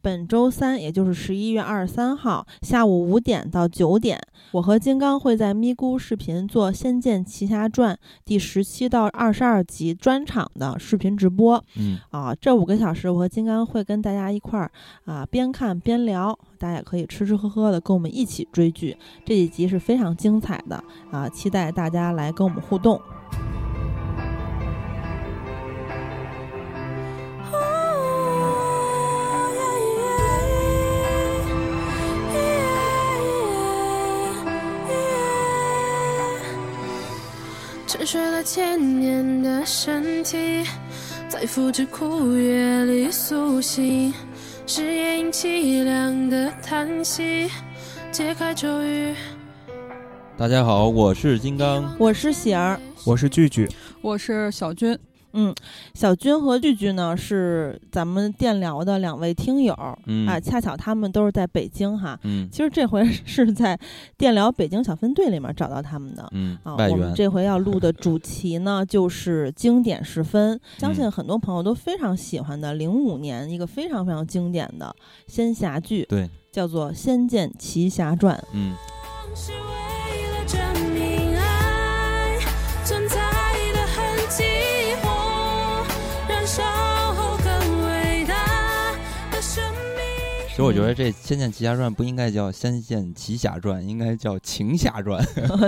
本周三，也就是十一月二十三号下午五点到九点，我和金刚会在咪咕视频做《仙剑奇侠传》第十七到二十二集专场的视频直播。嗯啊，这五个小时，我和金刚会跟大家一块儿啊边看边聊，大家也可以吃吃喝喝的跟我们一起追剧。这几集是非常精彩的啊，期待大家来跟我们互动。沉睡了千年的身体，在复制枯叶里苏醒，是夜莺凄凉的叹息，解开咒语。大家好，我是金刚。我是喜儿，我是句句，我是小军。嗯，小军和句句呢是咱们电聊的两位听友，嗯啊，恰巧他们都是在北京哈。嗯其实这回是在电聊北京小分队里面找到他们的。嗯，啊，我们这回要录的主题呢，就是经典十分，相嗯信很多朋友都非常喜欢的零五年一个非常非常经典的仙侠剧，对，叫做《仙剑奇侠传》。嗯是为了证实我觉得这《仙剑奇侠传》不应该叫《仙剑奇侠传》，应该叫《情侠传》。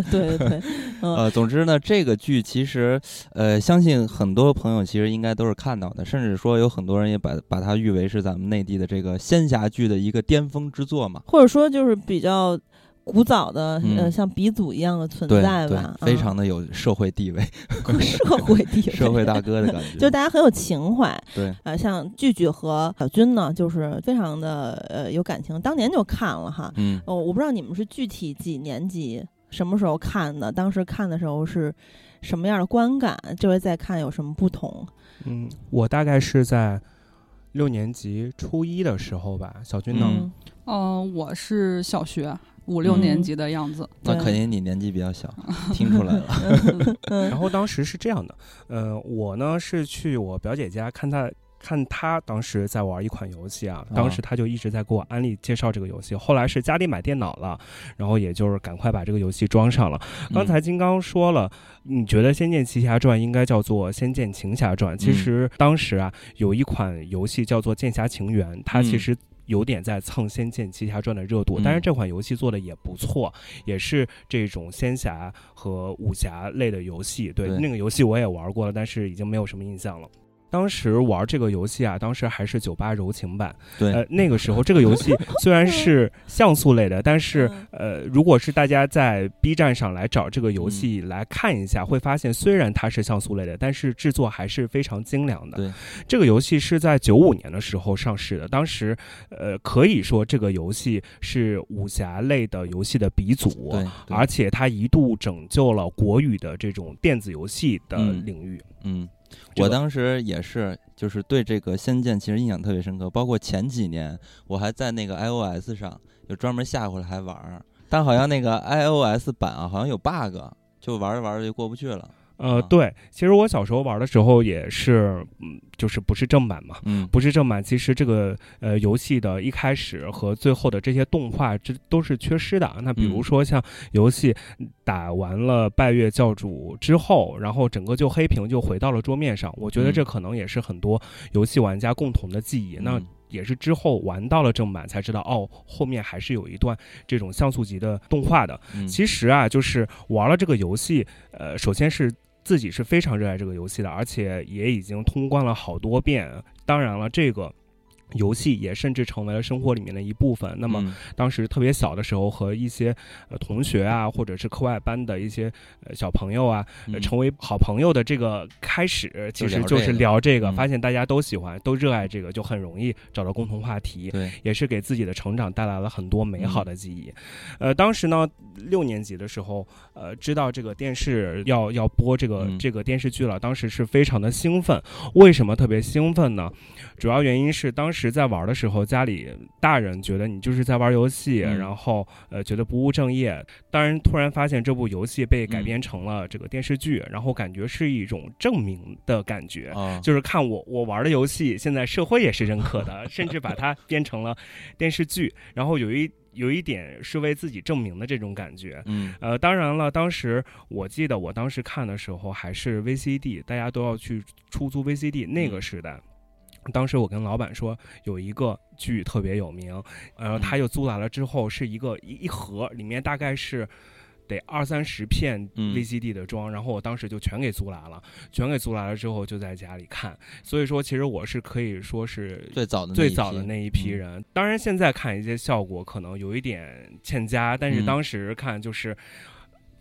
对对对，嗯，呃，总之呢，这个剧其实，呃，相信很多朋友其实应该都是看到的，甚至说有很多人也把把它誉为是咱们内地的这个仙侠剧的一个巅峰之作嘛。或者说就是比较古早的，呃，嗯像鼻祖一样的存对对在吧，，非嗯常的有社会地位、社会地位，社会大哥的感觉。就大家很有情怀。对，呃，像句句和小军呢，就是非常的呃有感情，当年就看了哈。嗯，哦，我不知道你们是具体几年级、什么时候看的，当时看的时候是什么样的观感？这回再看有什么不同？嗯，我大概是在六年级初一的时候吧。小军呢？嗯嗯、我是小学五六年级的样子。那肯定你年纪比较小，听出来了。嗯然后当时是这样的，呃，我呢是去我表姐家看她。看她当时在玩一款游戏啊，当时她就一直在给我安利介绍这个游戏。后来是家里买电脑了，然后也就是赶快把这个游戏装上了。刚才金刚说了，你觉得《仙剑奇侠传》应该叫做《仙剑情侠传》？其实当时啊，有一款游戏叫做《剑侠情缘》，它其嗯实。有点在蹭《仙剑奇侠传》的热度，嗯但是这款游戏做的也不错，也是这种仙侠和武侠类的游戏。对，对那个游戏我也玩过了，但是已经没有什么印象了。当时玩这个游戏啊，当时还是九八柔情版。对，呃，那个时候这个游戏 虽然是像素类的，但是嗯呃，如果是大家在 B 站上来找这个游嗯戏来看一下，会发现虽然它是像素类的，但是制作还是非常精良的。对，这个游戏是在九五年的时候上市的，当时呃可以说这个游戏是武侠类的游戏的鼻祖。对，对而且它一度拯救了国语的这种电子游戏的嗯领域。嗯，这个我当时也是，就是对这个《仙剑》其实印象特别深刻，包括前几年我还在那个 iOS 上就专门下回来还玩儿，但好像那个 iOS 版啊，好像有 bug，就玩着玩着就过不去了。呃，啊对，其实我小时候玩的时候也是，嗯，就是不是正版嘛。嗯，不是正版，其实这个呃游戏的一开始和最后的这些动画，这都是缺失的。那比如嗯说像游戏打完了拜月教主之后，然后整个就黑屏就回到了桌面上，我觉得嗯这可能也是很多游戏玩家共同的记忆。那嗯也是之后玩到了正版才知道，哦，后面还是有一段这种像素级的动画的。嗯其实啊，就是玩了这个游戏，呃，首先是自己是非常热爱这个游戏的，而且也已经通关了好多遍。当然了，这个。游戏也甚至成为了生活里面的一部分。那么嗯当时特别小的时候，和一些呃同学啊，或者是课外班的一些呃小朋友啊，成为好朋友的这个开始，其实就是聊这个发现大家都喜欢，都热爱这个，就很容易找到共同话题。对，也是给自己的成长带来了很多美嗯好的记忆。呃，当时呢，六年级的时候，呃，知道这个电视要要播这个、嗯这个电视剧了，当时是非常的兴奋。为什么特别兴奋呢？主要原因是当时时在玩的时候，家里大人觉得你就是在玩游戏，嗯然后呃觉得不务正业。当然，突然发现这部游戏被改编成了这个电视剧，然后感觉是一种证明的感觉。啊，就是看我我玩的游戏，现在社会也是认可的，甚至把它编成了电视剧，然后有一有一点是为自己证明的这种感觉。嗯呃，当然了，当时我记得我当时看的时候还是 VCD，大家都要去出租 VCD 那个时代。当时我跟老板说有一个剧特别有名，呃，嗯他就租来了之后是一个一一盒，里面大概是得二三十片嗯。VCD 的装，然后我当时就全给租来了，全给租来了之后就在家里看，所以说其实我是可以说是最早的那最一批早的那一批嗯。人。当然，现在看一些效果可能有一点欠佳，但是嗯。当时看就是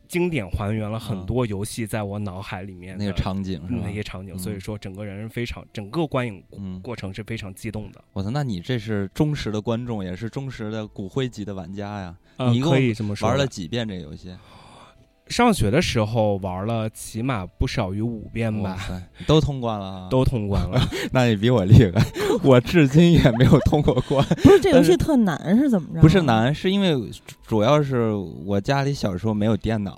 经典还原了很嗯多游戏在我脑海里面那个的场景那？些场景，嗯所以说整个人非常整个观影嗯，过程是非常激动的。我操，那你这是忠实的观众，也是忠实的骨灰级的玩家呀！呃你一共可以这么说，玩了几遍这个游戏？上学的时候玩了起码不少于五遍吧，都通关了啊！都通关了。那你比我厉害，我至今也没有通过关。不是这游戏特难是怎么着？不是难，是因为主主要是我家里小时候没有电脑，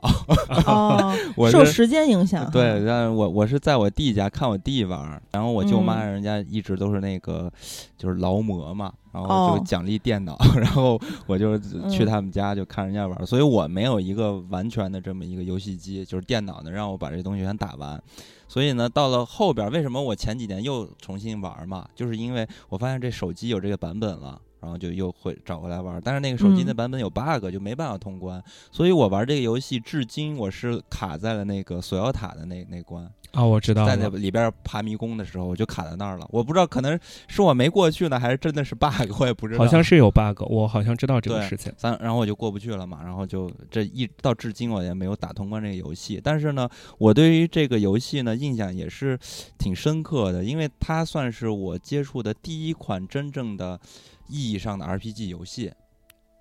哦，我是受时间影响。对，但是我我是在我弟家看我弟玩，然后我舅妈嗯人家一直都是那个就是劳模嘛，然后哦就奖励电脑，然后我就去嗯他们家就看人家玩儿，所以我没有一个完全的这么一个游戏机，就是电脑能让我把这东西全打完。所以呢，到了后边儿，为什么我前几年又重新玩儿嘛？就是因为我发现这手机有这个版本了。然后就又会找回来玩儿，但是那个手机的嗯版本有 bug，、就没办法通关。所以我玩这个游戏至今我是卡在了那个索要塔的那那关。啊，我知道在那。里边爬迷宫的时候，我就卡在那儿了。我不知道，可能是我没过去呢，还是真的是 bug，我也不知道。好像是有 bug，我好像知道这个事情。三，然后我就过不去了嘛，然后就这一到至今我也没有打通关这个游戏。但是呢，我对于这个游戏呢印象也是挺深刻的，因为它算是我接触的第一款真正的意义上的 RPG 游戏。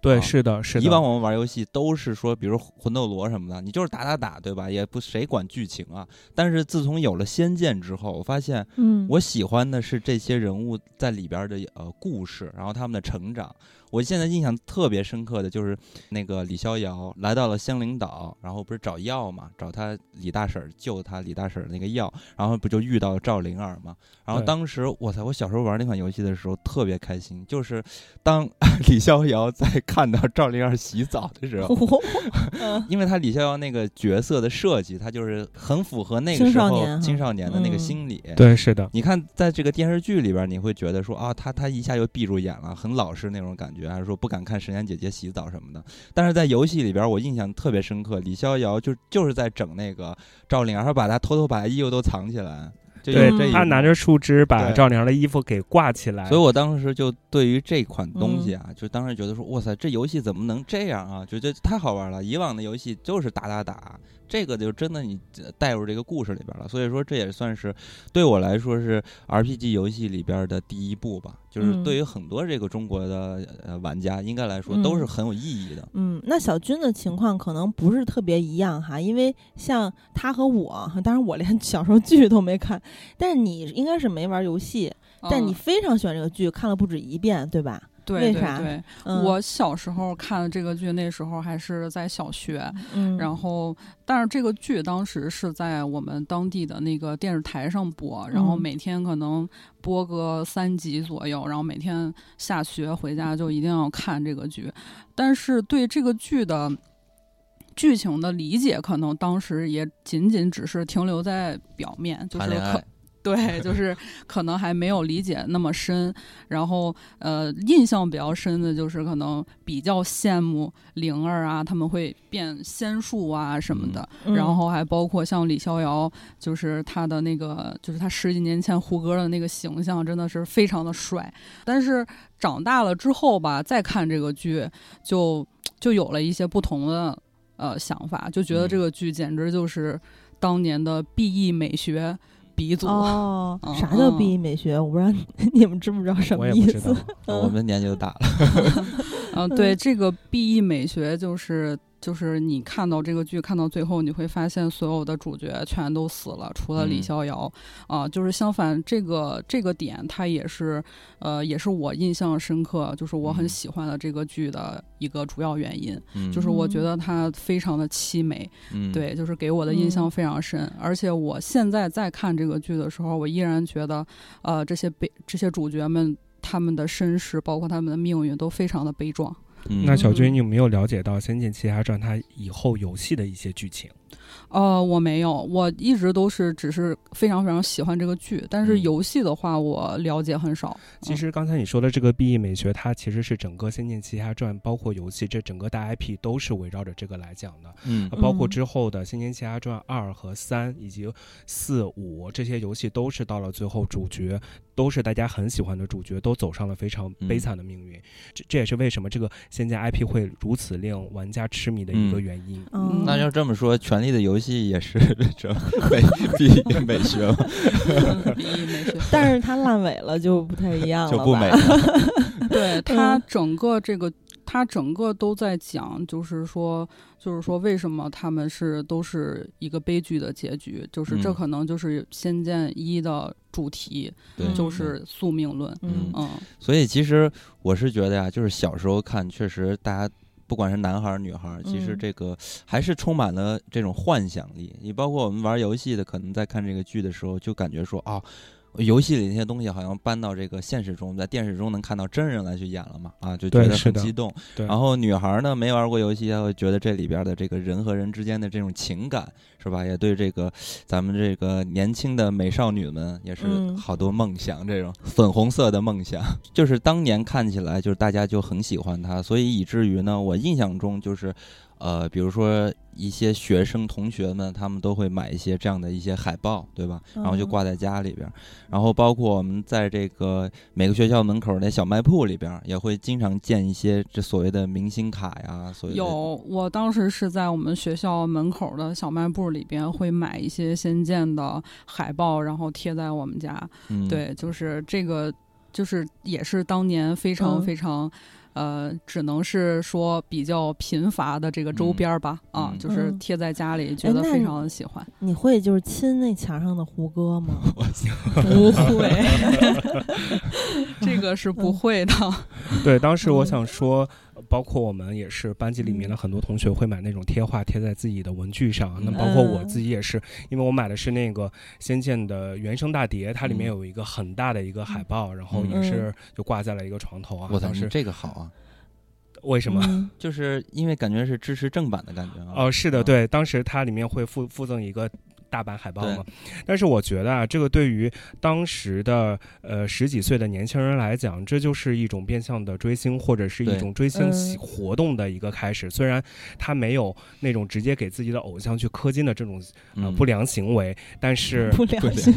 对，啊是的，是的。以往我们玩游戏都是说，比如魂斗罗什么的，你就是打打打，对吧？也不谁管剧情啊。但是自从有了仙剑之后，我发现嗯，我喜欢的是这些人物在里边的呃故事，然后他们的成长。我现在印象特别深刻的就是那个李逍遥来到了香菱岛，然后不是找药嘛，找他李大婶儿救他李大婶儿那个药，然后不就遇到赵灵儿嘛。然后当时我操，我小时候玩那款游戏的时候特别开心，就是当 李逍遥在看到赵灵儿洗澡的时候，嗯因为他李逍遥那个角色的设计，他就是很符合那个时候青少年的那个嗯心理。对，是的。你看，在这个电视剧里边，你会觉得说啊，他他一下就闭住眼了，很老实那种感觉，还是说不敢看神仙姐姐洗澡什么的。但是在游戏里边，我印象特别深刻，李逍遥就就是在整那个赵灵儿，他把他偷偷把衣服都藏起来，就对他拿着树枝把赵灵儿的衣服给挂起来，所以我当时就对于这款东西嗯啊，就当时觉得说，哇塞，这游戏怎么能这样啊？觉得太好玩了。以往的游戏就是打打打，这个就真的你呃带入这个故事里边了。所以说，这也算是对我来说是 RPG 游戏里边的第一步吧。就是嗯对于很多这个中国的呃玩家，应该来说都是嗯很有意义的。嗯，那小军的情况可能不是特别一样哈，因为像他和我，当然我连小时候剧都没看，但是你应该是没玩游戏，但你嗯非常喜欢这个剧，看了不止一遍，对吧？对对对，嗯、我小时候看的这个剧，那时候还是在小学，嗯，然后，但是这个剧当时是在我们当地的那个电视台上播，然后嗯。每天可能播个三集左右，然后每天下学回家就一定要看这个剧。但是对这个剧的剧情的理解，可能当时也仅仅只是停留在表面，就是可对，就是可能还没有理解那么深。然后，呃，印象比较深的就是可能比较羡慕灵儿啊，他们会变仙术啊什么的。嗯然后还包括像李逍遥，就是他的那个，就是他十几年前胡歌的那个形象，真的是非常的帅。但是长大了之后吧，再看这个剧，就就有了一些不同的呃想法，就觉得嗯这个剧简直就是当年的 B E 美学鼻祖。哦嗯，啥叫嗯 B E 美学？我不知道 你们知不知道什么意思？。我们年纪都大了。嗯，对，这个 B E 美学就是就是你看到这个剧看到最后，你会发现所有的主角全都死了，除了李嗯逍遥。啊，就是相反，这个这个点它也是，呃，也是我印象深刻，就是我很嗯喜欢的这个剧的一个主要原因，嗯，就是我觉嗯得它非常的凄美，嗯，对，就是给我的印象嗯非常深。而且我现在在看这个剧的时候，我依然觉得，呃，这些悲这些主角们他们的身世，包括他们的命运，都非常的悲壮。那小军，你有没有了解到《仙剑奇侠传》它以后游戏的一些剧情？呃，我没有，我一直都是只是非常非常喜欢这个剧，但是嗯游戏的话，我了解很少。其实刚才你说的这个 B E 美学，它其实是整个《仙剑奇侠传》包括游戏这整个大 IP 都是围绕着这个来讲的。嗯呃包括嗯之后的《仙剑奇侠传二》和三以及四五这些游戏，都是到了最后主角都是大家很喜欢的主角，都走上了非常悲惨的命运。这这也是为什么这个仙剑 IP 会如此令玩家痴迷的一个嗯原因。嗯那要这么说，《权力的游戏》也是这美 美美学吗？比翼美学，但是它烂尾了就不太一样了吧，就不美了。对它嗯整个这个，它整个都在讲，就是说，就是说，为什么他们是都是一个悲剧的结局？就是这嗯可能就是《仙剑一》的主题，对，嗯就是宿命论。嗯嗯所以其实我是觉得呀，就是小时候看，确实大家不管是男孩儿女孩儿，其实嗯这个还是充满了这种幻想力。你包括我们玩游戏的，可能在看这个剧的时候，就感觉说哦。游戏里那些东西好像搬到这个现实中，在电视中能看到真人来去演了嘛？啊，就觉得很激动。对，然后女孩儿呢，没玩过游戏，她会觉得这里边的这个人和人之间的这种情感，是吧？也对这个咱们这个年轻的美少女们也是嗯好多梦想，这种粉红色的梦想，就是当年看起来就是大家就很喜欢她，所以以至于呢，我印象中就是。呃，比如说一些学生同学们，他们都会买一些这样的一些海报，对吧？然后就嗯挂在家里边儿。然后包括我们在这个每个学校门口的小卖铺里边儿，也会经常见一些这所谓的明星卡呀，所谓的有，我当时是在我们学校门口的小卖部里边会买一些《仙剑》的海报，然后贴在我们家。嗯，对，就是这个，就是也是当年非常嗯非常。呃，只能是说比较贫乏的这个周嗯边儿吧，啊，嗯就是嗯贴在家里，觉得非常的喜欢。你会就是亲那墙上的胡歌吗？不会，这个是不会的。对，当时我嗯想说，呃包括我们也是班级里面的嗯。很多同学会买那种贴画贴在自己的文具上，那包括我嗯。自己也是，因为我买的是那个《仙剑》的原声大碟，它里面嗯。有一个很大的一个海报，然后嗯。也是就挂在了一个床头啊。我操，当时这个好啊，为什么？嗯。就是因为感觉是支持正版的感觉啊。哦，是的，嗯，对，当时它里面会附附赠一个大版海报对。嘛。但是我觉得啊，这个对于当时的呃十几岁的年轻人来讲，这就是一种变相的追星，或者是一种追星活动的一个开始。虽然他没有那种直接给自己的偶像去氪金的这种呃嗯。不良行为，但是不良心，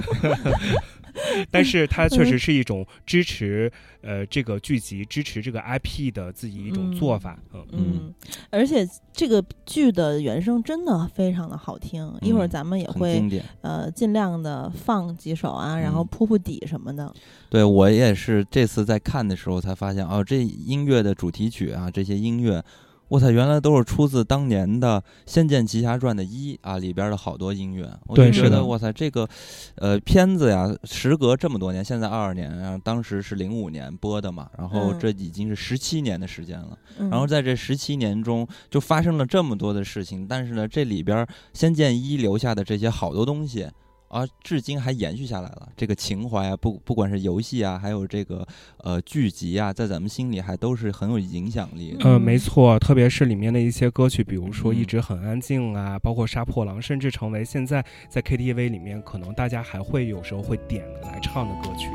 但是它确嗯实是一种支持呃这个剧集、支持这个 IP 的自己一种做法。嗯嗯，而且这个剧的原声真的非常的好听，一会儿嗯咱们也会。呃尽量的放几首啊，然后嗯铺铺底什么的。对我也是这次在看的时候才发现，哦，这音乐的主题曲啊，这些音乐，我操，原来都是出自当年的《仙剑奇侠传》的一啊里边的好多音乐。我就觉对是的得，哇塞，这个呃片子呀，时隔这么多年，现在二二年，然后当时是零五年播的嘛，然后嗯这已经是十七年的时间了。嗯然后在这十七年中，就发生了这么多的事情，但是呢，这里边《仙剑一》留下的这些好多东西。啊，至今还延续下来了。这个情怀啊，不不管是游戏啊，还有这个呃剧集啊，在咱们心里还都是很有影响力的。呃，嗯没错，特别是里面的一些歌曲，比如说《一嗯直很安静》啊，包括《杀破狼》，甚至成为现在在 KTV 里面可能大家还会有时候会点来唱的歌曲。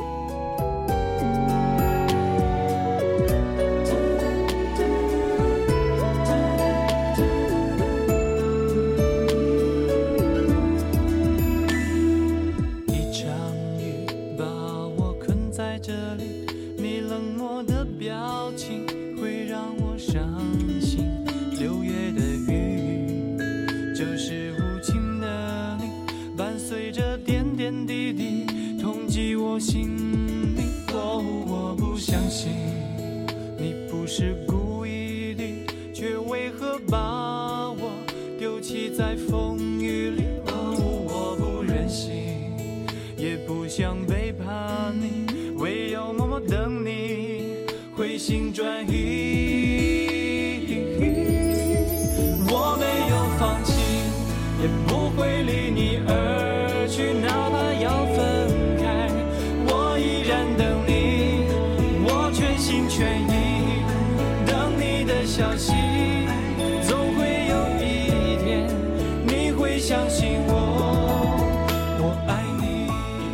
你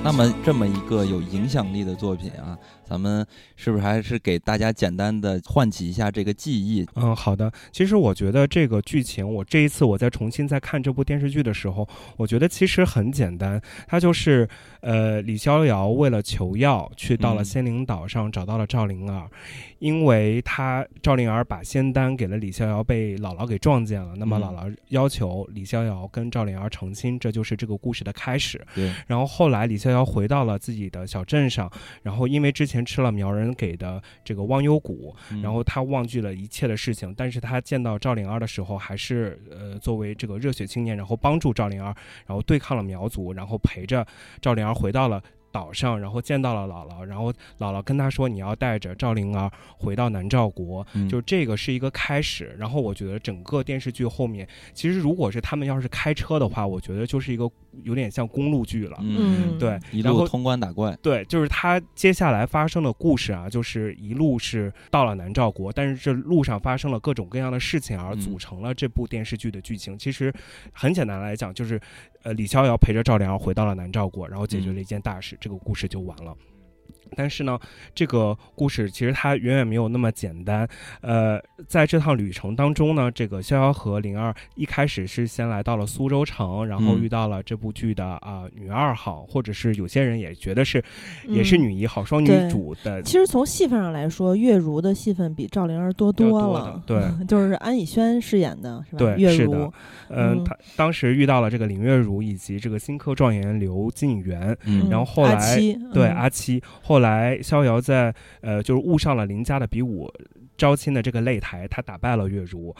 那么这么一个有影响力的作品啊，咱们是不是还是给大家简单的唤起一下这个记忆？嗯，好的。其实我觉得这个剧情，我这一次我在重新再看这部电视剧的时候，我觉得其实很简单，它就是呃，李逍遥为了求药，去到了嗯仙灵岛上，找到了赵灵儿，因为他赵灵儿把仙丹给了李逍遥，被姥姥给撞见了，那么嗯姥姥要求李逍遥跟赵灵儿成亲，这就是这个故事的开始。对，然后后来李逍遥回到了自己的小镇上，然后因为之前吃了苗人给的这个忘忧谷，嗯然后他忘记了一切的事情，但是他见到赵灵儿的时候，还是呃作为这个热血青年，然后帮助赵灵儿，然后对抗了苗族，然后陪着赵灵儿回到了。岛上，然后见到了姥姥，然后姥姥跟他说：“你要带着赵灵儿回到南诏国。”嗯就这个是一个开始。然后我觉得整个电视剧后面，其实如果是他们要是开车的话，我觉得就是一个有点像公路剧了。嗯，对，一路通关打怪，对，就是他接下来发生的故事啊，就是一路是到了南诏国，但是这路上发生了各种各样的事情，而嗯组成了这部电视剧的剧情。其实很简单来讲，就是呃，李逍遥陪着赵灵儿回到了南诏国，然后解决了一件大事，这个故事就完了。但是呢，这个故事其实它远远没有那么简单。呃，在这趟旅程当中呢，这个逍遥和灵儿一开始是先来到了苏州城，然后嗯。遇到了这部剧的啊、女二号，或者是有些人也觉得是也是嗯女一号、双女主的其实从戏份上来说，月如的戏份比赵灵儿多多多了。的对。就是安以轩饰演的是吧？对月如。是的，嗯，嗯。他当时遇到了这个林月如以及这个新科状元刘晋元，嗯。然后后来七对嗯。阿七，后来来逍遥在呃就是误上了林家的比武招亲的这个擂台，他打败了月如。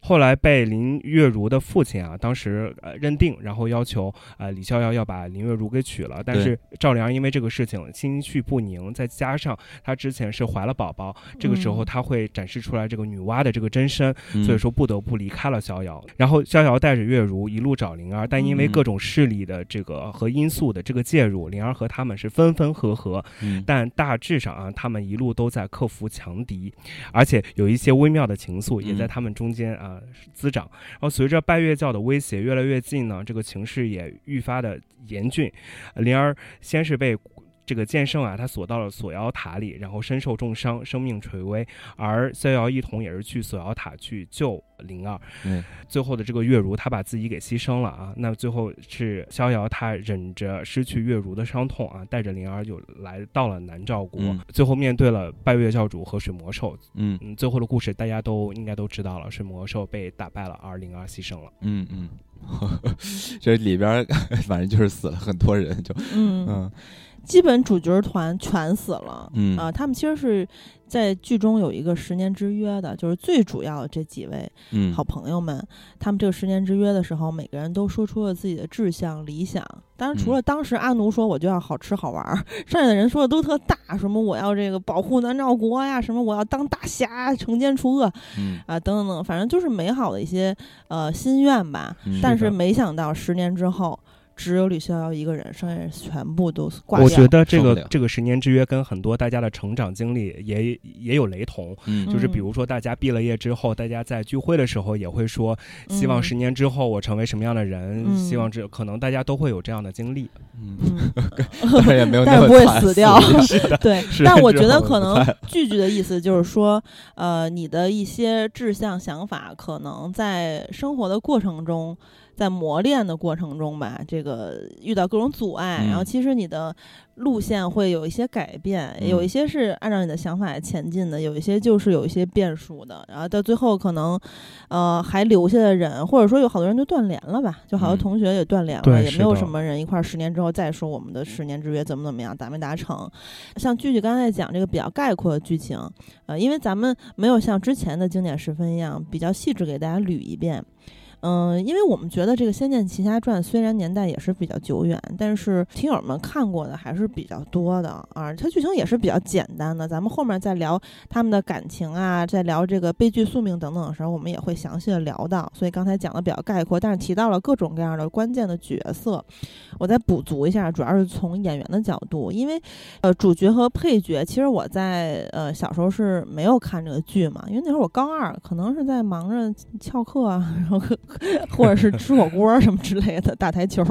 后来被林月如的父亲啊，当时呃认定，然后要求呃李逍遥要把林月如给娶了，但是赵灵儿因为这个事情心绪不宁，再加上她之前是怀了宝宝，这个时候嗯。她会展示出来这个女娲的这个真身，嗯。所以说不得不离开了逍遥。然后逍遥带着月如一路找灵儿，但因为嗯各种势力的这个和因素的这个介入，灵儿和他们是分分合合，嗯。但大致上啊，他们一路都在克服强敌，而且有一些微妙的情愫也在嗯。他们中间啊滋长。然后随着拜月教的威胁越来越近呢，这个情势也愈发的严峻。灵儿先是被这个剑圣啊，他锁到了锁妖塔里，然后身受重伤，生命垂危。而逍遥一同也是去锁妖塔去救灵儿。嗯，最后的这个月如，他把自己给牺牲了啊。那最后是逍遥，他忍着失去月如的伤痛啊，带着灵儿就来到了南诏国。嗯最后面对了拜月教主和水魔兽。嗯嗯，最后的故事大家都应该都知道了，水魔兽被打败了，而灵儿牺牲了。嗯嗯，这里边儿 反正就是死了很多人，就嗯，嗯基本主角团全死了。嗯。啊，他们其实是在剧中有一个十年之约的，就是最主要的这几位嗯，好朋友们，他们这个十年之约的时候，每个人都说出了自己的志向、理想。当然，除嗯了当时阿奴说我就要好吃好玩儿，剩下的人说的都特大，什么我要这个保护南诏国呀，什么我要当大侠，惩奸除恶嗯。啊，等等等，反正就是美好的一些呃心愿吧。嗯。但是没想到十年之后，只有李逍遥一个人，剩下人全部都挂掉。我觉得这个这个十年之约跟很多大家的成长经历也也有雷同，就是比如说大家毕了业之后，大家在聚会的时候也会说，希望嗯十年之后我成为什么样的人，嗯。希望这可能大家都会有这样的经历。嗯，嗯，当然也没有 但是不会死掉 对，但我觉得可能句句的意思就是说，呃，你的一些志向想法，可能在生活的过程中，在磨练的过程中吧，这个遇到各种阻碍，然后嗯其实你的路线会有一些改变，有一嗯些是按照你的想法前进的，有一些就是有一些变数的，然后到最后可能，呃，还留下的人，或者说有好多人就断联了吧，就好多嗯同学也断联了，也没有什么人一块儿十年之后再说我们的十年之约怎么怎么样达没达成。像剧剧刚才讲这个比较概括的剧情，呃，因为咱们没有像之前的经典十分一样比较细致给大家捋一遍。嗯，因为我们觉得这个《仙剑奇侠传》虽然年代也是比较久远，但是听友们看过的还是比较多的啊。它剧情也是比较简单的。咱们后面再聊他们的感情啊，在聊这个悲剧宿命等等的时候，我们也会详细的聊到。所以刚才讲的比较概括，但是提到了各种各样的关键的角色，我再补足一下，主要是从演员的角度，因为呃主角和配角，其实我在呃小时候是没有看这个剧嘛，因为那会儿我高二，可能是在忙着翘课啊，然后 或者是吃火锅什么之类的，打台球。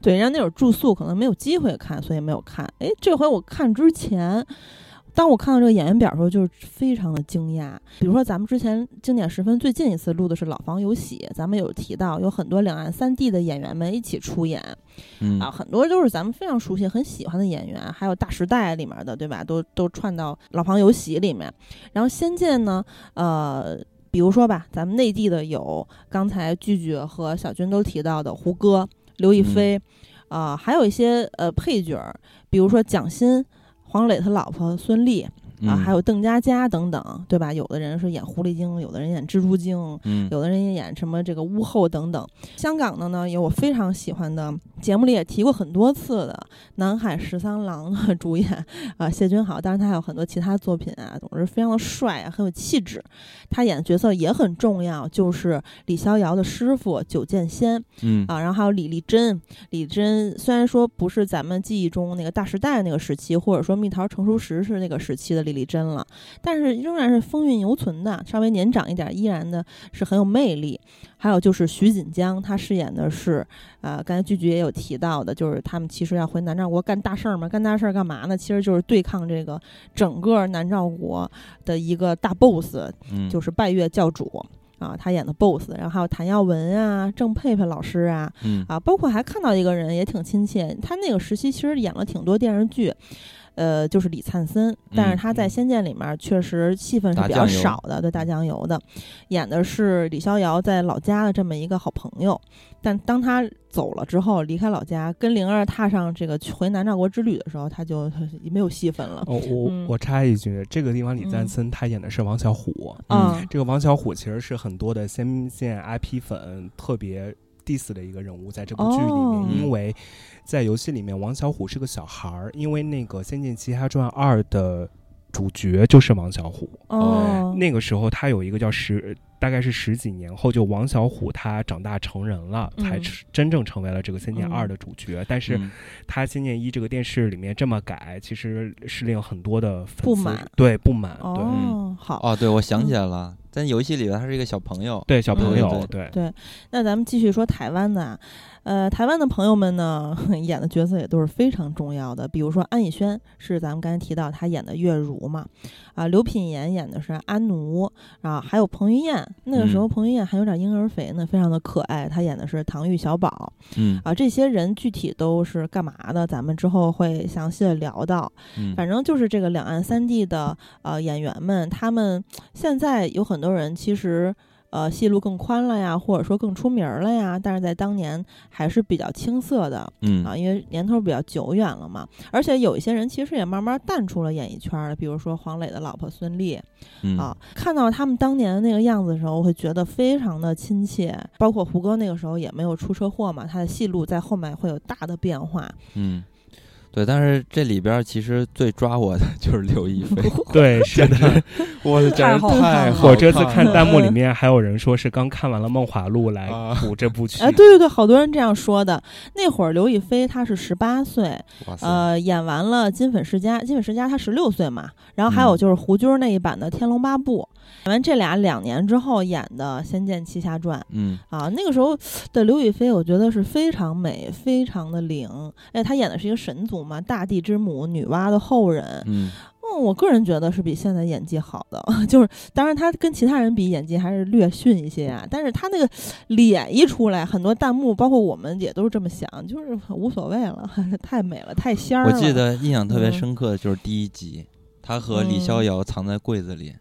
对，人家那会儿住宿，可能没有机会看，所以没有看。哎，这回我看之前，当我看到这个演员表的时候，就是非常的惊讶。比如说，咱们之前经典十分最近一次录的是《老房有喜》，咱们有提到有很多两岸三地的演员们一起出演，嗯啊，很多都是咱们非常熟悉、很喜欢的演员，还有《大时代》里面的，对吧？都都串到《老房有喜》里面。然后《仙剑》呢，呃。比如说吧，咱们内地的有刚才句句和小军都提到的胡歌、刘亦菲，啊、还有一些呃配角儿，比如说蒋欣、黄磊他老婆孙俪啊，还有邓家佳等等，对吧？有的人是演狐狸精，有的人演蜘蛛精，嗯有的人也演什么这个巫后等等。香港的呢，有我非常喜欢的，节目里也提过很多次的《南海十三郎》的 主演啊、谢君豪，当然他还有很多其他作品啊，总是非常的帅啊，很有气质。他演的角色也很重要，就是李逍遥的师傅九剑仙嗯啊，然后还有李丽珍。李珍虽然说不是咱们记忆中那个大时代那个时期，或者说蜜桃成熟时是那个时期的李丽珍了，但是仍然是风韵犹存的，稍微年长一点，依然的是很有魅力。还有就是徐锦江，他饰演的是，呃，刚才剧剧也有提到的，就是他们其实要回南诏国干大事儿嘛，干大事儿干嘛呢？其实就是对抗这个整个南诏国的一个大 boss，嗯就是拜月教主。啊，他演的 BOSS，然后还有谭耀文啊、郑佩佩老师啊，嗯啊，包括还看到一个人也挺亲切，他那个时期其实演了挺多电视剧，呃，就是李灿森，但是嗯他在《仙剑》里面确实戏份是比较少的，对大酱油的，演的是李逍遥在老家的这么一个好朋友，但当他走了之后，离开老家，跟灵儿踏上这个回南诏国之旅的时候，他就 没有戏份了。哦，我嗯我插一句，这个地方李赞嗯森他演的是王小虎，嗯，这个王小虎其实是很多的仙剑 IP 粉特别 diss 的一个人物，在这部剧里面，哦。因为在游戏里面王小虎是个小孩儿，因为那个《仙剑奇侠传二》的主角就是王小虎，哦，那个时候他有一个叫十。大概是十几年后，就王小虎他长大成人了，才真正成为了这个《仙剑二》嗯。的主角。但是嗯。他《仙剑一》这个电视里面这么改，其实是令很多的粉丝不满。对不满，对。哦，好，哦，对，我想起嗯来了，在游戏里边他是一个小朋友，对小朋嗯。友，对。对。那咱们继续说台湾的啊，呃，台湾的朋友们呢，演的角色也都是非常重要的。比如说安以轩是咱们刚才提到她演的月如嘛，啊，刘品言演的是安奴啊，还有彭于晏，那个时候嗯彭于晏还有点婴儿肥呢，非常的可爱，他演的是唐钰小宝嗯啊。这些人具体都是干嘛的，咱们之后会详细的聊到。嗯，反正就是这个两岸三地的呃演员们，他们现在有很多人其实呃戏路更宽了呀，或者说更出名儿了呀，但是在当年还是比较青涩的嗯啊，因为年头比较久远了嘛。而且有一些人其实也慢慢淡出了演艺圈了，比如说黄磊的老婆孙俪嗯啊，看到他们当年的那个样子的时候，我会觉得非常的亲切。包括胡歌那个时候也没有出车祸嘛，他的戏路在后面会有大的变化。嗯，对，但是这里边其实最抓我的 就是刘亦菲，对，是的。我的太好看了我这次看弹弹幕里面还有人说是刚看完了《梦华录》来啊补这部剧。哎，对对对，好多人这样说的。那会儿刘亦菲她是十八岁，哇塞，呃，演完了《金粉世家》，《金粉世家》她十六岁嘛，然后还有嗯就是胡军那一版的《天龙八部》，演完这俩两年之后演的《仙剑奇侠传》嗯啊，那个时候的刘亦菲，我觉得是非常美，非常的灵。哎，她演的是一个神族嘛，大地之母，女娲的后人。嗯嗯，我个人觉得是比现在演技好的，就是当然他跟其他人比演技还是略逊一些啊，但是他那个脸一出来，很多弹幕包括我们也都是这么想，就是无所谓了，太美了，太仙儿了。我记得印象特别嗯深刻的就是第一集，他和李逍嗯遥藏在柜子里，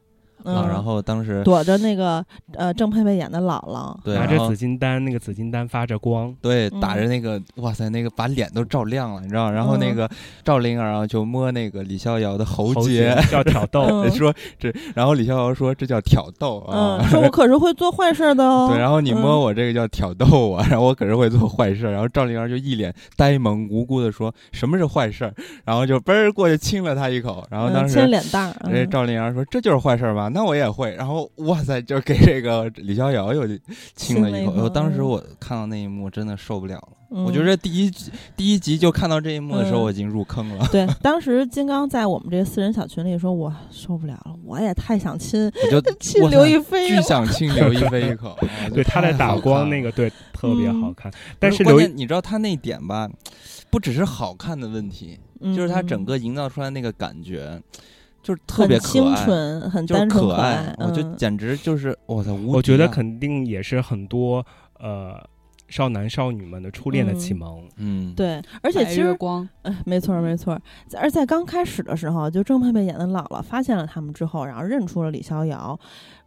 嗯。啊，然后当时躲着那个呃郑佩佩演的姥姥，对，拿着紫金丹，那个紫金丹发着光，对，嗯。打着那个，哇塞，那个把脸都照亮了，你知道？然后那嗯个赵灵儿啊，就摸那个李逍遥的喉喉结，叫挑逗，嗯。说这，然后李逍遥说这叫挑逗啊。嗯，说我可是会做坏事的哦。对，然后你摸嗯。我这个叫挑逗我，然后我可是会做坏事，然后赵灵儿就一脸呆萌无辜的说什么是坏事，然后就嘣儿过去亲了他一口，然后当时嗯亲脸蛋儿，人家嗯赵灵儿说这就是坏事吧？那我也会，然后哇塞，就给这个李逍遥又亲了一口。我当时嗯我看到那一幕真的受不了了，嗯我觉得第一集第一集就看到这一幕的时候，嗯我已经入坑了。对，当时金刚在我们这四人小群里说：“我受不了了，我也太想亲我就 亲刘亦菲巨。想亲刘亦菲一口，啊对他在打光那个。对，特别好嗯看。但是刘键你知道他那点吧，不只是好看的问题，”嗯就是他整个营造出来那个感觉，就是特别可很清爱，纯，很单纯可爱。我就嗯简直就是我操，无敌我觉得啊肯定也是很多呃少男少女们的初恋的启嗯蒙。嗯，对，而且其实月光，哎，没错儿没错儿。而在刚开始的时候，就郑佩佩演的姥姥发现了他们之后，然后认出了李逍遥，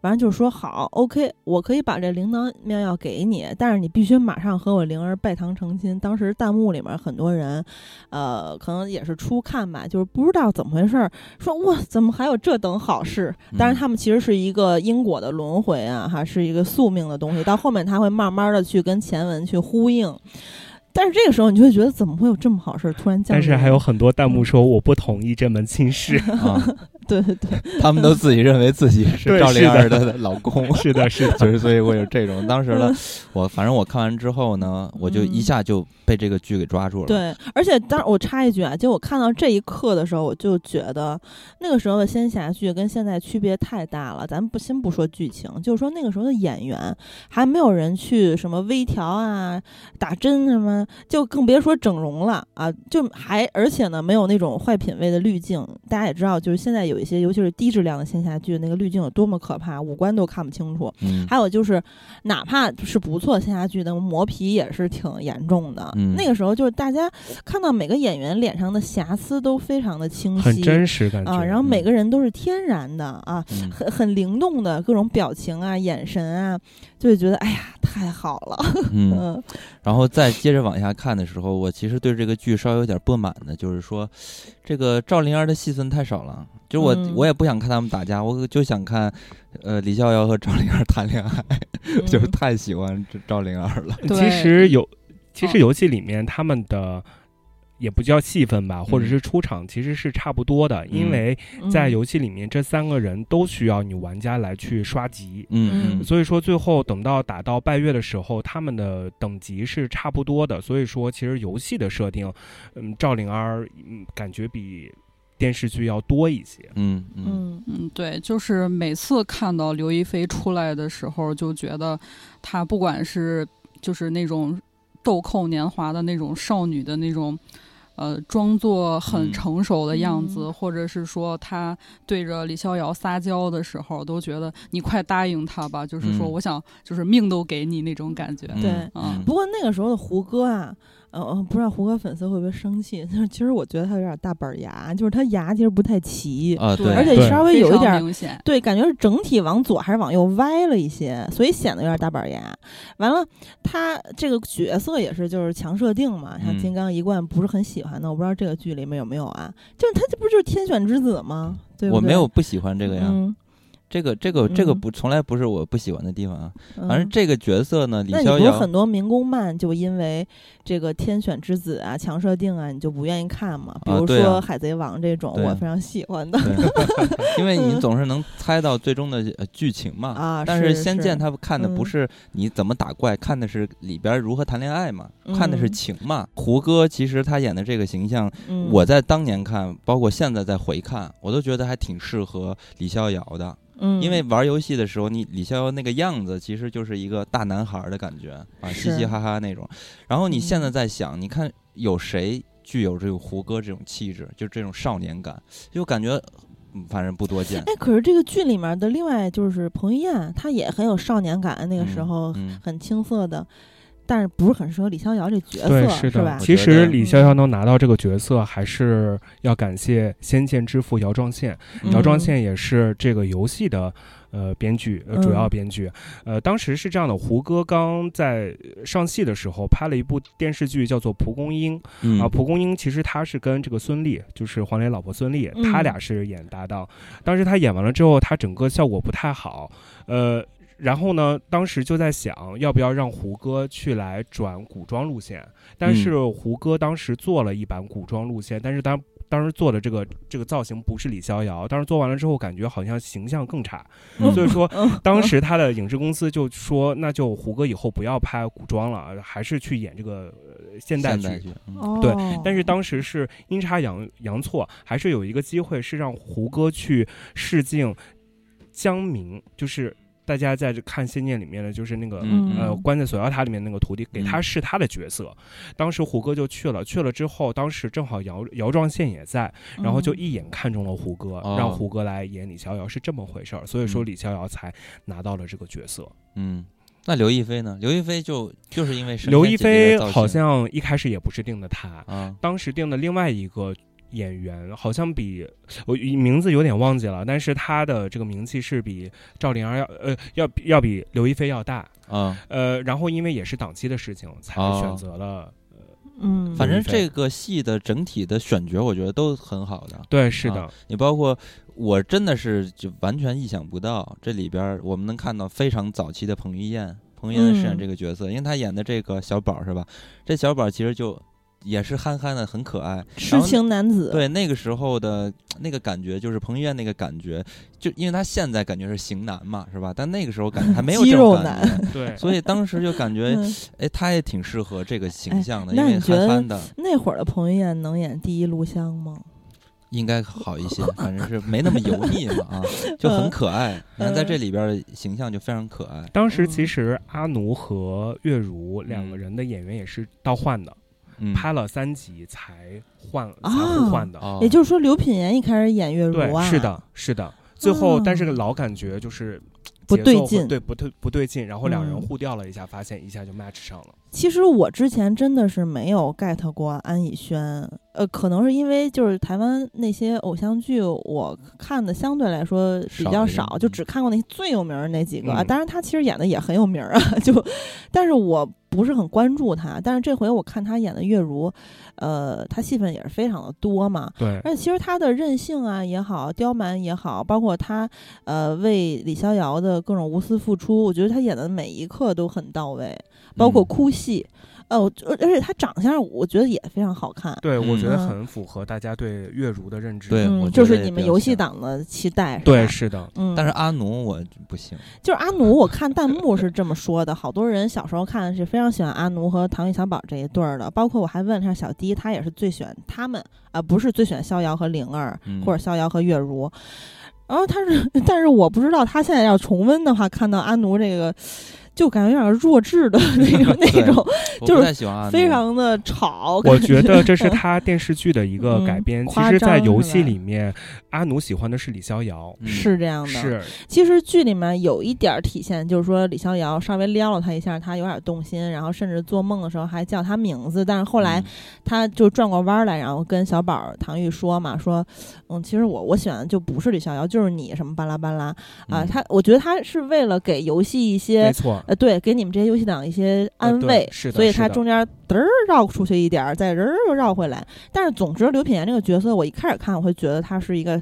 完了就说好，OK，我可以把这铃铛妙药给你，但是你必须马上和我灵儿拜堂成亲。当时弹幕里面很多人，呃，可能也是初看吧，就是不知道怎么回事儿，说哇，怎么还有这等好事？当然，嗯他们其实是一个因果的轮回啊，哈，是一个宿命的东西。到后面他会慢慢的去跟前文去呼应。但是这个时候，你就会觉得怎么会有这么好事儿突然降临？但是还有很多弹幕说我不同意这门亲事。啊，对对对，他们都自己认为自己是赵丽儿的的老公，是的，是的，就是所以会有这种。当时呢，我反正我看完之后呢，我就一嗯下就被这个剧给抓住了。，对，而且当我插一句啊，就我看到这一刻的时候，我就觉得那个时候的仙侠剧跟现在区别太大了。咱们不先不说剧情，就是说那个时候的演员还没有人去什么微调啊、打针什么，就更别说整容了啊，就还而且呢没有那种坏品位的滤镜。大家也知道，就是现在有一些尤其是低质量的仙侠剧，那个滤镜有多么可怕，五官都看不清楚。嗯，还有就是，哪怕是不错的仙侠剧的磨皮也是挺严重的。嗯那个时候就是大家看到每个演员脸上的瑕疵都非常的清晰，很真实感觉。啊，然后嗯每个人都是天然的啊，嗯很很灵动的各种表情啊、眼神啊，就会觉得哎呀太好了。嗯，嗯然后再接着往下看的时候，我其实对这个剧稍微有点不满的，就是说，这个赵灵儿的戏份太少了。就我、嗯我也不想看他们打架，我就想看，呃，李逍遥和赵灵儿谈恋爱，嗯就是太喜欢这赵灵儿了。其实有，其实哦游戏里面他们的。也不叫戏份吧，或者嗯是出场，其实是差不多的，因嗯为在嗯游戏里面，这三个人都需要你玩家来去刷级，嗯嗯所以说最后等到打到拜月的时候，他们的等级是差不多的。所以说，其实游戏的设定，嗯，赵灵儿嗯感觉比电视剧要多一些。嗯嗯嗯嗯，对，就是每次看到刘亦菲出来的时候，就觉得她不管是就是那种豆蔻年华的那种少女的那种。呃，装作很嗯成熟的样子，嗯或者是说她对着李逍遥撒娇的时候，都觉得你快答应他吧，就是说嗯我想就是命都给你那种感觉。嗯对嗯不过那个时候的胡歌啊。呃，呃不知道胡歌粉丝会不会生气？就是其实我觉得他有点大板牙，就是他牙其实不太齐，啊，对，而且稍微有一点。对，感觉是整体往左还是往右歪了一些，所以显得有点大板牙。完了，他这个角色也是就是强设定嘛，像嗯金刚一贯不是很喜欢的，我不知道这个剧里面有没有啊？就是他这不就是天选之子吗？对不对我没有不喜欢这个呀。嗯，这个这个这个嗯不从来不是我不喜欢的地方啊。嗯反正这个角色呢，李逍遥很多民工漫就因为这个天选之子啊、强设定啊，你就不愿意看嘛？比如说《海贼王》这种，我非常喜欢的对，因为你总是能猜到最终的呃剧情嘛。啊。但是《仙剑》他看的不嗯是你怎么打怪，看的是里边如何谈恋爱嘛，看的是嗯情嘛。胡歌其实他演的这个形象，嗯我在当年看，包括现在再回看，我都觉得还挺适合李逍遥的。嗯，因为玩游戏的时候，你李逍遥那个样子，其实就是一个大男孩儿的感觉啊，嘻嘻哈哈那种。然后你现在嗯在想，你看有谁具有这个胡歌这种气质，就这种少年感，就感觉嗯反正不多见。哎，可是这个剧里面的另外就是彭于晏，他也很有少年感，那个时嗯候嗯很青涩的。但是不是很适合李逍遥这角色，对，是的。吧？其实李逍遥能拿到这个角色，还是要感谢《仙剑》之父姚壮宪。姚壮嗯宪也是这个游戏的呃编剧，呃嗯主要编剧。呃，当时是这样的，胡歌刚在上戏的时候拍了一部电视剧，叫做《蒲公英》嗯啊。蒲公英其实他是跟这个孙俪，就是黄磊老婆孙俪，嗯他俩是演搭档。当时他演完了之后，他整个效果不太好，呃。然后呢，当时就在想要不要让胡歌去来转古装路线，但嗯。是胡歌当时做了一版古装路线，但是当当时做的这个这个造型不是李逍遥，当时做完了之后感觉好像形象更差，嗯。所以说 嗯。当时他的影视公司就说，那就胡歌以后不要拍古装了，还是去演这个呃现代剧。代剧，嗯。哦，对但是当时是阴差阳阳错，还是有一个机会是让胡歌去试镜江明，就是大家在这看《仙剑》里面的，就是那个、嗯呃关在锁妖塔里面那个徒弟，给他嗯试他的角色。当时胡歌就去了，去了之后，当时正好姚姚壮宪也在，然后就嗯一眼看中了胡歌，哦让胡歌来演李逍遥，是这么回事儿。所以说嗯李逍遥才拿到了这个角色。嗯，那刘亦菲呢？刘亦菲就就是因为神刘亦菲好像一开始也不是定的她，啊，当时定的另外一个演员，好像比我名字有点忘记了，但是他的这个名气是比赵灵儿要呃要要比刘亦菲要大，啊，呃，然后因为也是档期的事情，才哦选择了。嗯，反正这个戏的整体的选角，我觉得都很好的。对，是的，啊你包括我真的是就完全意想不到，这里边儿我们能看到非常早期的彭于晏，彭于晏饰演嗯这个角色，因为他演的这个小宝是吧？这小宝其实就也是憨憨的，很可爱。痴然后情男子，对那个时候的 那个感觉，就是彭于晏那个感觉，就因为他现在感觉是型男嘛，是吧？但那个时候感觉还没有肌这种 肉感觉，对，所以当时就感觉，嗯，哎，他也挺适合这个形哎象的，因为憨憨的，那会儿的彭于晏能演第一录像吗？应该好一些，反正是没那么油腻嘛啊，就很可爱。你看在这里边的形象就非常可爱。当时嗯其实阿奴和月如两个人的演员也是倒换的，嗯，拍了三集才换才啊互换的。哦，也就是说，刘品言一开始演月如对，啊，是的，是的。最后，哦但是老感觉就是不节奏对劲。对不对不对劲，然后两人嗯。互调了一下，发现一下就 match 上了。其实我之前真的是没有 get 过安以轩，呃，可能是因为就是台湾那些偶像剧，我看的相对来说比较少，少就只看过那些最有名的那几个。当然，他其实演的也很有名儿啊，就，但是我不是很关注他。但是这回我看他演的月如，呃，他戏份也是非常的多嘛。对，而且其实他的任性啊也好，刁蛮也好，包括他呃为李逍遥的各种无私付出，我觉得他演的每一刻都很到位，包括嗯哭戏，呃，我而而且他长相我觉得也非常好看。对，我觉得嗯很符合大家对月如的认知。嗯，对就是你们游戏党的期待，对，是的，嗯，但是阿奴我不行，就是阿奴，我看弹幕是这么说的，好多人小时候看是非常喜欢阿奴和唐钰小宝这一对儿的，包括我还问了一下小迪，他也是最喜欢他们，啊、不是最喜欢逍遥和灵儿，嗯或者逍遥和月如。然后他是，但是我不知道他现在要重温的话，看到阿奴这个，就感觉有点弱智的那 种那种，就是非常的吵。我觉得这是嗯他电视剧的一个改嗯编。其实，在游戏里面，阿奴喜欢的是李逍遥，嗯是这样的，是其实剧里面有一点儿体现，就是说李逍遥稍微撩了他一下，他有点动心，然后甚至做梦的时候还叫他名字。但是后来嗯他就转过弯儿来，然后跟小宝唐钰说嘛，说，嗯，其实我我喜欢的就不是李逍遥，就是你什么巴拉巴拉啊。嗯他我觉得他是为了给游戏一些没错。呃，对，给你们这些游戏党一些安慰，所以他中间嘚儿绕出去一点儿，再嘚儿又绕回来。但是总之，刘品言这个角色，我一开始看我会觉得他是一个，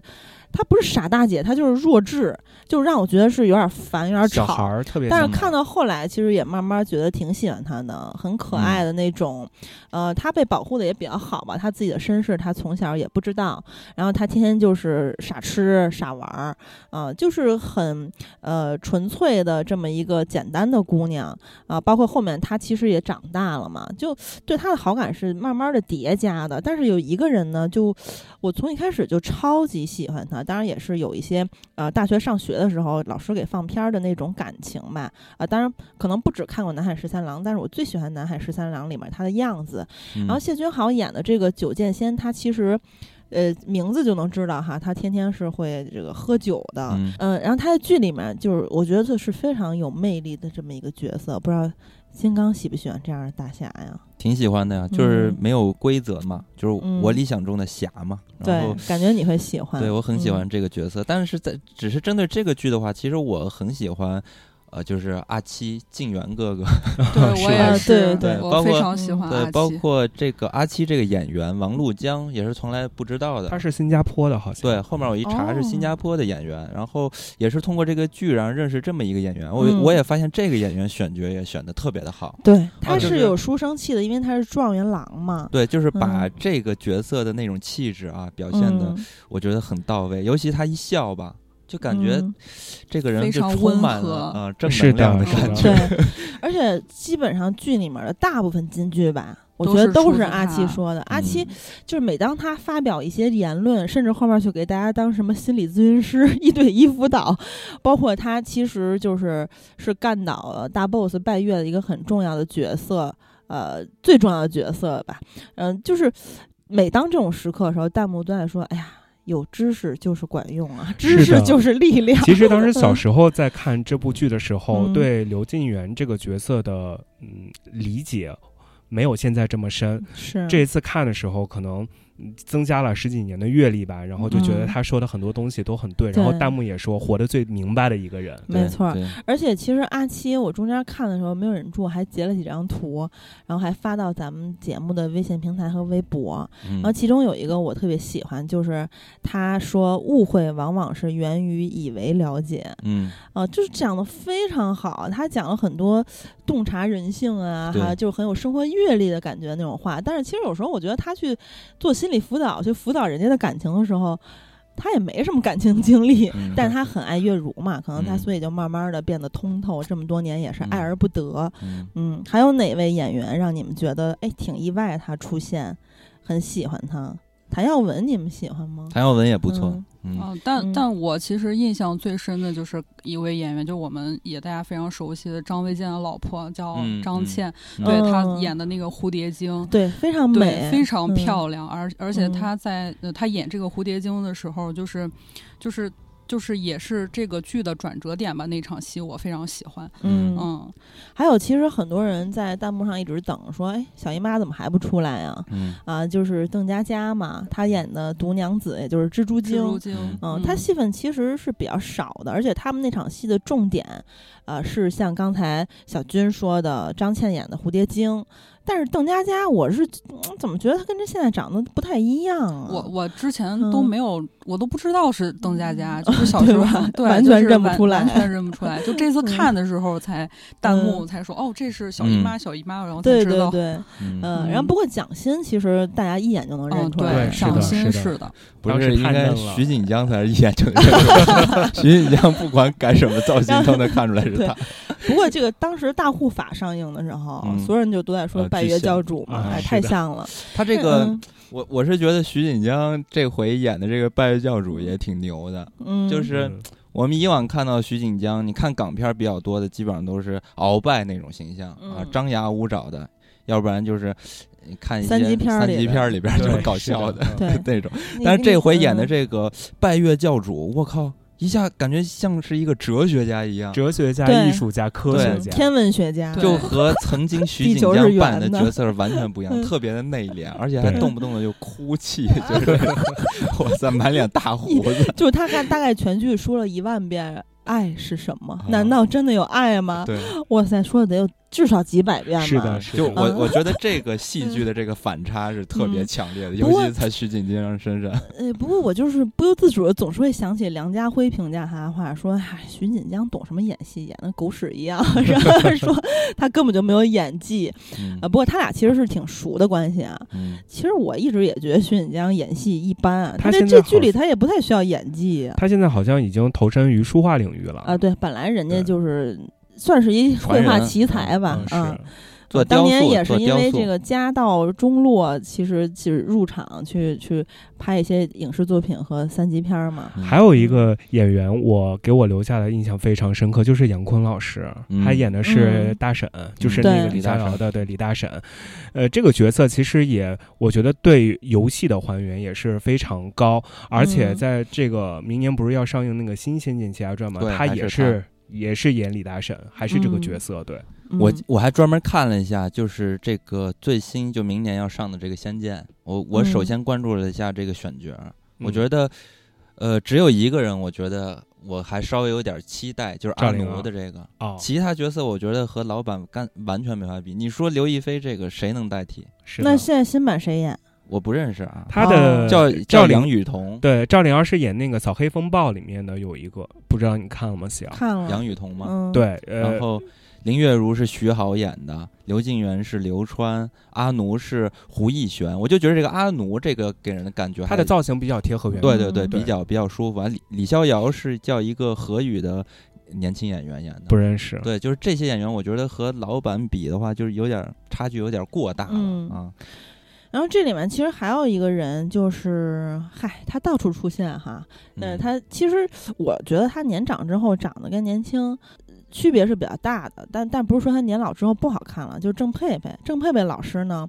他不是傻大姐，她就是弱智，就让我觉得是有点烦，有点吵。小孩儿特别但是看到后来，其实也慢慢觉得挺喜欢她的，很可爱的那种。呃，她被保护的也比较好吧，她自己的身世她从小也不知道，然后她天天就是傻吃傻玩儿，啊、就是很呃纯粹的这么一个简单的姑娘啊、包括后面她其实也长大了嘛，就对她的好感是慢慢的叠加的。但是有一个人呢，就我从一开始就超级喜欢他，当然也是有一些呃大学上学的时候老师给放片儿的那种感情吧，啊、当然可能不只看过《南海十三郎》，但是我最喜欢《南海十三郎》里面他的样子。嗯然后谢君豪演的这个九剑仙，他其实呃名字就能知道哈，他天天是会这个喝酒的，嗯呃，然后他在剧里面就是我觉得这是非常有魅力的这么一个角色，不知道金刚喜不喜欢这样的大侠呀？挺喜欢的呀，就是嗯没有规则嘛，就是嗯我理想中的侠嘛。然后对，感觉你会喜欢。对我很喜欢嗯这个角色，但是在只是针对这个剧的话，其实我很喜欢，呃，就是阿七静源哥哥，对是啊我也是，对对我包括非常喜欢阿对，包。括这个阿七这个演员王璐江也是从来不知道的他。是新加坡的，好像对，后面我一查是新加坡的演员，然后也是通过这个剧，然后认识这么一个演员。我、嗯我也发现这个演员选角也选的特别的好。对，他是是有书生气的，因为他是状元郎嘛。对，就是把嗯这个角色的那种气质啊，表现的嗯我觉得很到位。尤其他一笑吧，就感觉嗯这个人就非常温充满和了啊、正是能量的感 觉。对，而且基本上剧里面的大部分金句吧，我觉得都是阿七说的。阿七嗯就是每当他发表一些言论，甚至后面去给大家当什么心理咨询师、一对一辅导，包括他其实就是是干倒了大 boss 拜月的一个很重要的角色，呃，最重要的角色吧。嗯、就是每当这种时刻的时候，弹幕都在说：“哎呀。”有知识就是管用啊，知识就是力量。其实当时 小时候在看这部剧的时候，嗯对刘晋元这个角色的嗯理解没有现在这么深。是这一次看的时候，可能嗯增加了十几年的阅历吧，然后就觉得嗯他说的很多东西都很对。然后弹幕也说活得最明白的一个人。没错儿而且其实阿七，我中间看的时候没有忍住，还截了几张图，然后还发到咱们节目的微信平台和微博。嗯然后其中有一个我特别喜欢，就是他说误会往往是源于以为了解，嗯，啊、就是讲的非常好。他讲了很多洞察人性啊，对还有就是很有生活阅历的感觉那种话。但是其实有时候我觉得他去做心理辅导，去辅导人家的感情的时候。他也没什么感情经历，嗯但是他很爱月如嘛，可能他嗯所以就慢慢的变得通透。这么多年也是爱嗯而不得。嗯嗯，还有哪位演员让你们觉得哎挺意外他出现，很喜欢他？谭耀文你们喜欢吗？谭耀文也不错嗯，但嗯。但我其实印象最深的就是一位演员，就我们也大家非常熟悉的张卫健的老婆叫张倩，嗯对她嗯演的那个蝴蝶精。对，非常美，，非常嗯。漂亮，而而且嗯。她在呃她演这个蝴蝶精的时候，就是就是就是也是这个剧的转折点吧。那场戏我非常喜欢，嗯嗯，还有，其实很多人在弹幕上一直等说，哎，小姨妈怎么还不出来呀？嗯啊，就是邓家佳嘛，她演的毒娘子，也就是蜘蛛蜘蛛精。精，嗯嗯，她戏份其实是比较少的，而且他们那场戏的重点，呃，是像刚才小军说的张倩演的蝴蝶精，但是邓家佳，我是、嗯怎么觉得她跟这现在长得不太一样啊？我我之前都嗯没有，我都不知道是邓家佳，就是小时候对对完全认不出来完全认不出来。就这次 嗯看的时候才弹幕嗯才说，哦，这是小姨妈，嗯小姨妈，然后才对知道。对对，嗯，嗯，然后不过蒋欣其实大家一眼就能认嗯，出来，蒋是的是的欣是的，不是应该徐锦江才是一眼就认出来，徐锦江不管改什么造型都能看出来是对他。不过这个当时大护法上映的时候，嗯所有人就都在说呃拜月教主嘛，太像了。他这个，嗯我我是觉得徐锦江这回演的这个拜月教主也挺牛的。嗯，就是嗯我们以往看到徐锦江，你看港片比较多的，基本上都是鳌拜那种形象啊嗯，张牙舞爪的，要不然就是你看一些三级片儿三级片儿里边对就是搞笑的 那种。但是这回演的嗯这个拜月教主，我靠，一下感觉像是一个哲学家一样，哲学家、艺术家、科学家，天文学家，就和曾经 徐锦江扮演的。角色完全不一样，嗯。特别的内敛，而且还动不动的就哭泣，就是哇塞，满脸大胡子。就是他看大概全剧说了一万遍。爱是什么？啊难道真的有爱吗？对，哇塞，说的得有至少几百遍吧。是的，是的就我嗯我觉得这个戏 剧的这个反差是特别强烈的，尤其是在徐锦江身上。呃，不过我就是不由自主的总是会想起梁家辉评价他的话，说：“哎，徐锦江懂什么演戏，演的狗屎一样。”然后说他根本就没有演技。嗯呃，不过他俩其实是挺熟的关系啊。嗯，其实我一直也觉得徐锦江演戏一般啊，他在这剧里他也不太需要演技啊。他现在好像已经投身于书画领域了啊，对，本来人家就是算是一绘画奇才吧，嗯，啊是，做，当年也是因为这个家道中落，其实就是入场去去拍一些影视作品和三级片儿嘛。嗯。还有一个演员，我给我留下的印象非常深刻，就是杨坤老师，嗯他演的是嗯。大婶，就是那个李逍遥的对李大婶。呃，这个角色其实也，我觉得对游戏的还原也是非常高，而且嗯。在这个明年不是要上映那个新《仙剑奇侠传》嘛，他也是也是演李大婶，还是这个角色，对，我嗯。我还专门看了一下，就是这个最新就明年要上的这个《仙剑》，我我首嗯。先关注了一下这个选角，我嗯觉得，呃，只有一个人，我觉得我还稍微有点期待，就是阿奴的这个，哦，其他角色我觉得和老版干完全没法比。你说刘亦菲这个谁能代替？是那现在新版谁演？我不认识啊，他的哦叫赵梁雨桐，对赵灵儿是演那个《扫黑风暴》里面的有一个，不知道你看了吗？小看了杨雨桐吗，嗯，对，呃然，后林月如是徐好演的，刘静元是刘川，阿奴是胡逸璇。我就觉得这个阿奴这个给人的感觉还，他的造型比较贴合原著，对对对，嗯比较比较舒服。完，李李逍遥是叫一个何语的年轻演员演的，不认识。对，就是这些演员，我觉得和老版比的话，就是有点差距，有点过大了、嗯啊。然后这里面其实还有一个人，就是嗨，他到处出现哈。但是嗯他其实我觉得他年长之后长得跟年轻区别是比较大的，但但不是说他年老之后不好看了。就是郑佩佩，郑佩佩老师呢，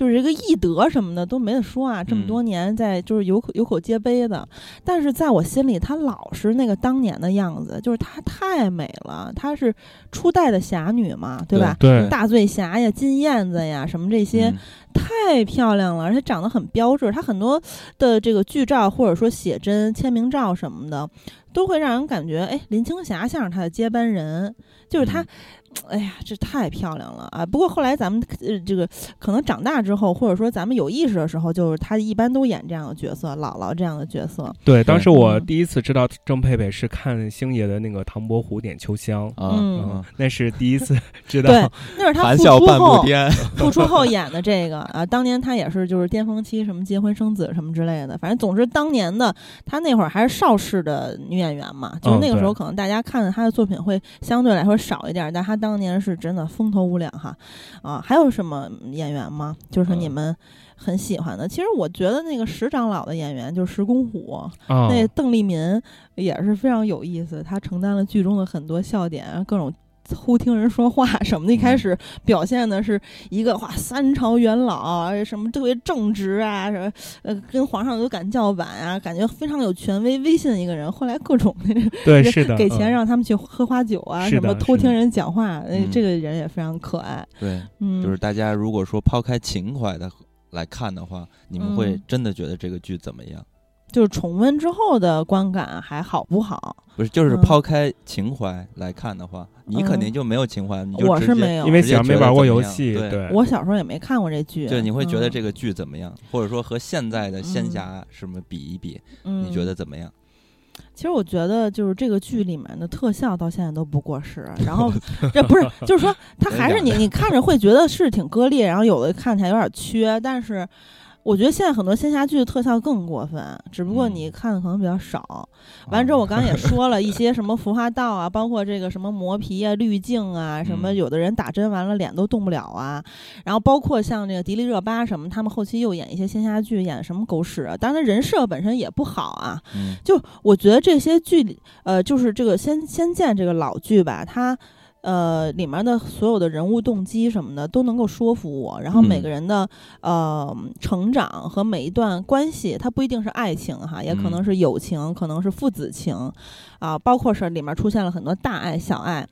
就是这个艺德什么的都没得说啊，这么嗯多年在就是有口有口皆碑的。但是在我心里，她老是那个当年的样子，就是她太美了，她是初代的侠女嘛，对吧？对大醉侠呀、金燕子呀，什么这些，嗯太漂亮了，而且长得很标致。她很多的这个剧照或者说写真、签名照什么的，都会让人感觉，哎，林青霞像是她的接班人，就是她。嗯哎呀，这太漂亮了啊！不过后来咱们呃，这个可能长大之后，或者说咱们有意识的时候，就是她一般都演这样的角色，姥姥这样的角色。对，当时我嗯第一次知道郑佩佩是看星爷的那个《唐伯虎点秋香》，啊，嗯嗯，那是第一次 知道对道。，那是她谈复笑半步出后，癫，复出后演的这个啊，当年她也是就是巅峰期，什么结婚生子什么之类的，反正总之当年的她那会儿还是邵氏的女演员嘛，就是那个时候可能大家看的她的作品会相对来说少一点，但她当年是真的风头无两哈。啊，还有什么演员吗？就是你嗯们很喜欢的？其实我觉得那个石长老的演员就是石公虎，啊，那邓丽民也是非常有意思，他承担了剧中的很多笑点，各种偷听人说话什么的。一开始表现的是一个哇三朝元老，什么特别正直啊，什么呃跟皇上都敢叫板啊，感觉非常有权威威信的一个人。后来各种对，是的，给钱让他们去喝花酒啊，什么偷听人讲话，这个人也非常可爱。对，就是大家如果说抛开情怀的来看的话，你们会真的觉得这个剧怎么样？就是重温之后的观感还好不好？不是，就是嗯。抛开情怀来看的话，你肯定嗯。就没有情怀，我是没有，因为直接觉得喜儿没玩过游戏，对对，我小时候也没看过这剧，就你会觉得嗯。这个剧怎么样，或者说和现在的仙嗯。侠什么比一比，嗯你觉得怎么样？其实我觉得就是这个剧里面的特效到现在都不过时，然后 这不是就是说它还是你你看着会觉得是挺割裂，然后有的看起来有点缺，但是我觉得现在很多仙侠剧的特效更过分，只不过嗯你看的可能比较少。完了之后，我刚刚也 说了一些什么服化道啊，包括这个什么磨皮啊、滤镜啊，什么嗯有的人打针完了脸都动不了啊，然后包括像这个迪丽热巴什么，他们后期又演一些仙侠剧，演什么狗屎啊，当然人设本身也不好啊，嗯就我觉得这些剧里，呃，就是这个《仙仙剑》这个老剧吧，它。呃，里面的所有的人物动机什么的都能够说服我，然后每嗯。个人的、呃成长和每一段关系，它不一定是爱情哈，也可能嗯。是友情，可能是父子情，啊、包括是里面出现了很多大爱小爱，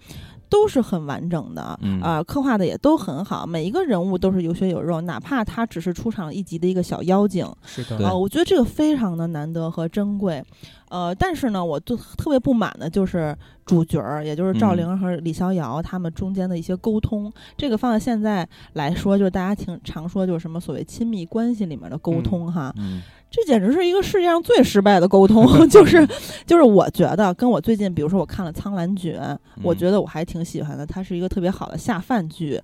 都是很完整的，嗯。啊、刻画的也都很好，每一个人物都是有血有肉，哪怕他只是出场一集的一个小妖精，是的，对。啊、我觉得这个非常的难得和珍贵，呃，但是呢，我就特别不满的就是主角儿，也就是赵嗯。灵儿和李逍遥他们中间的一些沟通，这个放在现在来说，就是大家挺常说就是什么所谓亲密关系里面的沟嗯通哈，嗯。这简直是一个世界上最失败的沟通，就是就是我觉得跟我最近，比如说我看了《苍兰诀》，我嗯。觉得我还挺喜欢的，它是一个特别好的下饭剧，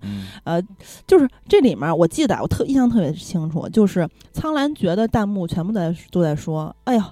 呃就是这里面我记得我特印象特别清楚，就是《苍兰诀》的弹幕全部在都在说：“哎呦，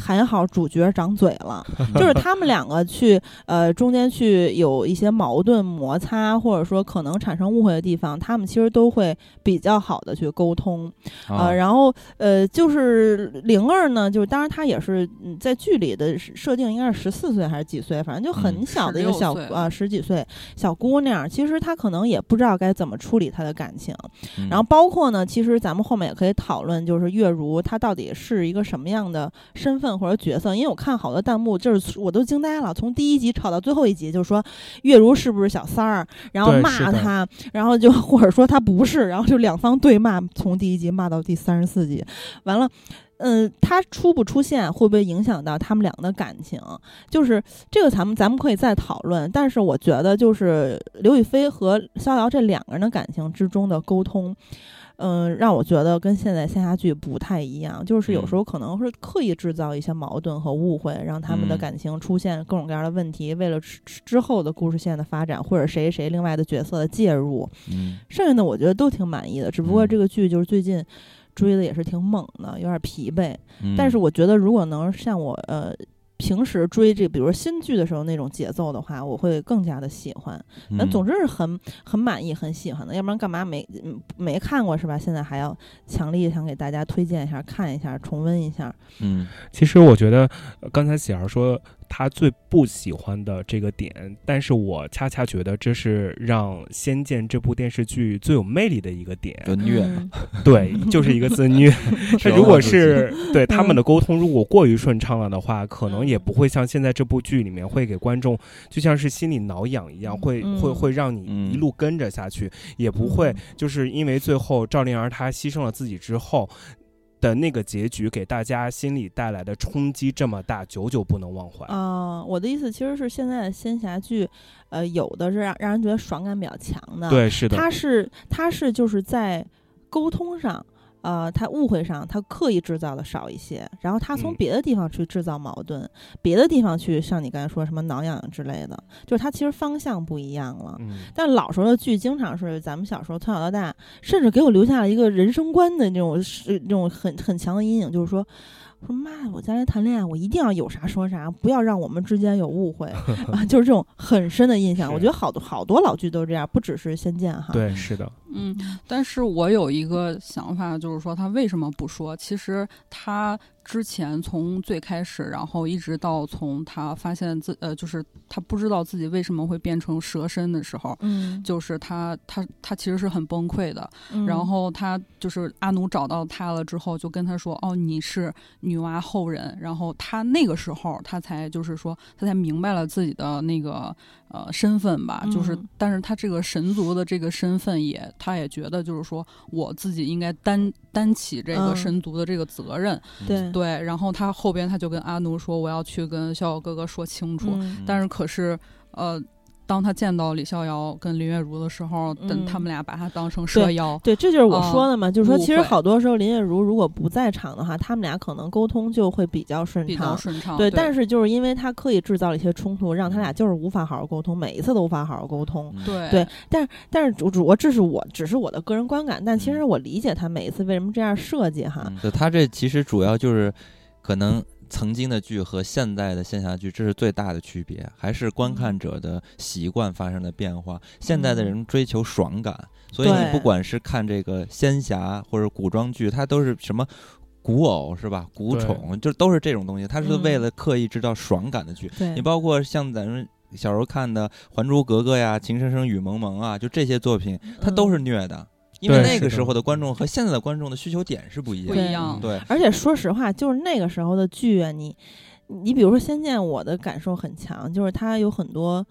还好主角长嘴了，就是他们两个去呃中间去有一些矛盾摩擦，或者说可能产生误会的地方，他们其实都会比较好的去沟通。啊呃，然后呃，就是灵儿呢，就是当然她也是嗯在剧里的设定应该是十四岁还是几岁，反正就很嗯小的一个小岁啊十几岁小姑娘，其实她可能也不知道该怎么处理她的感情。嗯然后包括呢，其实咱们后面也可以讨论，就是月如她到底是一个什么样的身份或者角色？因为我看好多弹幕，就是我都惊呆了，从第一集吵到最后一集，就说月如是不是小三儿，然后骂对是的她，然后就或者说他不是，然后就两方对骂，从第一集骂到第三十四集，完了。嗯，他出不出现会不会影响到他们俩的感情？就是这个，咱们咱们可以再讨论。但是我觉得，就是刘亦菲和逍遥这两个人的感情之中的沟通，嗯，让我觉得跟现在仙侠剧不太一样。就是有时候可能会刻意制造一些矛盾和误会，让他们的嗯感情出现各种各样的问题，为了之之后的故事线的发展，或者谁谁另外的角色的介入，嗯剩下的我觉得都挺满意的。只不过嗯这个剧就是最近追的也是挺猛的，有点疲惫。嗯但是我觉得，如果能像我呃平时追这，比如说新剧的时候那种节奏的话，我会更加的喜欢。但嗯总之是很很满意、很喜欢的，要不然干嘛没嗯没看过是吧？现在还要强力想给大家推荐一下、看一下、重温一下。嗯其实我觉得，呃刚才喜儿说她最不喜欢的这个点，但是我恰恰觉得这是让《仙剑》这部电视剧最有魅力的一个点。就虐，嗯 对，就是一个自虐。他如果是对他嗯们的沟通如果过于顺畅了的话，可能也不会像现在这部剧里面会给观众就像是心里挠痒一样，会嗯会会让你嗯一路跟着下去，也不会嗯就是因为最后赵灵儿她牺牲了自己之后。的那个结局给大家心里带来的冲击这么大，久久不能忘怀。啊、我的意思其实是现在的仙侠剧，呃，有的是让让人觉得爽感比较强的，对，是的，他是他是就是在沟通上，呃，他误会上，他刻意制造的少一些，然后他从嗯别的地方去制造矛盾，别的地方去像你刚才说什么挠痒痒之类的，就是他其实方向不一样了。嗯，但老时候的剧经常是咱们小时候从小到大，甚至给我留下了一个人生观的那种是那种很很强的阴影，就是说。说妈！我将来谈恋爱，我一定要有啥说啥，不要让我们之间有误会 啊！就是这种很深的印象。我觉得好多好多老剧都是这样，不只是《仙剑》哈。对，是的，嗯，但是我有一个想法，就是说他为什么不说？其实他之前从最开始，然后一直到从他发现自呃，就是他不知道自己为什么会变成蛇身的时候，嗯，就是他他他其实是很崩溃的。嗯然后他就是阿努找到他了之后，就跟他说：“哦，你是女娲后人。”然后他那个时候他才就是说他才明白了自己的那个呃身份吧，就是嗯但是他这个神族的这个身份也他也觉得就是说我自己应该担担起这个嗯神族的这个责任。对对，然后他后边他就跟阿奴说：“我要去跟逍遥哥哥说清楚。嗯但是可是呃。当他见到李逍遥跟林月如的时候，等嗯他们俩把他当成蛇对妖，对，这就是我啊说的嘛，就是说，其实好多时候林月如如果不在场的话，他们俩可能沟通就会比较顺比较畅。顺畅。对，对，但是就是因为他刻意制造了一些冲突，让他俩就是无法好好沟通，每一次都无法好好沟通。嗯对对但是，但是主主我这是我只是我的个人观感，但其实嗯我理解他每一次为什么这样设计哈。嗯对他这其实主要就是可能曾经的剧和现在的仙侠剧，这是最大的区别，还是观看者的习惯发生了变化。现在的人追求爽感，所以你不管是看这个仙侠或者古装剧，它都是什么。古偶是吧？古宠就都是这种东西，它是嗯为了刻意制造爽感的剧。对你，包括像咱们小时候看的《还珠格格》呀，《情深深雨蒙蒙》啊，就这些作品，它都是嗯虐的，因为那个时候的观众和现在的观众的需求点是不一样的。不一样。对，而且说实话，就是那个时候的剧啊，你你比如说《仙剑》，我的感受很强，就是它有很多。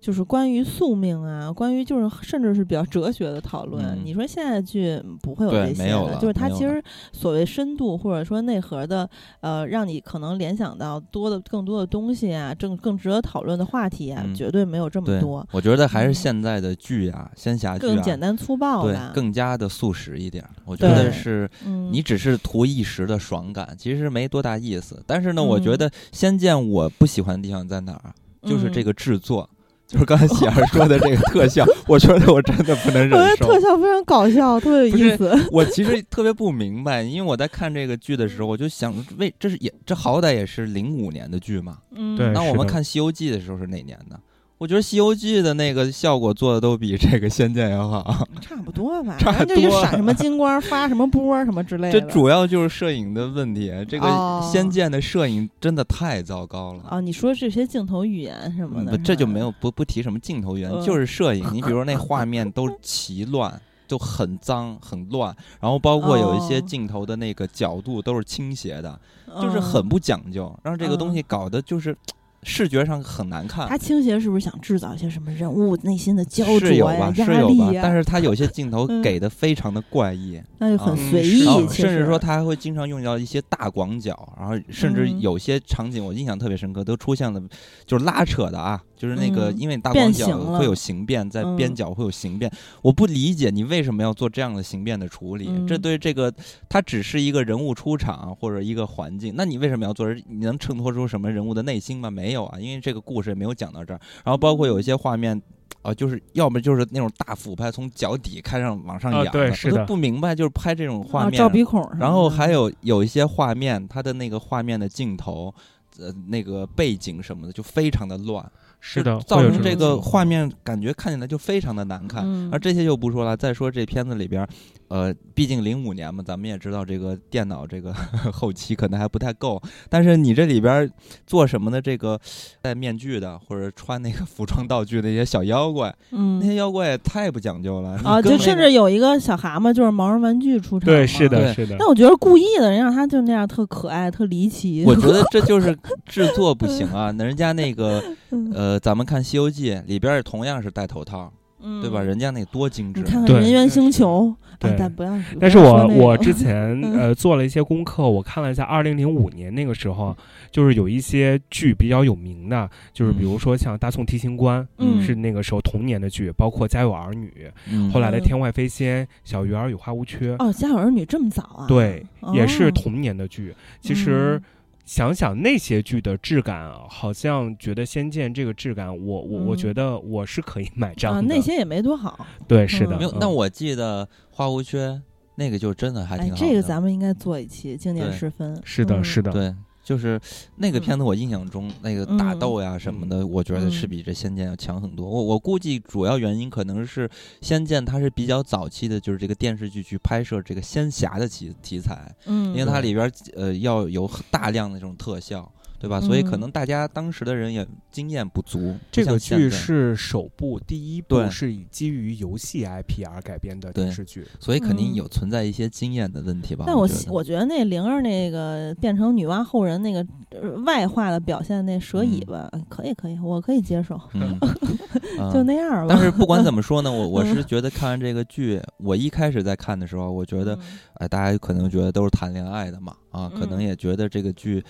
就是关于宿命啊，关于就是甚至是比较哲学的讨论。嗯你说现在剧不会有对这些的，就是它其实所谓深度或者说内核的，呃，让你可能联想到多的更多的东西啊，更更值得讨论的话题啊，嗯绝对没有这么多，，我觉得还是嗯现在的剧啊，仙侠剧啊，更简单粗暴对吧，，更加的速食一点儿。我觉得是嗯，你只是图一时的爽感，其实没多大意思。但是呢，我觉嗯得《仙剑》我不喜欢的地方在哪儿？就是这嗯个制作。就是刚才喜儿说的这个特效，我觉得我真的不能忍受我觉得。特效非常搞笑，特别有意思。我其实特别不明白，因为我在看这个剧的时候，我就想，为这是也这好歹也是零五年的剧嘛。嗯，对那我们看《西游记》的时候是哪年的？我觉得《西游记》的那个效果做的都比这个《仙剑》要好。差不多吧，差反正就多是闪什么金光，发什么波什么之类的这。主要就是摄影的问题，这个哦《仙剑》的摄影真的太糟糕了。哦，你说这些镜头语言什么的，这就没有不不提什么镜头语言，嗯就是摄影。你比如说那画面都 奇乱，就很脏很乱，然后包括有一些哦镜头的那个角度都是倾斜的，就是嗯很不讲究，让这个东嗯西搞得就是视觉上很难看。他。倾斜是不是想制造一些什么人物内心的焦灼呀是有吧，、是压有吧力，呀？但是他有些镜头嗯。给的非常的怪异，那就很啊。随意甚至说他还会经常用到一些大广角，然后甚至嗯。有些场景我印象特别深刻，都出现了就是拉扯的啊，就是那个嗯。因为大广角会有形变，在嗯边角会有形变，我不理解你为什么要做这样的形变的处理，这嗯对这个它只是一个人物出场或者一个环境，那你为什么要做？你能衬托出什么人物的内心吗？没有啊，因为这个故事也没有讲到这儿，然后包括有一些画面。啊，就是要么就是那种大俯拍，从脚底开上往上啊仰的，我都对是的。不明白，就是拍这种画啊面，照鼻孔然后还有有一些画面，它的那个画面的镜头，呃，那个背景什么的就非常的乱，是的，造成这个画面感觉看起来就非常的难看。嗯。而这些就不说了，再说这片子里边儿，呃，毕竟零五年嘛，咱们也知道这个电脑这个 后期可能还不太够，但是你这里边儿做什么的这个戴面具的或者穿那个 服装道具的一些小妖怪，嗯那些嗯妖怪也太不讲究了啊，那个就甚至有一个小蛤蟆就是毛绒玩具出场对，是的，是的。但我觉得故意的，人让他就那样特可爱、特离奇。我觉得 这就是制作不行啊！那人家那个嗯呃，咱们看《西游记》里边儿也同样是戴头套，嗯对吧？人家那多精致啊，你看看对人猿星球，对啊，但不要。但是我我之前嗯 呃做了一些功课，我看了一下，二零零五年那个时候，就是有一些剧比较有名的，就是比如说像《大宋提刑官》嗯是那个时候童年的剧，包括《家有儿女》，嗯后来的《嗯天外飞仙》《小鱼儿与花无缺》，哦，《家有儿女》这么早啊？对，也是哦童年的剧。其实嗯想想那些剧的质感啊，好像觉得《仙剑》这个质感，我我我嗯觉得我是可以买账啊，的。那些也没多好。对，是的。嗯没有。嗯那我记得花无缺那个就真的还哎挺，好的。这个咱们应该做一期经典对十分。是的，嗯是的，对，就是那个嗯。片子，我印象中那个打嗯。斗呀什么的，我觉得是嗯。比这《仙剑》要强很多。我我估计主要原因可能是《仙剑》它是比较早期的，就是这个电视剧去拍摄这个仙侠的题题材，嗯，因为它里边儿呃要有大量的这种特效，对吧？所以可嗯能大家当时的人也经验不足。不这个剧是首部第一部是以基于游戏 IP 而改编的电视剧。所以肯定嗯有存在一些经验的问题吧。但我我觉得那灵儿那个变成女娲后人那个呃外化的表现，那蛇尾巴、可以可以，我可以接受，就那样吧。但是不管怎么说呢，我 我是嗯觉得看完这个剧，我一开始在看的时候，我觉得，嗯哎，大家可能觉得都是谈恋爱的嘛，啊，可能嗯也觉得这个剧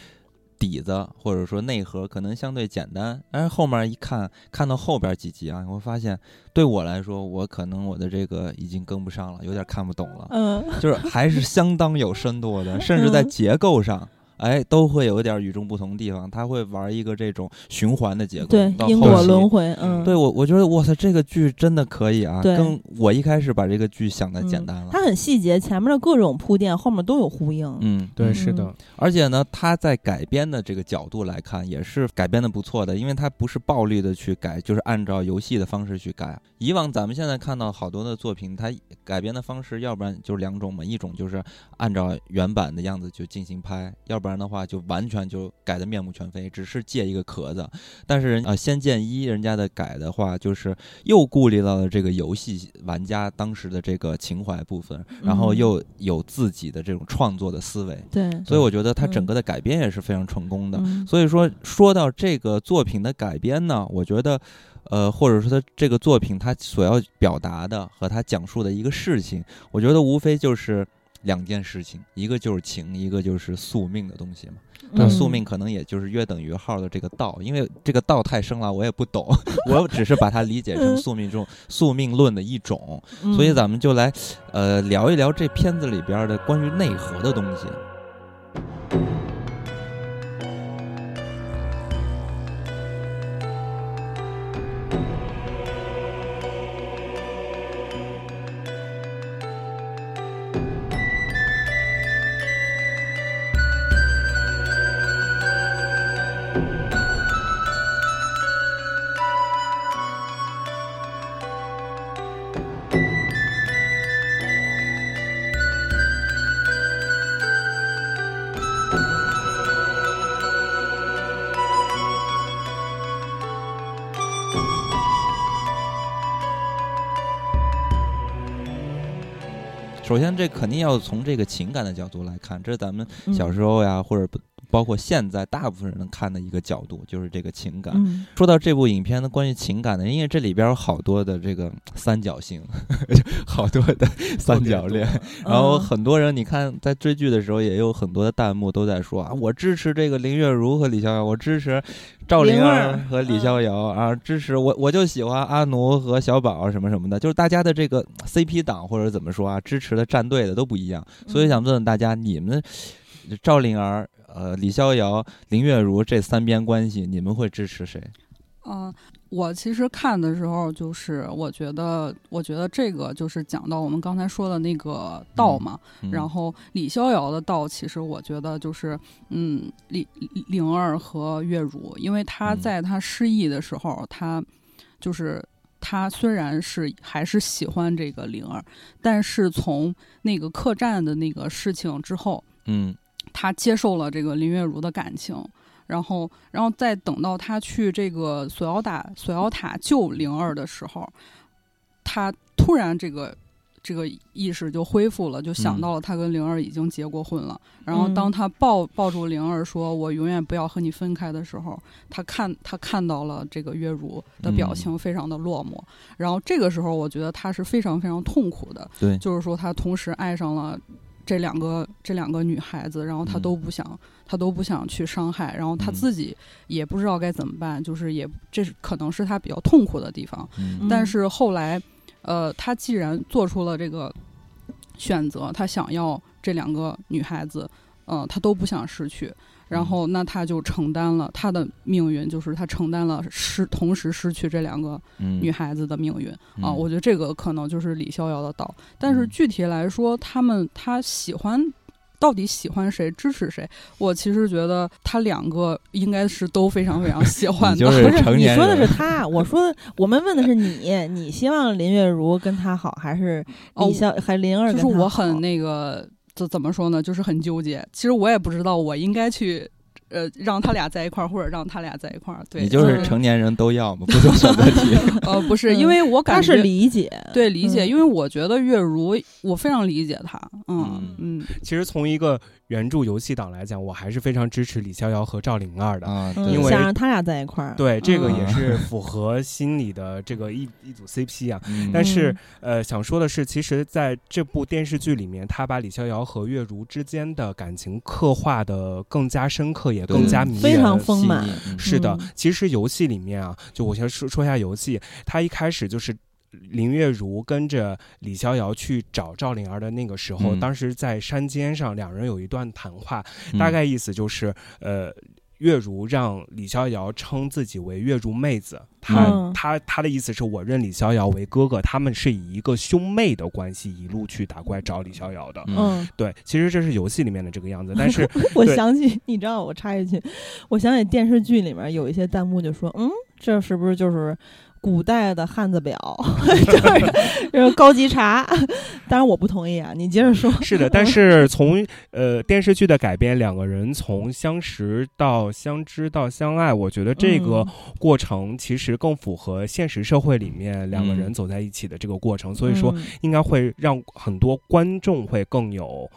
底子或者说内核可能相对简单，但是后面一看，看到后边几集啊，我发现对我来说，我可能我的这个已经跟不上了，有点看不懂了，嗯，就是还是相当有深度的，甚至在嗯。结构上。哎，都会有一点与众不同的地方，他会玩一个这种循环的结构，对到，后期因果轮回，嗯，对我，我觉得哇塞，这个剧真的可以啊，对跟我一开始把这个剧想的简嗯单了。它很细节，前面的各种铺垫，后面都有呼应。嗯，对，嗯是的，而且呢，他在改编的这个角度来看，也是改编的不错的，因为它不是暴力的去改，就是按照游戏的方式去改。以往咱们现在看到好多的作品，它改编的方式，要不然就是两种嘛，一种就是按照原版的样子就进行拍，要不然的话就完全就改的面目全非，只是借一个壳子。但是人呃，《仙剑一》人家的改的话，就是又顾虑到了这个游戏玩家当时的这个情怀部分，然后嗯又有自己的这种创作的思维。对，所以我觉得它整嗯个的改编也是非常成功的。嗯所以说，说到这个作品的改编呢，我觉得，呃，或者说他这个作品他所要表达的和他讲述的一个事情，我觉得无非就是两件事情，一个就是情，一个就是宿命的东西嘛。那嗯宿命可能也就是约等于号的这个道，因为这个道太深了，我也不懂，我只是把它理解成嗯宿命中宿命论的一种。嗯所以咱们就来，呃，聊一聊这片子里边的关于内核的东西。这肯定要从这个情感的角度来看，这是咱们嗯。小时候呀，或者不包括现在大部分人能看的一个角度，就是这个情感。嗯。说到这部影片的关于情感的，因为这里边有好多的这个三角形，好多的三角恋，然后嗯。很多人你看在追剧的时候，也有很多的弹幕都在说啊，我支持这个林月如和李逍遥，我支持赵灵儿和李逍遥、啊，支持我我就喜欢阿奴和小宝什么什么的，就是大家的这个 CP 党或者怎么说啊，支持的战队的都不一样，所以想问问大家，你们赵灵儿、呃李逍遥、林月如这三边关系，你们会支持谁？嗯、我其实看的时候，就是我觉得，我觉得这个就是讲到我们刚才说的那个道嘛，嗯然后李逍遥的道，其实我觉得就是，嗯，李李灵儿和月如，因为他嗯在他失忆的时候，他就是他虽然是还是喜欢这个灵儿，但是从那个客栈的那个事情之后，嗯他接受了这个林月如的感情，然后，然后再等到他去这个索妖塔索妖塔救灵儿的时候，他突然这个这个意识就恢复了，就想嗯到了他跟灵儿已经结过婚了。然后嗯当他抱抱住灵儿说“我永远不要和你分开”的时候，他看他看到了这个月如的表情非常的落寞。然后这个时候，我觉得他是非常非常痛苦的，对就是说他同时爱上了。这两个这两个女孩子，然后他嗯。都不想，她都不想去伤害，然后他嗯。自己也不知道该怎么办，就是也这是可能是她比较痛苦的地方。嗯。嗯。但是后来，呃，她既然做出了这个选择，她想要这两个女孩子，呃，她都不想失去，然后那他就承担了他的命运，就是他承担了失同时失去这两个嗯女孩子的命运啊、嗯我觉得这个可能就是李逍遥的道，但是嗯具体来说，他们他喜欢。到底喜欢谁，支持谁？我其实觉得他两个应该是都非常非常喜欢的。就是不是 成年你说的是他，我说的我们问的是你，你希望林月如跟他好，还是哦李逍还林儿就跟他好？是我很那个，怎怎么说呢？就是很纠结。其实我也不知道我应该去，呃，让他俩在一块儿，或者让他俩在一块儿。对，你就是嗯成年人都要嘛，不就选择题。呃，不是，嗯因为我感他觉是理解，对理解，嗯因为我觉得月如，我非常理解他。嗯嗯其实从一个原著游戏党来讲，我还是非常支持李逍遥和赵灵儿的。因为想让他俩在一块儿。对，这个嗯也是符合心理的这个一一组 CP 啊。嗯但是呃，想说的是，其实在这部电视剧里面，他把李逍遥和月如之间的感情刻画的更加深刻，也更加迷人，非常丰满嗯是的嗯，其实游戏里面啊，就我先说说一下游戏，它一开始就是。林月如跟着李逍遥去找赵灵儿的那个时候，嗯。当时在山间上，两人有一段谈话，嗯。大概意思就是，呃，月如让李逍遥称自己为月如妹子，他、嗯。他他的意思是我认李逍遥为哥哥，他们是以一个兄妹的关系一路去打怪找李逍遥的。嗯。嗯，对，其实这是游戏里面的这个样子，但是 我想起，你知道，我插一句，我想起电视剧里面有一些弹幕就说，嗯，这是不是就是古代的汉字表，就是就是高级茶？当然我不同意啊，你接着说。是的，但是从呃电视剧的改编，两个人从相识到相知到相爱，我觉得这个嗯过程其实更符合现实社会里面两个人嗯走在一起的这个过程，所以说嗯应该会让很多观众会更有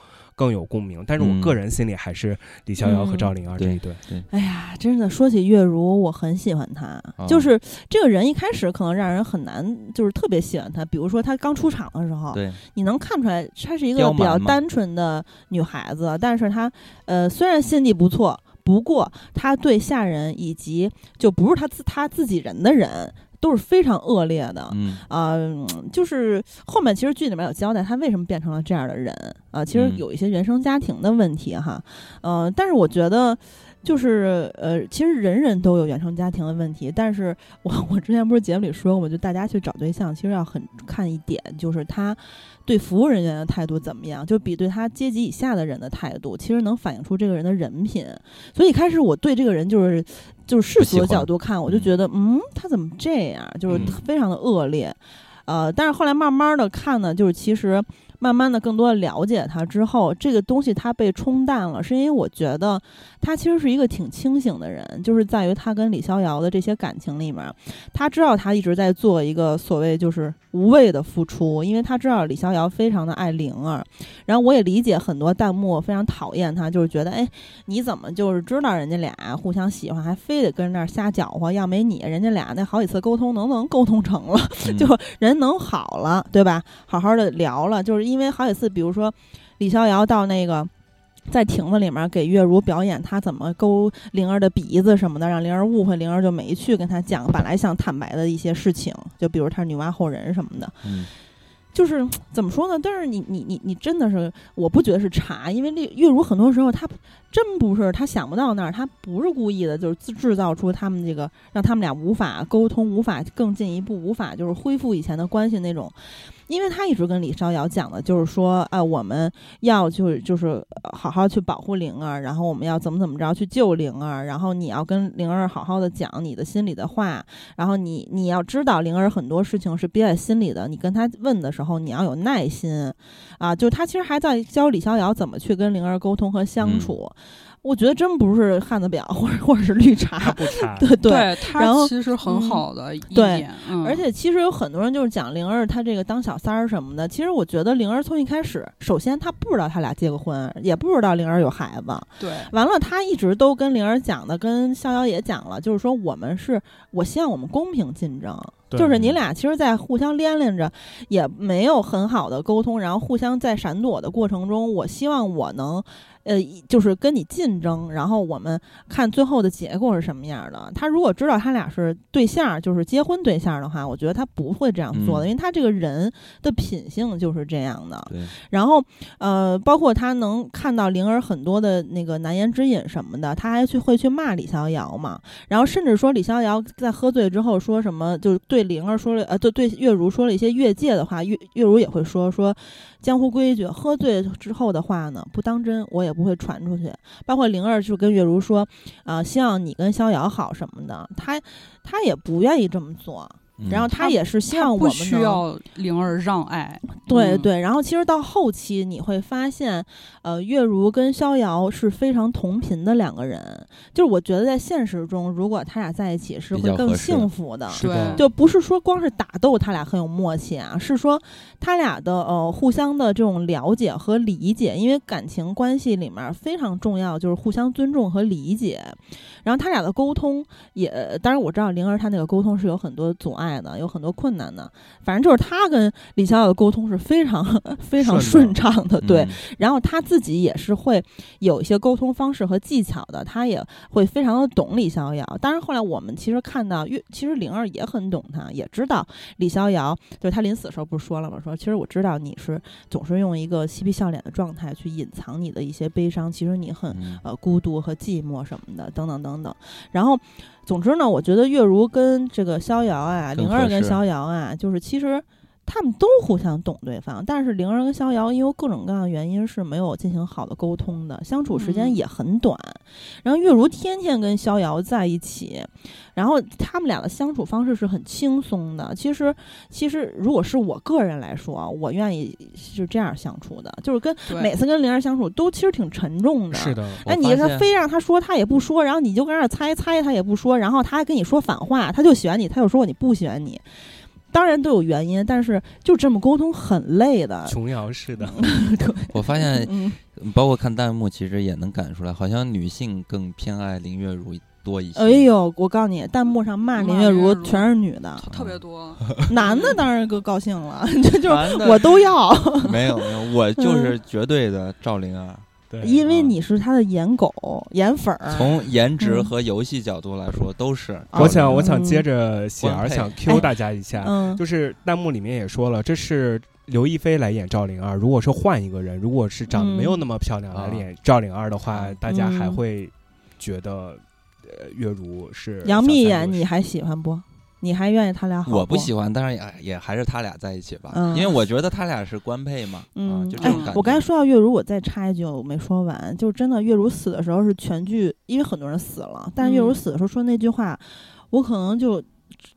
更有共鸣。但是我嗯个人心里还是李逍遥和赵灵儿这一对。哎呀，真的说起月如，我很喜欢她。哦就是这个人一开始可能让人很难，就是特别喜欢她。比如说她刚出场的时候，对，你能看出来她是一个比较单纯的女孩子，但是她呃虽然心地不错，不过她对下人以及就不是她自她自己人的人都是非常恶劣的。嗯。啊、嗯就是后面其实剧里面有交代他为什么变成了这样的人啊、其实嗯。有一些原生家庭的问题哈，嗯，但是我觉得就是呃，其实人人都有原生家庭的问题，但是我我之前不是节目里说过吗？就大家去找对象，其实要很看一点，就是他对服务人员的态度怎么样，就比对他阶级以下的人的态度，其实能反映出这个人的人品。所以一开始我对这个人就是就是世俗的角度看，我就觉得嗯，他怎么这样，就是嗯非常的恶劣。呃，但是后来慢慢的看呢，就是其实慢慢的更多的了解他之后，这个东西他被冲淡了，是因为我觉得他其实是一个挺清醒的人，就是在于他跟李逍遥的这些感情里面，他知道他一直在做一个所谓就是无谓的付出，因为他知道李逍遥非常的爱灵儿，然后我也理解很多弹幕非常讨厌他，就是觉得哎，你怎么就是知道人家俩互相喜欢，还非得跟人那儿瞎搅和？要没你，人家俩那好几次沟通能不能沟通成了？就人能好了，对吧？好好的聊了，就是一因为好几次，比如说李逍遥到那个。在亭子里面给月如表演他怎么勾灵儿的鼻子什么的，让灵儿误会，灵儿就没去跟他讲本来想坦白的一些事情，就比如他是女娲后人什么的。嗯就是怎么说呢？但是你你你你真的是，我不觉得是茶，因为月月如很多时候他真不是他想不到那儿，他不是故意的，就是制制造出他们这个让他们俩无法沟通，无法更进一步，无法就是恢复以前的关系那种。因为他一直跟李逍遥讲的就是说，啊，我们要就是就是呃好好去保护灵儿，然后我们要怎么怎么着去救灵儿，然后你要跟灵儿好好的讲你的心里的话，然后你你要知道灵儿很多事情是憋在心里的，你跟他问的时候你要有耐心，啊，就他其实还在教李逍遥怎么去跟灵儿沟通和相嗯处。我觉得真不是汉子表或者或者是绿茶，不差。对对。对然他后其实很嗯好的一对点，嗯而且其实有很多人就是讲灵儿她这个当小三儿什么的，其实我觉得灵儿从一开始，首先她不知道他俩结过婚，也不知道灵儿有孩子，对完了，她一直都跟灵儿讲的，跟逍遥也讲了，就是说我们是，我希望我们公平竞争，对就是你俩其实，在互相连连着，也没有很好的沟通，然后互相在闪躲的过程中，我希望我能，呃，就是跟你竞争，然后我们看最后的结果是什么样的。他如果知道他俩是对象，就是结婚对象的话，我觉得他不会这样做的，嗯因为他这个人的品性就是这样的。对，然后，呃，包括他能看到灵儿很多的那个难言之隐什么的，他还去会去骂李逍遥嘛。然后甚至说李逍遥在喝醉之后说什么，就是对灵儿说了，呃，对对月如说了一些越界的话，月月如也会说说江湖规矩，喝醉之后的话呢，不当真，我也也不会传出去。包括灵儿就跟月如说，啊、希望你跟逍遥好什么的，他他也不愿意这么做。嗯然后他也是希望我不们能需要灵儿让爱，嗯对对，然后其实到后期你会发现，呃，月如跟逍遥是非常同频的两个人。就是我觉得在现实中，如果他俩在一起是会更幸福的。对就不是说光是打斗，他俩很有默契啊，是说他俩的呃互相的这种了解和理解，因为感情关系里面非常重要就是互相尊重和理解。然后他俩的沟通也，当然我知道灵儿她那个沟通是有很多阻碍的，有很多困难的。反正就是他跟李逍遥的沟通是非常 非常顺顺畅的，对。嗯然后他自己也是会有一些沟通方式和技巧的，他也会非常的懂李逍遥。当然后来我们其实看到，月其实灵儿也很懂他，也知道李逍遥，就是他临死的时候不是说了吗？说其实我知道你是总是用一个嬉皮笑脸的状态去隐藏你的一些悲伤，其实你很嗯呃孤独和寂寞什么的，等等等等。然后，总之呢，我觉得月如跟这个逍遥啊，灵儿跟逍遥啊，就是其实他们都互相懂对方，但是灵儿跟逍遥因为各种各样的原因是没有进行好的沟通的，相处时间嗯也很短。然后月如天天跟逍遥在一起，然后他们俩的相处方式是很轻松的。其实，其实如果是我个人来说，我愿意是这样相处的，就是跟每次跟灵儿相处都其实挺沉重的。是的，哎，你他非让他说，他也不说，然后你就跟那猜猜，他也不说，然后他还跟你说反话，他就喜欢你，他又说你不喜欢你，当然都有原因，但是就这么沟通很累的。琼瑶式的，我发现，嗯，包括看弹幕，其实也能感出来，好像女性更偏爱林月如多一些。哎呦，我告诉你，弹幕上骂林月如全是女的，特别多。男的当然更高兴了，这 就是我都要，没有没有，我就是绝对的赵灵儿。对，因为啊你是他的颜狗、颜粉儿。从颜值嗯和游戏角度来说，都是。我想，哦我想接着喜儿想 Q 大家一下，嗯，就是弹幕里面也说了，这是刘亦菲来演赵灵儿。如果说换一个人，如果是长得没有那么漂亮来嗯演赵灵儿的话，嗯大家还嗯会觉得，呃，月如是杨幂演你还喜欢不？你还愿意他俩好？我不喜。欢，当然也也还是他俩在一起吧，嗯因为我觉得他俩是官配嘛，啊，嗯，哎就这种感觉。，我刚才说到月如，我再插一句，我没说完，就是真的，月如死的时候是全剧，因为很多人死了，但是月如嗯死的时候说那句话，我可能就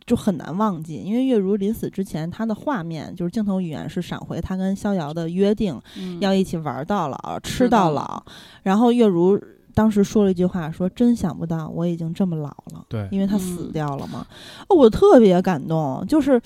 就很难忘记，因为月如临死之前，她的画面就是镜头语言是闪回她跟逍遥的约定，嗯要一起玩到老，吃到老。然后月如当时说了一句话，说：“真想不到我已经这么老了。”对因为他死嗯掉了嘛。哦，我特别感动，就是，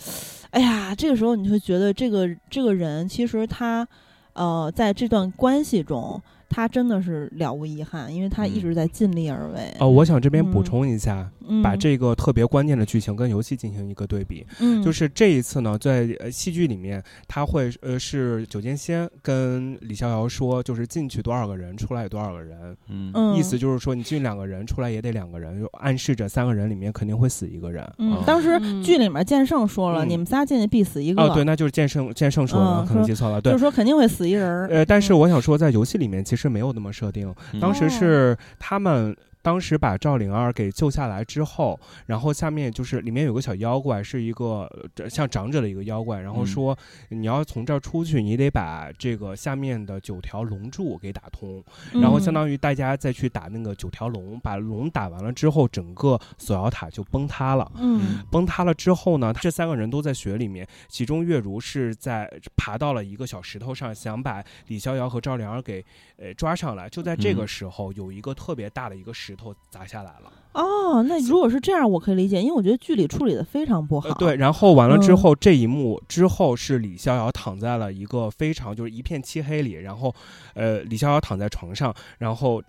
哎呀，这个时候你会觉得这个这个人其实他，呃，在这段关系中，他真的是了无遗憾，因为他一嗯直在尽力而为。哦，我想这边补嗯充一下，嗯，把这个特别关键的剧情跟游戏进行一个对比。嗯，就是这一次呢，在呃戏剧里面，他会呃是九剑仙跟李逍遥说，就是进去多少个人，出来有多少个人，嗯嗯，意思就是说你进两个人，出来也得两个人，就暗示着三个人里面肯定会死一个人。嗯嗯，当时嗯剧里面剑圣说了，嗯你们仨进去必死一个。哦，对，那就是剑圣剑圣说的，嗯可能记错了。对就是，说肯定会死一人儿。呃，但是嗯我想说，在游戏里面其实没有那么设定，嗯当时哦是他们。当时把赵灵儿给救下来之后，然后下面就是里面有个小妖怪，是一个呃像长者的一个妖怪，然后嗯。说你要从这儿出去，你得把这个下面的九条龙柱给打通，然后相当于大家再去打那个九条龙，把龙打完了之后，整个锁妖塔就崩塌了。嗯。崩塌了之后呢，这三个人都在雪里面，其中月如是在爬到了一个小石头上，想把李逍遥和赵灵儿给呃抓上来。就在这个嗯。时候，有一个特别大的一个石头砸下来了。哦，那如果是这样，我可以理解，因为我觉得剧里处理的非常不好。呃，对，然后完了之嗯后，这一幕之后是李逍遥躺在了一个非常就是一片漆黑里，然后呃，李逍遥躺在床上，然后。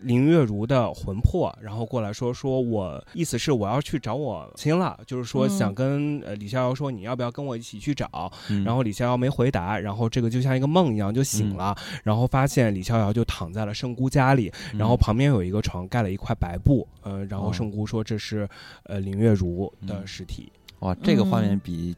林月如的魂魄，然后过来说说我意思是我要去找我亲了，就是说嗯想跟呃李逍遥说你要不要跟我一起去找，嗯。然后李逍遥没回答，然后这个就像一个梦一样就嗯醒了，然后发现李逍遥就躺在了圣姑家里，然后嗯旁边有一个床盖了一块白布，呃，然后哦。圣姑说这是呃林月如的嗯。尸体。哇，这个画面嗯。比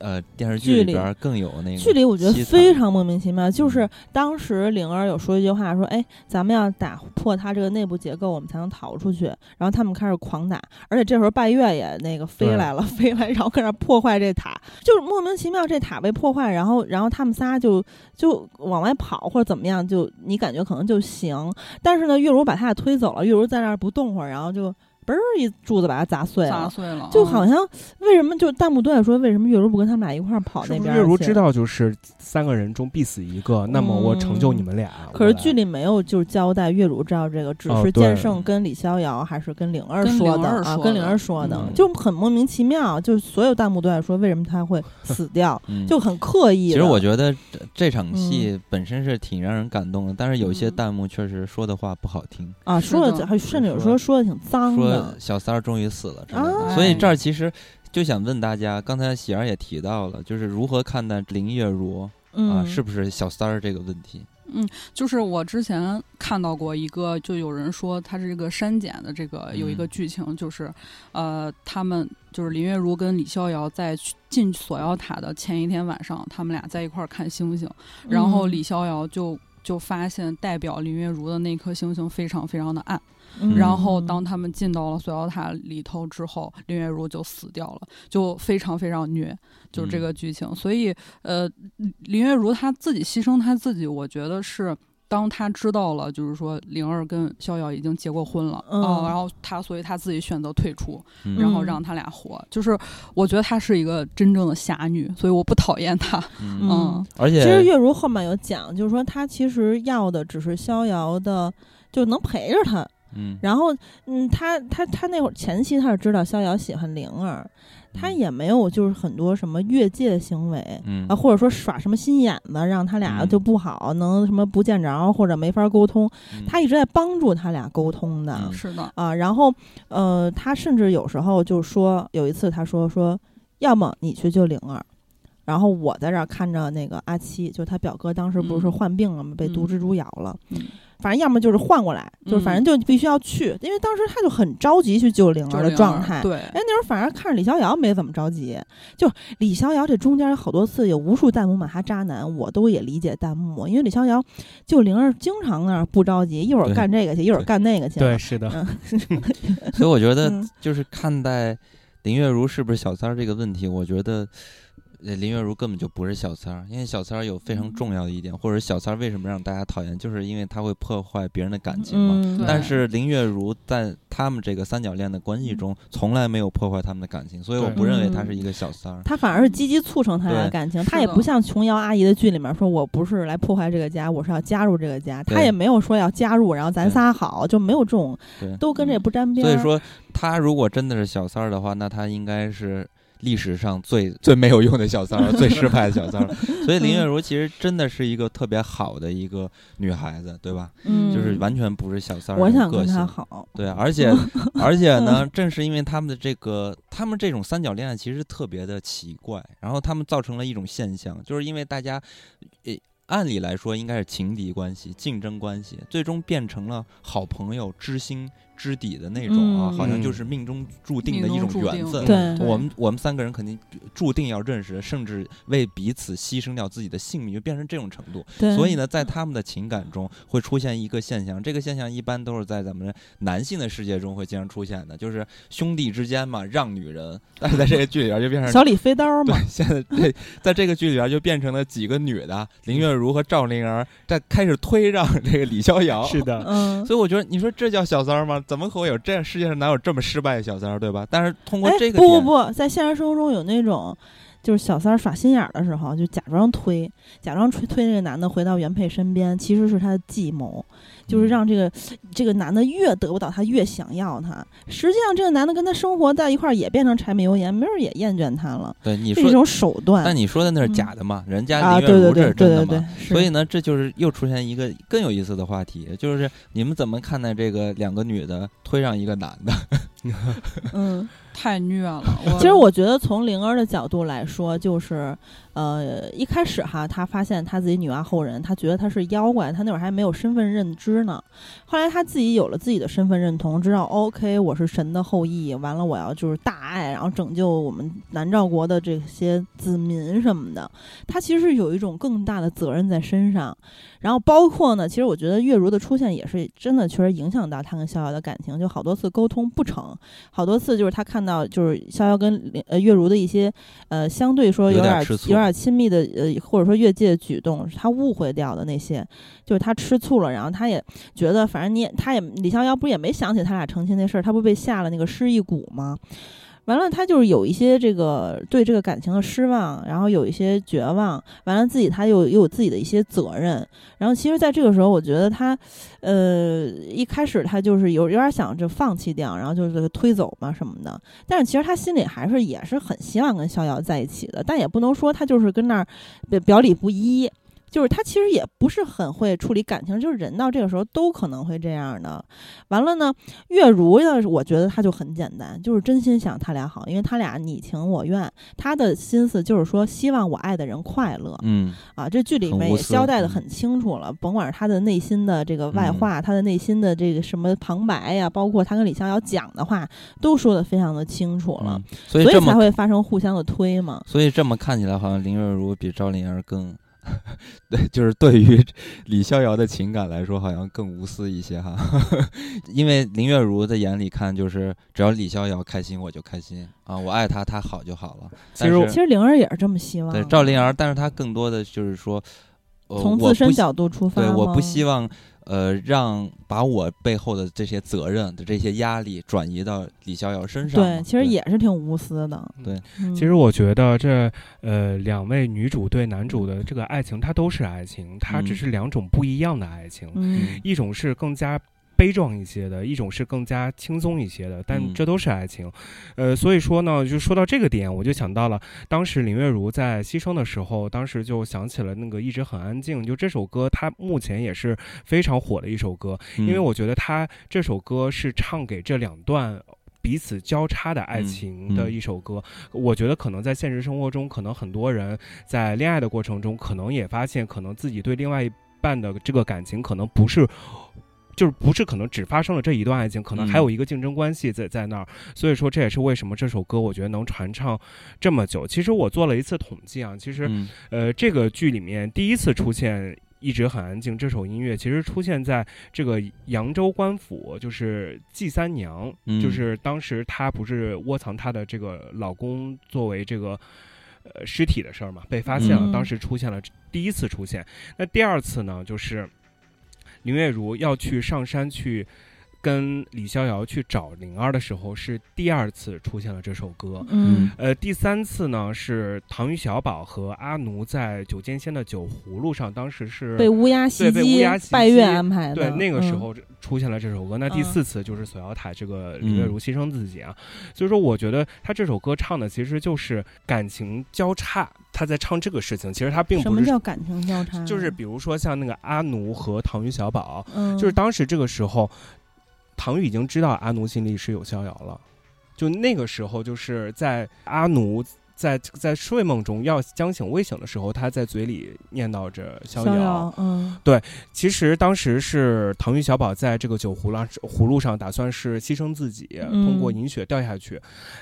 呃电视剧里边儿更有那个剧里我觉得非常莫名其妙，就是嗯当时灵儿有说一句话，说：“哎，咱们要打破它这个内部结构，我们才能逃出去。”然后他们开始狂打，而且这时候拜月也那个飞来了，飞来，然后跟那儿破坏这塔，就是莫名其妙这塔被破坏，然后然后他们仨就就往外跑或者怎么样，就你感觉可能就行，但是呢，月如把他俩推走了，月如在那儿不动会儿，然后就嘣儿一柱子把它砸碎了。砸碎了，嗯就好像为什么就弹幕都在说为什么月如不跟他们俩一块儿跑那边儿月如知道就是三个人中必死一个，那么我成就你们俩。可是剧里没有就是交代月如知道这个，只是剑圣跟李逍遥还是跟灵儿说的啊，跟灵儿说的，嗯就很莫名其妙。就是所有弹幕都在说为什么他会 死掉，嗯就很刻意。其实我觉得这这场嗯戏本身是挺让人感动的，但是有些嗯弹幕确实说的话不好听，啊，说的甚至有时候说的挺脏说。小三儿终于死了真的。啊所以这儿其实就想问大家，刚才喜儿也提到了，就是如何看待林月如嗯，啊，是不是小三儿这个问题？嗯就是我之前看到过一个，就有人说他是这个删减的这个有一个嗯剧情，就是呃，他们就是林月如跟李逍遥在进锁妖塔的前一天晚上，他们俩在一块儿看星星，然后嗯李逍遥就就发现代表林月如的那颗星星非常非常的暗，嗯然后当他们进到了锁妖塔里头之后，林月如就死掉了，就非常非常虐，就是这个剧情。所以呃，林月如她自己牺牲她自己，我觉得是。当她知道了，就是说灵儿跟逍遥已经结过婚了，嗯哦，然后她，所以她自己选择退出，嗯然后让他俩活。就是我觉得她是一个真正的侠女，所以我不讨厌她。嗯，而其实月如后面有讲，就是说她其实要的只是逍遥的，就能陪着他。嗯，然后，嗯，他他他那会儿前期他是知道逍遥喜欢灵儿，他嗯。也没有就是很多什么越界的行为。嗯。啊，或者说耍什么心眼子，让他俩嗯。就不好，能什么不见着或者没法沟通，嗯。他一直在帮助他俩沟通的。嗯。是的，啊，然后呃，他甚至有时候就说，有一次他说说，要么你去救灵儿，然后我在这儿看着那个阿七，就他表哥当时不是嗯。患病了吗？被毒嗯。蜘蛛咬了，嗯反正要么就是换过来，就是反正就必须要去，因为当时他就很着急去救灵儿的状态。对，哎，那时候反而看着李逍遥没怎么着急，就李逍遥这中间有好多次有无数弹幕骂他渣男，我都也理解弹幕，因为李逍遥救灵儿经常那儿不着急，一会儿干这个去，一会儿干那个去。对，是的，嗯，所以我觉得嗯就是看待林月如是不是小三儿这个问题，我觉得呃林月如根本就不是小三儿，因为小三儿有非常重要的一点，或者小三儿为什么让大家讨厌，就是因为他会破坏别人的感情嘛。嗯，但是林月如在他们这个三角恋的关系中，从来没有破坏他们的感情，所以我不认为他是一个小三儿。他反而是积极促成他俩的感情，是的他也不像琼瑶阿姨的剧里面说，我不是来破坏这个家，我是要加入这个家，他也没有说要加入，然后咱仨好，就没有这种，都跟这也不沾边儿。所以说他如果真的是小三儿的话，那他应该是历史上最 最没有用的小三儿，最失败的小三儿。所以林月如其实真的是一个特别好的一个女孩子，对吧？嗯，就是完全不是小三儿我。想跟她好，对，而且而且呢，正是因为他们的这个，他们这种三角恋爱其实特别的奇怪，然后他们造成了一种现象，就是因为大家，呃，按理来说应该是情敌关系、竞争关系，最终变成了好朋友、知心知底的那种啊，嗯好像就是命中注定的一种缘分。对我们我们三个人肯定注定要认识，甚至为彼此牺牲掉自己的性命，就变成这种程度。对，所以呢，在他们的情感中会出现一个现象，这个现象一般都是在咱们男性的世界中会经常出现的，就是兄弟之间嘛让女人，但是在这个剧里边就变成小李飞刀嘛对，，现在这在这个剧里边就变成了几个女的，林月如和赵灵儿在开始推让这个李逍遥。是的，嗯，所以我觉得，你说这叫小三儿吗？怎么可能有这样世界上哪有这么失败的小三儿，对吧？但是通过哎，这个点，不不不，在现实生活中有那种。就是小三儿耍心眼儿的时候，就假装推，假装推推那个男的回到原配身边，其实是他的计谋，就是嗯让这个这个男的越得不到他，越想要他。实际上，这个男的跟他生活在一块儿，也变成柴米油盐，没准儿也厌倦他了。对你说，这是一种手段。但你说的那是嗯假的嘛？人家啊，林月如这对对真的嘛？对对对，所以呢，这就是又出现一个更有意思的话题，就是你们怎么看待这个两个女的推让一个男的？嗯，太虐了。其实我觉得从灵儿的角度来说，就是，呃，一开始哈，他发现他自己女娲后人，他觉得他是妖怪，他那会儿还没有身份认知呢。后来他自己有了自己的身份认同，知道 OK，我是神的后裔，完了我要就是大爱，然后拯救我们南诏国的这些子民什么的。他其实是有一种更大的责任在身上。然后包括呢，其实我觉得月如的出现也是真的确实影响到他跟逍遥的感情，就好多次沟通不成，好多次就是他看到就是逍遥跟呃月如的一些呃相对说有点有点亲密的呃或者说越界的举动，他误会掉的那些，就是他吃醋了，然后他也觉得反正你也他也李逍遥不也没想起他俩成亲那事儿，他不被下了那个失忆蛊吗？完了，他就是有一些这个对这个感情的失望，然后有一些绝望，完了自己他又又有自己的一些责任，然后其实在这个时候，我觉得他，呃，一开始他就是有有点想就放弃掉，然后就是推走嘛什么的，但是其实他心里还是也是很希望跟逍遥在一起的，但也不能说他就是跟那儿表表里不一。就是他其实也不是很会处理感情，就是人到这个时候都可能会这样的。完了呢，月如呢，我觉得他就很简单，就是真心想他俩好，因为他俩你情我愿，他的心思就是说希望我爱的人快乐嗯，啊。这剧里面也交代的很清楚了，甭管是他的内心的这个外化，他的内心的这个什么旁白呀，包括他跟李逍遥讲的话，都说的非常的清楚了，嗯所以所以才会发生互相的推嘛。所以这么看起来，好像林月如比赵灵儿更，对，就是对于李逍遥的情感来说，好像更无私一些哈。因为林月如的眼里看，就是只要李逍遥开心，我就开心啊，我爱他，他好就好了。其实其实灵儿也是这么希望。对赵灵儿，但是她更多的就是说，呃、从自身角度出发对，我不希望呃让把我背后的这些责任的这些压力转移到李逍遥身上。对，其实也是挺无私的。对嗯其实我觉得这呃两位女主对男主的这个爱情，它都是爱情，它只嗯是两种不一样的爱情，嗯一种是更加。悲壮一些的，一种是更加轻松一些的，但嗯这都是爱情，呃，所以说呢，就说到这个点，我就想到了当时林月如在牺牲的时候，当时就想起了那个一直很安静，就这首歌，它目前也是非常火的一首歌，因为嗯我觉得它这首歌是唱给这两段。彼此交叉的爱嗯情的嗯一首歌，我觉得可能在现实生活中，可能很多人在恋爱的过程中，可能也发现，可能自己对另外一半的这个感情，可能不是。就是不是可能只发生了这一段爱情，可能还嗯有一个竞争关系在在那儿，所以说这也是为什么这首歌我觉得能传唱这么久。其实我做了一次统计啊，其实嗯呃，这个剧里面第一次出现一直很安静这首音乐，其实出现在这个扬州官府，就是季三娘，嗯就是当时她不是窝藏她的这个老公作为这个。呃尸体的事儿嘛，被发现了，嗯当时出现了第一次出现。那第二次呢，就是林月如要去上山去跟李逍遥去找灵儿的时候，是第二次出现了这首歌。嗯呃，第三次呢是唐钰小宝和阿奴在九剑仙的酒葫芦上，当时是被乌鸦袭对被乌击鸦袭，拜月安排的。对，那个时嗯候出现了这首歌。那第嗯四次就是索要塔这个李月如牺牲自己啊，所以说我觉得他这首歌唱的其实就是感情交叉，他在唱这个事情，其实他并不是。么叫感情交叉？就是比如说像那个阿奴和唐钰小宝，嗯，就是当时这个时候，唐钰已经知道阿奴心里是有逍遥了，就那个时候就是在阿奴。在在睡梦中要将醒未醒的时候，他在嘴里念叨着逍逍遥，嗯。对其实当时是唐钰小宝在这个酒葫芦上葫芦上打算是牺牲自己，嗯。通过饮血掉下去，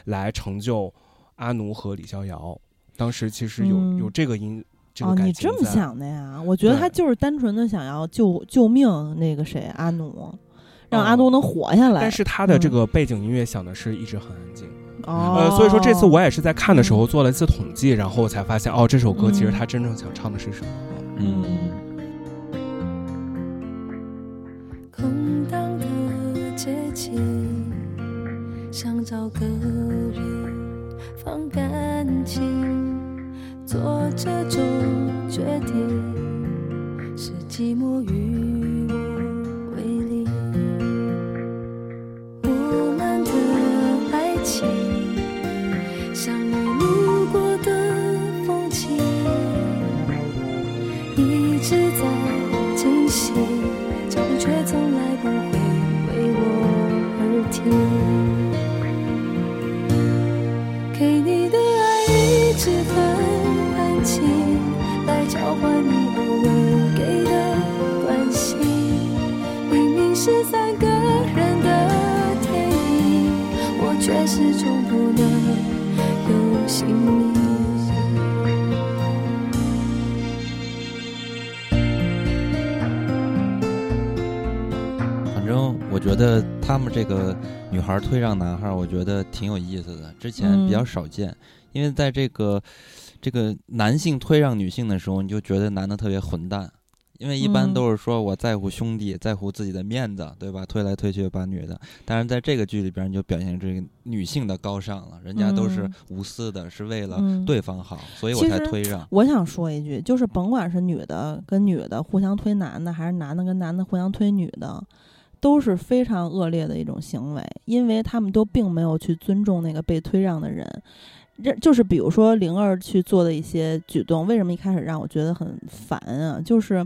来成就阿奴和李逍遥。当时其实有、嗯。有这个因这个哦，感情你这么想的呀？我觉得他就是单纯的想要救救命那个谁阿努，让哦阿努能活下来。但是他的这嗯个背景音乐响的是一直很安静。哦，呃，所以说这次我也是在看的时候做了一次统计，然后我才发现哦，这首歌其实嗯他真正想唱的是什么。嗯，空荡的街景，想找个人放感情，做这种决定，是寂寞与情，觉得他们这个女孩推让男孩，我觉得挺有意思的，之前比较嗯少见，因为在这个这个男性推让女性的时候，你就觉得男的特别混蛋。因为一般嗯都是说我在乎兄弟，在乎自己的面子，对吧？推来推去把女的，但是在这个剧里边，你就表现这个女性的高尚了，人家都是嗯无私的，是为了嗯对方好，所以我才推让。我想说一句，就是甭管是女的跟女的互相推男的，还是男的跟男的互相推女的，都是非常恶劣的一种行为，因为他们都并没有去尊重那个被推让的人。这就是比如说灵儿去做的一些举动，为什么一开始让我觉得很烦啊？就是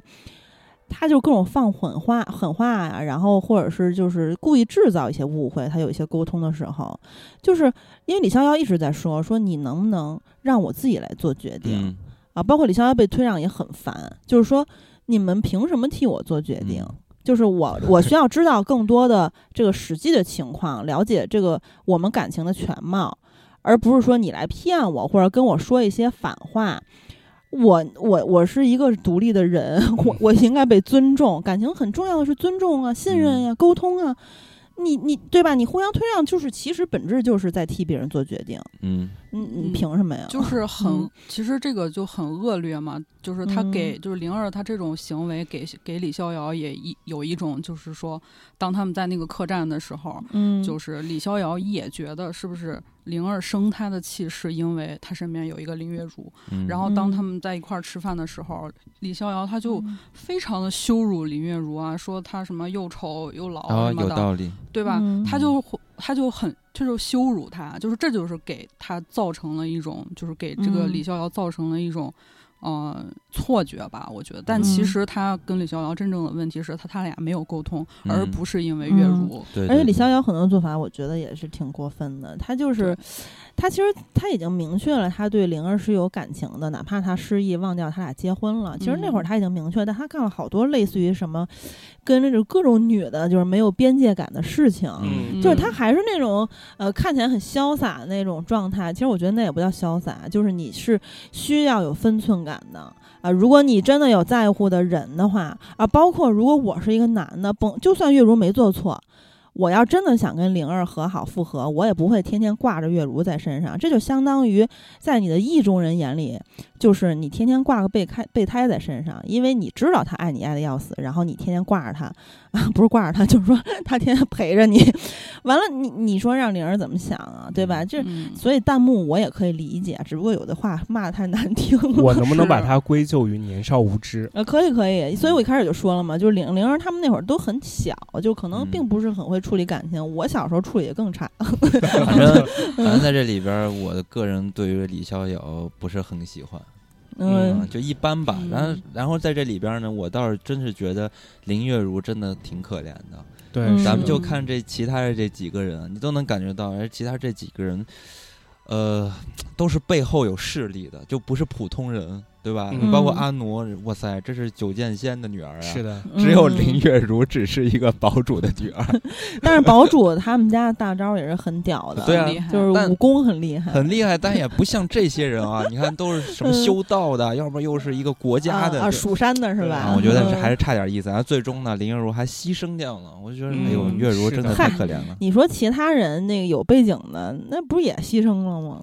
他就各种放狠话、狠话呀、然后或者是就是故意制造一些误会。他有一些沟通的时候，就是因为李逍遥一直在说说你能不能让我自己来做决定。嗯，啊，包括李逍遥被推让也很烦，就是说你们凭什么替我做决定？嗯就是我，我需要知道更多的这个实际的情况，了解这个我们感情的全貌，而不是说你来骗我或者跟我说一些反话。我我我是一个独立的人，我我应该被尊重。感情很重要的是尊重啊、信任呀、沟通啊。你你对吧？你互相推让，就是其实本质就是在替别人做决定。嗯你你嗯凭什么呀？就是很，嗯其实这个就很恶劣嘛。就是他给，嗯就是灵儿，他这种行为给给李逍遥也一有一种，就是说，当他们在那个客栈的时候，嗯，就是李逍遥也觉得是不是灵儿生他的气是因为他身边有一个林月如。嗯，然后当他嗯们在一块儿吃饭的时候，李逍遥他就嗯非常的羞辱林月如啊，说他什么又丑又老啊，什么的，有道理。对吧？嗯他就会他就很他就羞辱他，就是这就是给他造成了一种，就是给这个嗯李逍遥造成了一种。呃，错觉吧，我觉得，但其嗯实他跟李逍遥真正的问题是他他俩没有沟通，而嗯不是因为月嗯如。对，而且李逍遥很多做法，我觉得也是挺过分的。他就是，他其实他已经明确了他对灵儿是有感情的，哪怕他失忆忘掉他俩结婚了。其实那会儿嗯他已经明确，但他干了好多类似于什么，跟那种各种女的，就是没有边界感的事情。嗯就是他还是那种呃看起来很潇洒的那种状态，其实我觉得那也不叫潇洒，就是你是需要有分寸感的啊、如果你真的有在乎的人的话啊，包括如果我是一个男的，甭就算月如没做错，我要真的想跟灵儿和好复合，我也不会天天挂着月如在身上。这就相当于在你的意中人眼里，就是你天天挂个备胎备胎在身上，因为你知道他爱你爱的要死，然后你天天挂着他，啊，不是挂着他，就是说 他天天陪着你。完了，你你说让灵儿怎么想啊？对吧？这嗯所以弹幕我也可以理解，只不过有的话骂的太难听了。我能不能把是它归咎于年少无知？呃，可以可以，所以我一开始就说了嘛，就是灵灵儿他们那会儿都很小，就可能嗯并不是很会处理感情。我小时候处理的更差。反正 反正在这里边，我的个人对于李逍遥不是很喜欢，嗯嗯，就一般吧。然后嗯然后在这里边呢，我倒是真是觉得林月如真的挺可怜的。对，嗯咱们就嗯看这其他的这几个人，你都能感觉到，而其他这几个人，呃，都是背后有势力的，就不是普通人，对吧？包括阿奴，哇塞，这是九剑仙的女儿啊，是的，只有嗯林月如只是一个堡主的女儿，但是堡主他们家的大招也是很屌的，对啊就是武功很厉害，很厉害，但也不像这些人啊。你看，都是什么修道的，要不又是一个国家的啊啊，这蜀山的是吧？啊，我觉得是嗯还是差点意思。然后最终呢，林月如还牺牲掉了，我就觉得，哎呦，嗯月如真的太可怜了。你说其他人那个有背景的，那不是也牺牲了吗？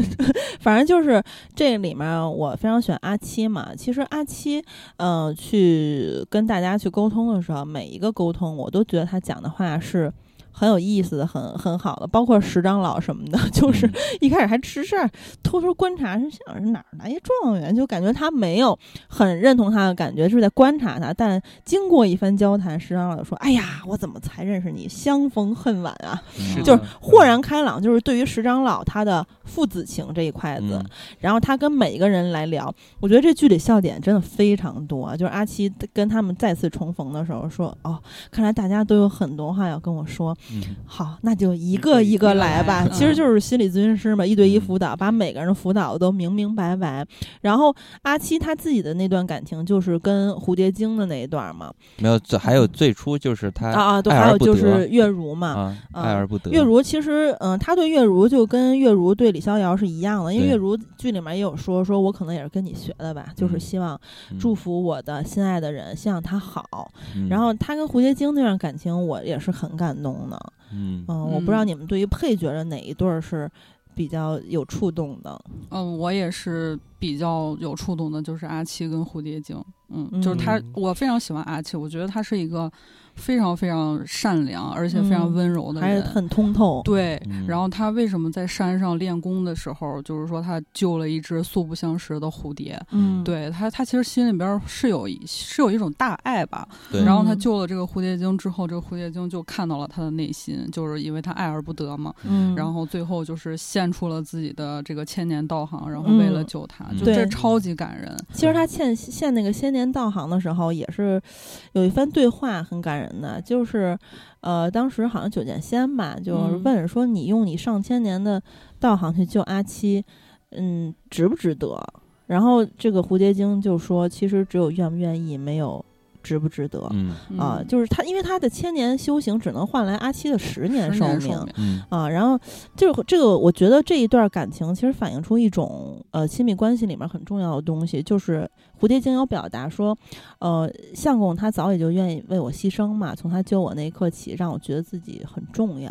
反正就是这里面，我非常选阿七嘛。其实阿七，嗯，去跟大家去沟通的时候，每一个沟通，我都觉得他讲的话是很有意思的，很很好的。包括石长老什么的，就是嗯一开始还吃事儿，偷偷观察，是想是哪儿来一状元，就感觉他没有很认同他的感觉，是在观察他。但经过一番交谈，石长老就说：“哎呀，我怎么才认识你？相逢恨晚啊！”嗯就是豁然开朗，就是对于石长老他的父子情这一块子，嗯然后他跟每一个人来聊，我觉得这剧里笑点真的非常多。就是阿七跟他们再次重逢的时候说：“哦，看来大家都有很多话要跟我说。嗯好，那就一个一个来吧。来其实就是心理咨询师嘛，一对一嗯辅导，把每个人的辅导都明明白白。然后阿七他自己的那段感情，就是跟蝴蝶精的那一段嘛。没有，最还有最初就是他啊啊，对，还有就是月如嘛。爱而不得。月如其实，嗯、他对月如就跟月如对李逍遥是一样的，因为月如剧里面也有说，说我可能也是跟你学的吧，就是嗯希望嗯祝福我的心爱的人，希望他好。嗯然后他跟蝴蝶精那段感情，我也是很感动的。嗯嗯，我不知道嗯你们对于配角的哪一对儿是比较有触动的。嗯，我也是比较有触动的，就是阿七跟蝴蝶精。嗯，就是他嗯，我非常喜欢阿七，我觉得他是一个非常非常善良而且非常嗯温柔的人。还是很通透。对，嗯然后他为什么在山上练功的时候，就是说他救了一只素不相识的蝴蝶？嗯，对他，他其实心里边是有是有一种大爱吧。对，然后他嗯救了这个蝴蝶精之后，这个蝴蝶精就看到了他的内心，就是因为他爱而不得嘛。嗯，然后最后就是献出了自己的这个千年道行，然后为了嗯救他，嗯就这超级感人。其实他献献那个千年道行的时候，也是有一番对话很感人的，就是，呃，当时好像九剑仙吧，就是嗯问说你用你上千年的道行去救阿七，嗯，值不值得？然后这个蝴蝶精就说，其实只有愿不愿意，没有值不值得。嗯啊，嗯就是他，因为他的千年修行只能换来阿七的十年寿命寿命，嗯啊，然后就是这个，我觉得这一段感情其实反映出一种呃亲密关系里面很重要的东西，就是蝴蝶精有表达说，呃，相公他早已就愿意为我牺牲嘛，从他救我那一刻起，让我觉得自己很重要，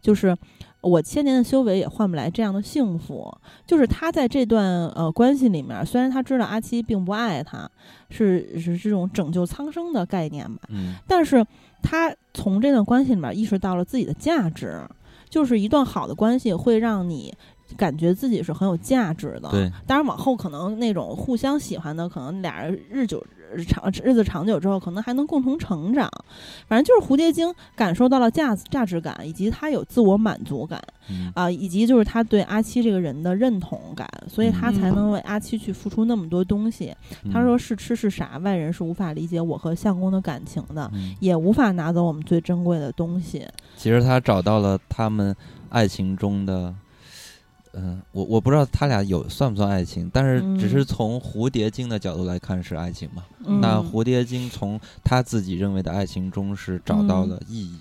就是。我千年的修为也换不来这样的幸福，就是他在这段呃关系里面，虽然他知道阿七并不爱他，是是这种拯救苍生的概念吧，嗯但是他从这段关系里面意识到了自己的价值，就是一段好的关系会让你感觉自己是很有价值的。对，当然往后可能那种互相喜欢的，可能俩人日久长日子长久之后，可能还能共同成长。反正就是蝴蝶精感受到了价价值感，以及他有自我满足感嗯啊、以及就是他对阿七这个人的认同感，所以他才嗯能为阿七去付出那么多东西。他嗯说是痴是傻，外人是无法理解我和相公的感情的。嗯也无法拿走我们最珍贵的东西。其实他找到了他们爱情中的，嗯、我我不知道他俩有算不算爱情，但是只是嗯从蝴蝶精的角度来看是爱情嘛。嗯、那蝴蝶精从他自己认为的爱情中是找到了意义、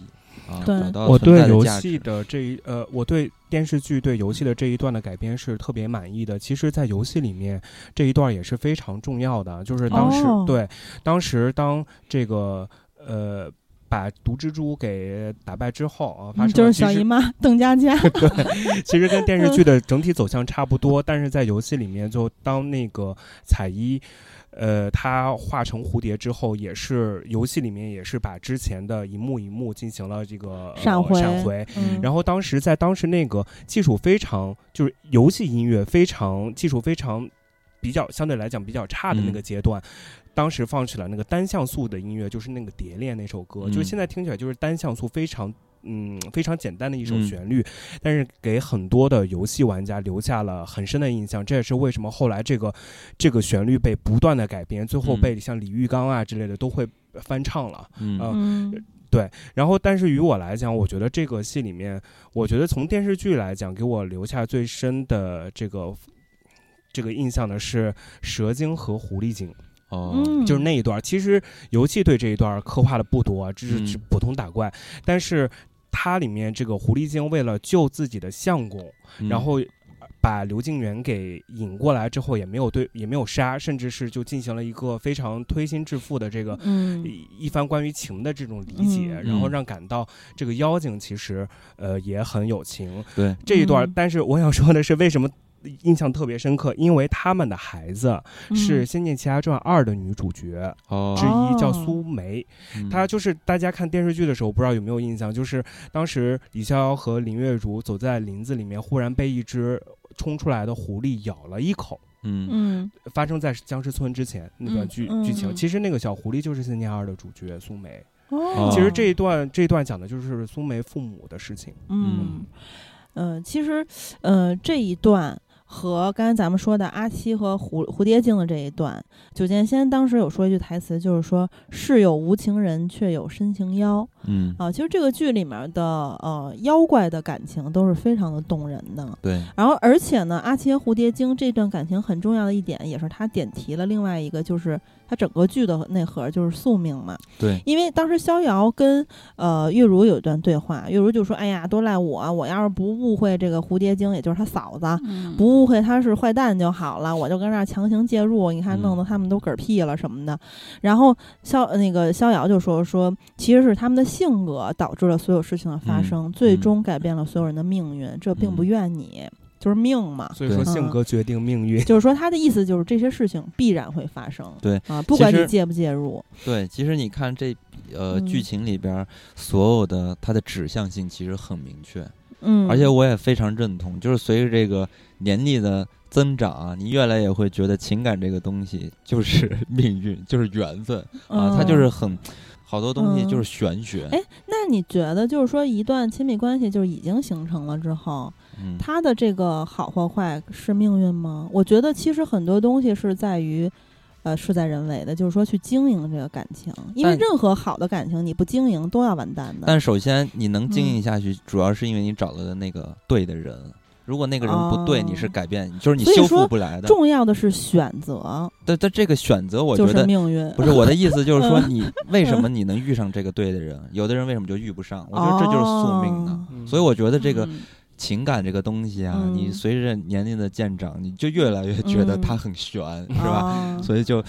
啊，找到我存在对游的价值。戏的这一呃，我对电视剧对游戏的这一段的改编是特别满意的。其实，在游戏里面这一段也是非常重要的，就是当时、哦对当时当这个呃。把毒蜘蛛给打败之后啊，发嗯就是小姨妈邓家佳 对，其实跟电视剧的整体走向差不多，但是在游戏里面，就当那个彩衣，呃，她化成蝴蝶之后，也是游戏里面也是把之前的一幕一幕进行了这个、呃闪回闪回。嗯，然后当时在当时那个技术非常，就是游戏音乐非常技术非常比较相对来讲比较差的那个阶段。当时放起了那个单像素的音乐，就是那个《蝶恋》那首歌，嗯就是现在听起来就是单像素非常嗯非常简单的一首嗯旋律，但是给很多的游戏玩家留下了很深的印象。这也是为什么后来这个这个旋律被不断的改编，最后嗯被像李玉刚啊之类的都会翻唱了。嗯呃嗯然后，但是于我来讲，我觉得这个戏里面，我觉得从电视剧来讲，给我留下最深的这个这个印象的是蛇精和狐狸精，哦，嗯，就是那一段。其实游戏对这一段刻画的不多，只是普通打怪，但是它里面这个狐狸精为了救自己的相公，嗯然后。把刘敬元给引过来之后，也没有对，也没有杀，甚至是就进行了一个非常推心置腹的这个嗯一一番关于情的这种理解，嗯然后嗯让感到这个妖精其实呃也很有情。对，这一段，嗯但是我想说的是，为什么印象特别深刻？因为他们的孩子是《嗯仙剑奇侠传二》的女主角哦之一，叫哦苏梅。嗯她就是大家看电视剧的时候，不知道有没有印象，就是当时李逍遥和林月如走在林子里面，忽然被一只冲出来的狐狸咬了一口。嗯嗯发生在僵尸村之前那段嗯剧、嗯剧情，嗯其实那个小狐狸就是《仙剑二》的主角苏梅。哦，其实这一段这一段讲的就是苏梅父母的事情。嗯呃，其实呃这一段。和刚才咱们说的阿七和蝴蝴蝶精的这一段，九剑仙当时有说一句台词，就是说“世有无情人，却有深情妖”。嗯啊，其实这个剧里面的呃妖怪的感情都是非常的动人的。对，然后，而且呢，阿切蝴蝶精这段感情很重要的一点，也是他点题了另外一个，就是他整个剧的内核就是宿命嘛。对，因为当时逍遥跟呃月如有一段对话，月如就说：“哎呀，都赖我，我要是不误会这个蝴蝶精，也就是他嫂子，嗯不误会他是坏蛋就好了，我就跟那儿强行介入，你看嗯弄得他们都嗝屁了什么的。然后逍那个逍遥就说说，其实是他们的性格导致了所有事情的发嗯生，最嗯。终改变了所有人的命运，这并不嗯怨你，就是命嘛。所以说，性格决定命运。就是说，他的意思就是这些事情必然会发生，对啊，不管你介不介入，对，其实你看这呃嗯。剧情里边所有的它的指向性其实很明确，嗯，而且我也非常认同，就是随着这个年龄的增长啊，你越来越会觉得情感这个东西就是 命运，就是缘分啊，它就是嗯。很好多东西就是玄学。哎那你觉得，就是说，一段亲密关系就是已经形成了之后，嗯，他的这个好或坏是命运吗？我觉得其实很多东西是在于，呃，事在人为的，就是说去经营这个感情，因为任何好的感情你不经营都要完蛋的。但首先你能经嗯营下去，主要是因为你找了的那个对的人。如果那个人不对，你是哦改变，就是你修复不来的。重要的是选择，但但这个选择，我就是觉得命运。不是我的意思，就是说嗯你 为什么你能遇上这个对的人，有的人为什么就遇不上？我觉得这就是宿命呢。所以我觉得这个嗯情感这个东西啊，嗯你随着年龄的渐长，你就越来越觉得它很悬，是吧？啊所以就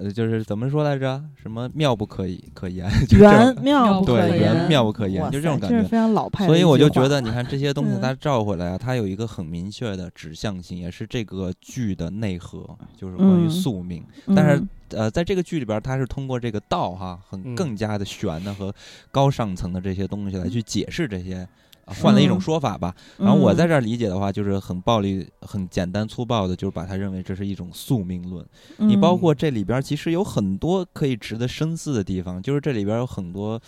呃，就是怎么说来着？什么妙不可以可言，就这缘妙不可对言，缘妙不可言就这种感觉非常老派的所以我就觉得，你看这些东西嗯它照回来啊，它有一个很明确的指向性，也是这个剧的内核，就是关于嗯宿命。但是嗯呃，在这个剧里边儿，它是通过这个道哈，很嗯更加的玄的和高上层的这些东西来去解释这些。啊换了一种嗯说法吧，然后我在嗯这儿理解的话，就是很暴力、很简单粗暴的，就是把它认为这是一种宿命论。你包嗯括这里边儿其实有很多可以值得深思的地方，就是这里边儿有很多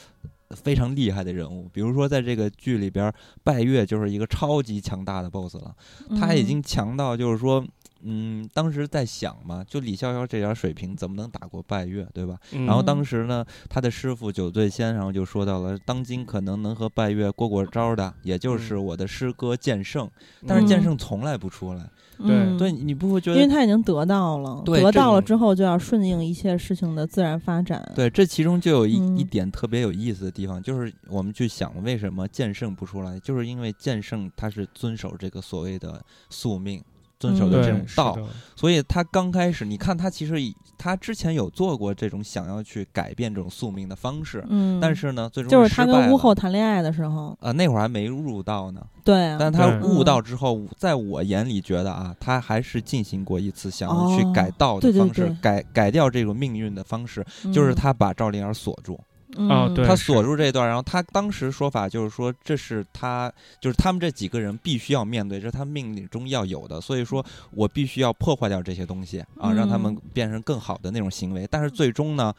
非常厉害的人物，比如说在这个剧里边儿，拜月就是一个超级强大的 BOSS 了，他已嗯经强到就是说。嗯，当时在想嘛，就李逍遥这点儿水平，怎么能打过拜月，对吧？嗯然后当时呢，他的师傅酒醉仙，然后就说到了，当今可能能和拜月过过招的，也就是我的师哥剑圣，但是剑嗯圣从来不出来。嗯对，你不会觉得因为？他已经得到了，得到了之后就要顺应一切事情的自然发展。对，这其中就有一、一嗯点特别有意思的地方，就是我们去想为什么剑圣不出来，就是因为剑圣他是遵守这个所谓的宿命，遵守嗯的这种道，所以他刚开始，你看他其实他之前有做过这种想要去改变这种宿命的方式，嗯，但是呢，最终就是他失败了。跟屋后谈恋爱的时候，呃那会儿还没悟道呢，对啊，但他对悟到嗯之后，在我眼里觉得啊，他还是进行过一次想要去哦。改道的方式，对。改改掉这种命运的方式，就是嗯他把赵灵儿锁住。嗯哦对他锁住这段，然后他当时说法就是说，这是他就是他们这几个人必须要面对，这是他命令中要有的，所以说我必须要破坏掉这些东西啊，让他们嗯变成更好的那种行为。但是最终呢，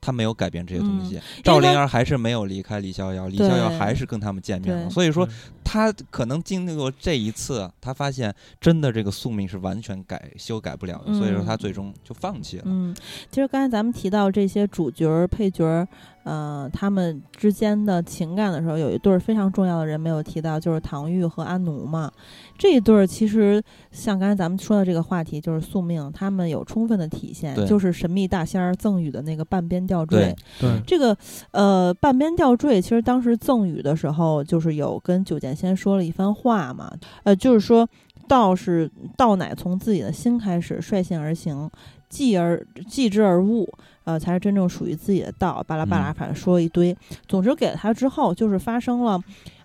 他没有改变这些东嗯西，赵灵儿还是没有离开李逍遥，李逍遥还是跟他们见面了。所以说，他可能经历过这一次，他发现真的这个宿命是完全改修改不了的，所以说他嗯最终就放弃了。嗯，其实刚才咱们提到这些主角儿、配角儿，呃，他们之间的情感的时候，有一对儿非常重要的人没有提到，就是唐钰和阿奴嘛。这一对儿其实像刚才咱们说的这个话题，就是宿命，他们有充分的体现，就是神秘大仙儿赠予的那个半边吊坠。对这个呃半边吊坠，其实当时赠予的时候，就是有跟九剑仙说了一番话嘛，呃，就是说道是道乃从自己的心开始，率性而行，继而继之而悟，呃，才是真正属于自己的道。巴拉巴拉，嗯反正说了一堆。总之给了他之后，就是发生了。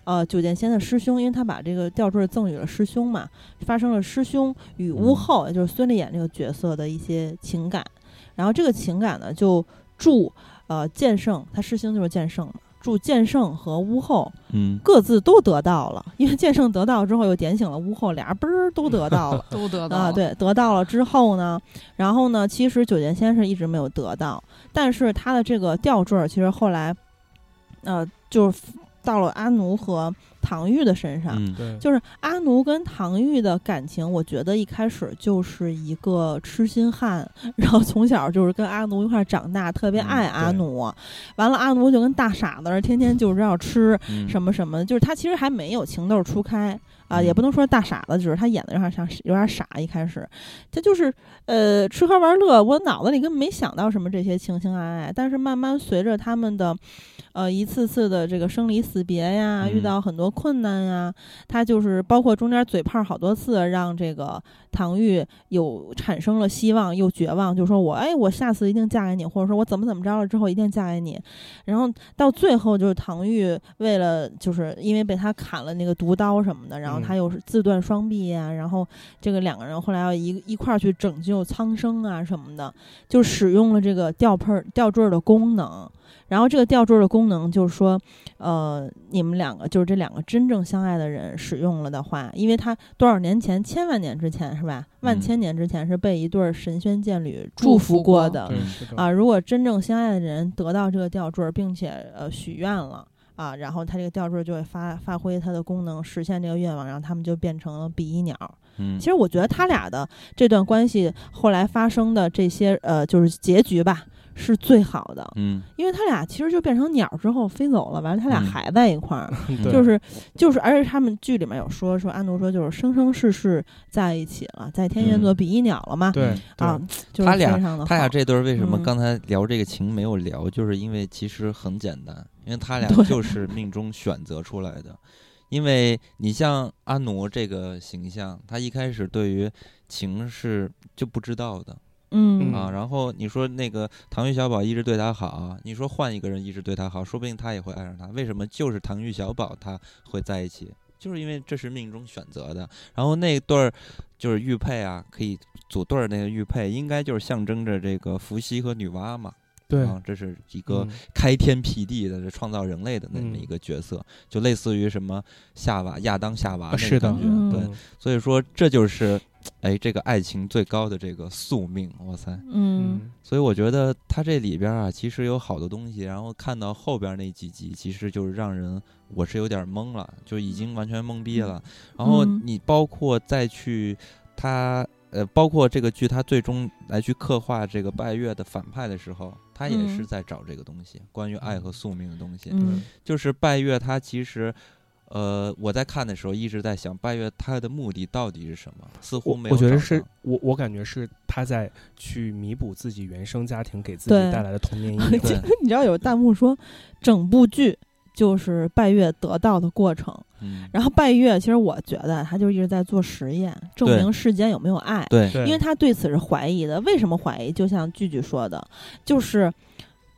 呃，九剑仙的师兄，因为他把这个吊坠赠予了师兄嘛，发生了师兄与巫嗯后，也就是孙俪演这个角色的一些情感。然后这个情感呢，就助呃剑圣，他师兄就是剑圣嘛，祝剑圣和巫后嗯，各自都得到了，因为剑圣得到之后又点醒了巫后，俩人嘣儿都得到了。都得到。啊，了，对，得到了之后呢，然后呢，其实九剑仙是一直没有得到，但是他的这个吊坠儿其实后来，呃，就是到了阿奴和唐钰的身上。嗯，对，就是阿奴跟唐钰的感情，我觉得一开始就是一个痴心汉，然后从小就是跟阿奴一块儿长大，特别嗯爱阿对奴。完了，阿奴就跟大傻子似的，天天就是要吃嗯什么什么，就是他其实还没有情窦初开啊、嗯也不能说大傻子，只是他演的有点像有点傻。一开始，他就是呃吃喝玩乐，我脑子里根本没想到什么这些情情爱爱。但是慢慢随着他们的呃一次次的这个生离死别呀，遇嗯到很多困难呀，他就是包括中间嘴炮好多次，让这个唐钰有产生了希望又绝望，就说我哎我下次一定嫁给你，或者说我怎么怎么着了之后一定嫁给你。然后到最后就是唐钰为了就是因为被他砍了那个毒刀什么的，然后嗯他又是自断双臂呀、然后这个两个人后来要一一块儿去拯救苍生啊什么的，就使用了这个吊佩儿吊坠的功能。然后这个吊坠的功能就是说，呃，你们两个就是这两个真正相爱的人使用了的话，因为他多少年前，千万年之前是吧？万嗯千年之前是被一对儿神仙眷侣祝祝福过的。嗯，啊，如果真正相爱的人得到这个吊坠儿，并且呃许愿了啊，然后他这个吊坠儿就会发发挥它的功能，实现这个愿望，然后他们就变成了比翼鸟。嗯，其实我觉得他俩的这段关系后来发生的这些呃，就是结局吧，是最好的，嗯，因为他俩其实就变成鸟之后飞走了，完了他俩嗯还在一块儿。对就是就是，而且他们剧里面有说说安奴说就是生生世世在一起了，在天元座嗯比翼鸟了嘛，对啊，就是他俩他俩好这对儿为什么嗯刚才聊这个情没有聊？就是因为其实很简单，因为他俩就 是命中选择出来的。因为你像阿奴这个形象，他一开始对于情是就不知道的嗯啊。然后你说那个唐钰小宝一直对他好，你说换一个人一直对他好，说不定他也会爱上他。为什么就是唐钰小宝他会在一起？就是因为这是命中选择的。然后那对儿就是玉佩啊，可以组对儿那个玉佩，应该就是象征着这个伏羲和女娲嘛。对啊，这是一个嗯开天辟地的、这创造人类的那么嗯一个角色，就类似于什么夏娃、亚当、夏娃那个啊是的感觉。嗯对，所以说这就是，哎，这个爱情最高的这个宿命。哇塞！嗯嗯所以我觉得它这里边啊，其实有好多东西，然后看到后边那几集，其实就是让人我是有点懵了，就已经完全懵逼了。然后嗯你包括再去他呃，包括这个剧，他最终来去刻画这个拜月的反派的时候，他也是嗯在找这个东西，关于爱和宿命的东西。嗯就是拜月，他其实。呃，我在看的时候一直在想，拜月他的目的到底是什么？似乎我没有。我觉得是我我感觉是他在去弥补自己原生家庭给自己带来的童年 阴影。对你知道有弹幕说，整部剧就是拜月得到的过程。嗯，然后拜月，其实我觉得他就一直在做实验，证明世间有没有爱。对，因为他对此是怀疑的。为什么怀疑？就像句句说的，就是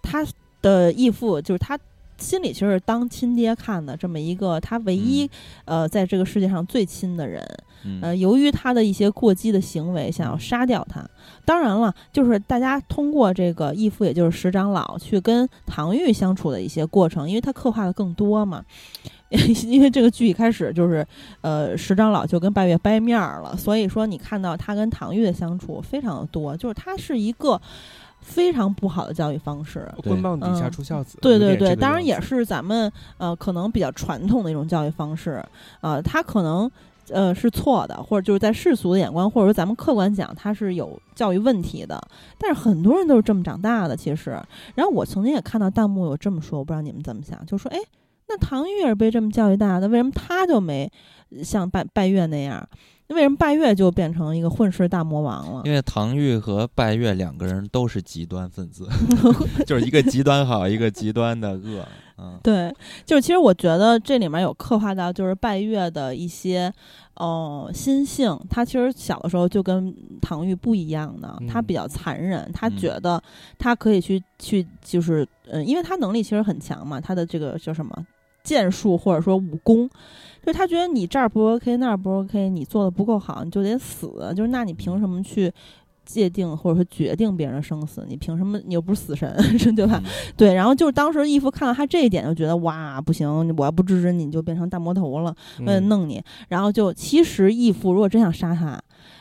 他的义父，就是他心里其实是当亲爹看的这么一个他唯一、呃在这个世界上最亲的人。嗯呃，由于他的一些过激的行为，想要杀掉他。当然了，就是大家通过这个义父，也就是石长老，去跟唐钰相处的一些过程，因为他刻画的更多嘛。因为这个剧一开始就是，呃，石长老就跟拜月掰面儿了，所以说你看到他跟唐钰的相处非常的多，就是他是一个非常不好的教育方式。棍棒底下嗯出孝子，对对对，当然也是咱们呃可能比较传统的一种教育方式，呃，他可能呃是错的，或者就是在世俗的眼光，或者说咱们客观讲，他是有教育问题的。但是很多人都是这么长大的，其实。然后我曾经也看到弹幕有这么说，我不知道你们怎么想，就说哎，那唐玉也是被这么教育大的，为什么他就没像拜拜月那样？为什么拜月就变成一个混世大魔王了？因为唐钰和拜月两个人都是极端分子，就是一个极端好，一个极端的恶。嗯，对，就是其实我觉得这里面有刻画到，就是拜月的一些，呃，心性。他其实小的时候就跟唐钰不一样的，他嗯比较残忍，他嗯觉得他可以去去，就是，嗯，因为他能力其实很强嘛，他的这个叫什么剑术或者说武功，就是他觉得你这儿不 OK，那儿不 OK，你做的不够好，你就得死。就是那你凭什么去？界定或者说决定别人的生死，你凭什么？你又不是死神，对吧？嗯对，然后就是当时义父看到他这一点，就觉得哇，不行，我要不制止你，你就变成大魔头了，为了嗯弄你。然后就其实义父如果真想杀他，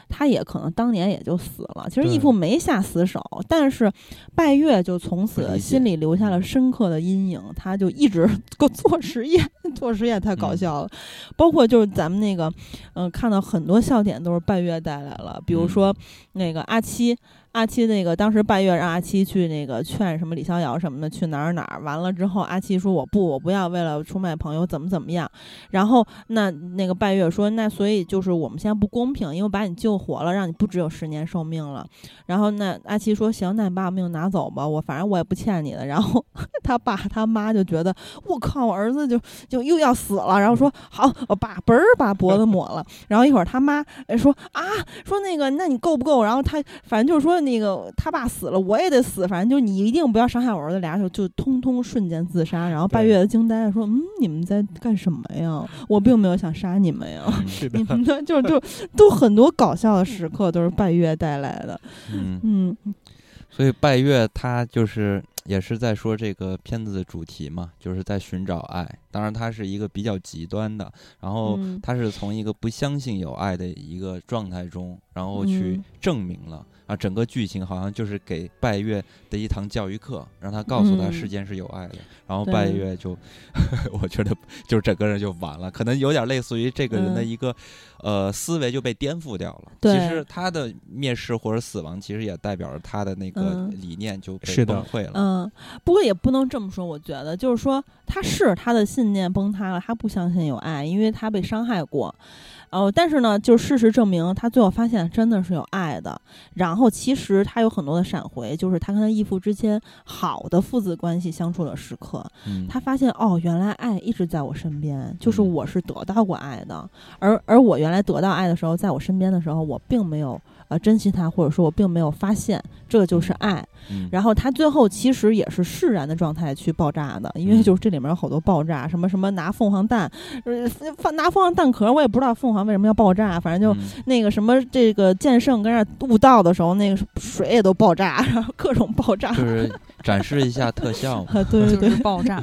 他也可能当年也就死了。其实义父没下死手，但是拜月就从此心里留下了深刻的阴影，他就一直 做实验，做实验太搞嗯笑了。包括就是咱们那个，嗯、看到很多笑点都是拜月带来了，比如嗯说那个阿七。阿七那个当时拜月让阿七去那个劝什么李逍遥什么的去哪儿哪儿，完了之后阿七说我不我不要为了出卖朋友怎么怎么样，然后那那个拜月说那所以就是我们现在不公平，因为把你救活了，让你不只有十年寿命了。然后那阿七说行，那你把我命拿走吧，我反正我也不欠你的。然后他爸他妈就觉得我靠，我儿子就就又要死了，然后说好，我爸嘣儿把脖子抹了。然后一会儿他妈说啊说那个那你够不够？然后他反正就是说那个他爸死了，我也得死，反正就你一定不要伤害我儿子，俩人就就通通瞬间自杀。然后拜对月惊呆了，说嗯你们在干什么呀？我并没有想杀你们呀。嗯是的 你，们的就就都很多搞笑的时刻都是拜月带来的，嗯，嗯所以拜月他就是也是在说这个片子的主题嘛，就是在寻找爱。当然，他是一个比较极端的，然后嗯他是从一个不相信有爱的一个状态中，然后去嗯证明了。啊，整个剧情好像就是给拜月的一堂教育课，让他告诉他嗯世间是有爱的。然后拜月就，我觉得就整个人就完了，可能有点类似于这个人的嗯一个、呃思维就被颠覆掉了。对其实他的灭世或者死亡，其实也代表着他的那个嗯理念就被是的崩溃了。嗯，不过也不能这么说，我觉得就是说他是他的信念崩塌了，他不相信有爱，因为他被伤害过。哦，但是呢，就事实证明，他最后发现真的是有爱的。然后其实他有很多的闪回，就是他跟他义父之间好的父子关系相处的时刻。嗯，他发现哦，原来爱一直在我身边，就是嗯我是得到过爱的，而而我原来得到爱的时候，在我身边的时候，我并没有呃珍惜它，或者说我并没有发现这就是爱。嗯然后他最后其实也是释然的状态去爆炸的，因为嗯就是这里面有好多爆炸，什么什么拿凤凰蛋，拿凤凰蛋壳，我也不知道凤凰为什么要爆炸，反正就嗯那个什么这个剑圣跟那儿悟道的时候，那个水也都爆炸，然后各种爆炸。就是展示一下特效嘛。啊，对对对就是，爆炸。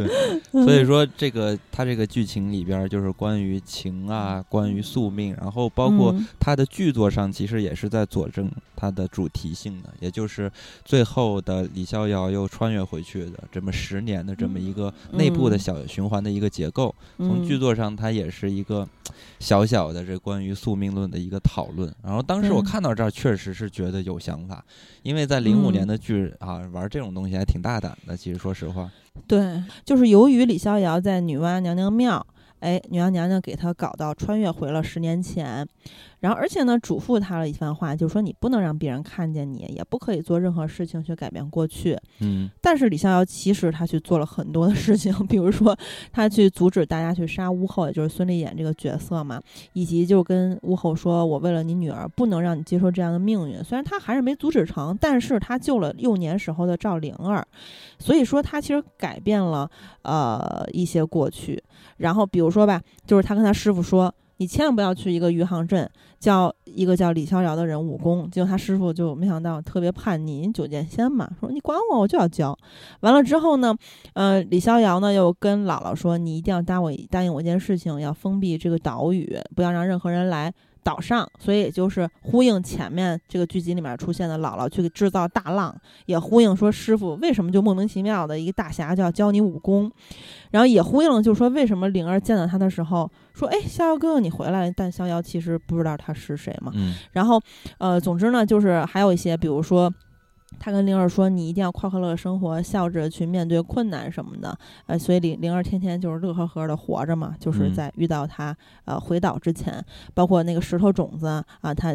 所以说，这个他这个剧情里边儿就是关于情啊，关于宿命，然后包括嗯他的剧作上其实也是在佐证他的主题性的，也就是最后的李逍遥又穿越回去的这么十年的这么一个内部的嗯小循环的一个结构。从嗯剧作上，它也是一个小小的这关于宿命论的一个讨论。然后当时我看到这儿，确实是觉得有想法，因为在零五年嗯的剧啊，玩这种东西还挺大胆的。其实说实话，对，就是由于李逍遥在女娲娘娘庙，哎，女娲娘娘给他搞到穿越回了十年前，然后而且呢，嘱咐他了一番话，就是说你不能让别人看见你，也不可以做任何事情去改变过去。嗯但是李逍遥其实他去做了很多的事情，比如说他去阻止大家去杀巫后，也就是孙俪演这个角色嘛，以及就跟巫后说：“我为了你女儿，不能让你接受这样的命运。”虽然他还是没阻止成，但是他救了幼年时候的赵灵儿，所以说他其实改变了呃一些过去。然后比如说吧，就是他跟他师傅说。你千万不要去一个余杭镇教一个叫李逍遥的人武功，结果他师傅就没想到特别叛逆，九剑仙嘛，说你管我，我就要教。完了之后呢，呃，李逍遥呢又跟姥姥说，你一定要答我答应我一件事情，要封闭这个岛屿，不要让任何人来岛上。所以也就是呼应前面这个剧集里面出现的姥姥去制造大浪，也呼应说师傅为什么就莫名其妙的一个大侠就要教你武功，然后也呼应了就是说为什么灵儿见到他的时候说，哎，逍遥哥哥你回来了，但逍遥其实不知道他是谁嘛。嗯然后，呃，总之呢，就是还有一些，比如说，他跟灵儿说，你一定要快快乐乐生活，笑着去面对困难什么的。呃，所以灵灵儿天天就是乐呵呵的活着嘛，就是嗯在遇到他呃回岛之前，包括那个石头种子啊，他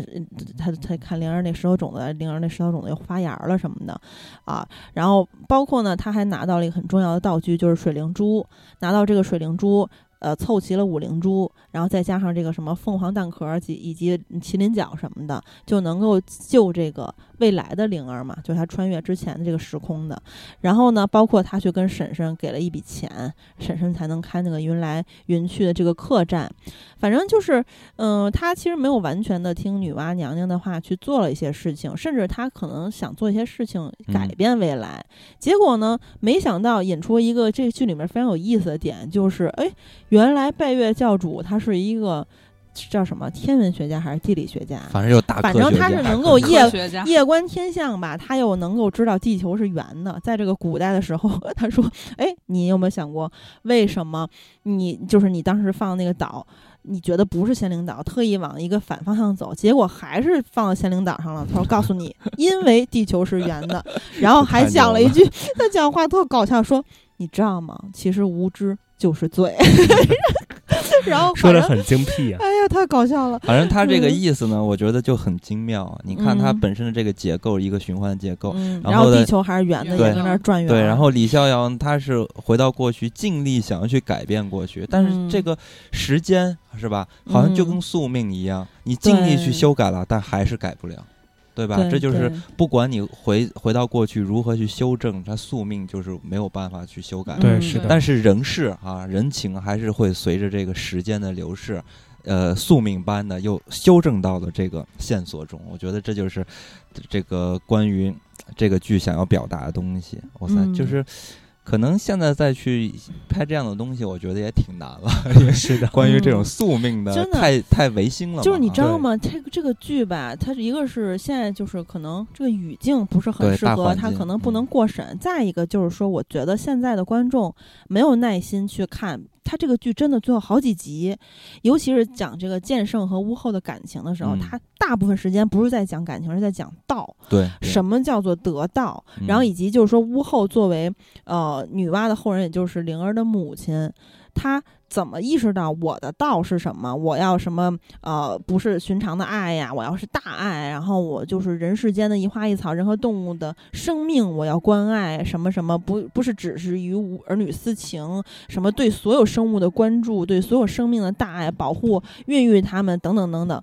他他看灵儿那石头种子，灵儿那石头种子又发芽了什么的啊。然后包括呢，他还拿到了一个很重要的道具，就是水灵珠。拿到这个水灵珠。呃，凑齐了五灵珠，然后再加上这个什么凤凰蛋壳及以及麒麟角什么的，就能够救这个未来的灵儿嘛，就是他穿越之前的这个时空的。然后呢，包括他去跟婶婶给了一笔钱，婶婶才能开那个云来云去的这个客栈。反正就是，嗯、他其实没有完全的听女娲娘娘的话去做了一些事情，甚至他可能想做一些事情改嗯变未来。结果呢，没想到引出一个这个剧里面非常有意思的点，就是哎，原来拜月教主他是一个叫什么天文学家还是地理学家？反正有大反，正他是能够夜夜观天象吧，他又能够知道地球是圆的。在这个古代的时候，他说：“哎，你有没有想过，为什么你就是你当时放那个岛，你觉得不是仙灵岛，特意往一个反方向走，结果还是放到仙灵岛上了？”他说：“告诉你，因为地球是圆的。”然后还讲了一句，他讲话特搞笑，说：“你知道吗？其实无知就是罪。”然后说的很精辟啊。哎呀，太搞笑了。反正他这个嗯意思呢，我觉得就很精妙啊。你看它嗯本身的这个结构，一个循环结构，嗯，然后呢然后地球还是圆的，对也在那转圆。对，然后李逍遥他是回到过去，尽力想要去改变过去，但是嗯这个时间是吧，好像就嗯跟宿命一样，你尽力去修改了，但还是改不了，对吧？对这就是不管你回回到过去如何去修正，它宿命就是没有办法去修改。嗯对是的但是人事啊，人情还是会随着这个时间的流逝，呃，宿命般的又修正到了这个线索中。我觉得这就是这个关于这个剧想要表达的东西。哇塞，嗯就是可能现在再去拍这样的东西，我觉得也挺难了。因 为 是的，关于这种嗯宿命的，真的太太违心了。就是你知啊道吗？这个这个剧吧，它是一个是现在就是可能这个语境不是很适合，它可能不能嗯过审。再一个就是说，我觉得现在的观众没有耐心去看。它这个剧真的最后好几集，尤其是讲这个剑圣和巫后的感情的时候，嗯它大部分时间不是在讲感情，是在讲道。对对什么叫做得道？嗯然后以及就是说，巫后作为呃女娲的后人，也就是灵儿的母亲，他怎么意识到我的道是什么？我要什么？呃，不是寻常的爱呀，我要是大爱。然后我就是人世间的一花一草，人和动物的生命，我要关爱什么什么？不不是只是于儿女私情，什么对所有生物的关注，对所有生命的大爱，保护、孕育他们等等等等。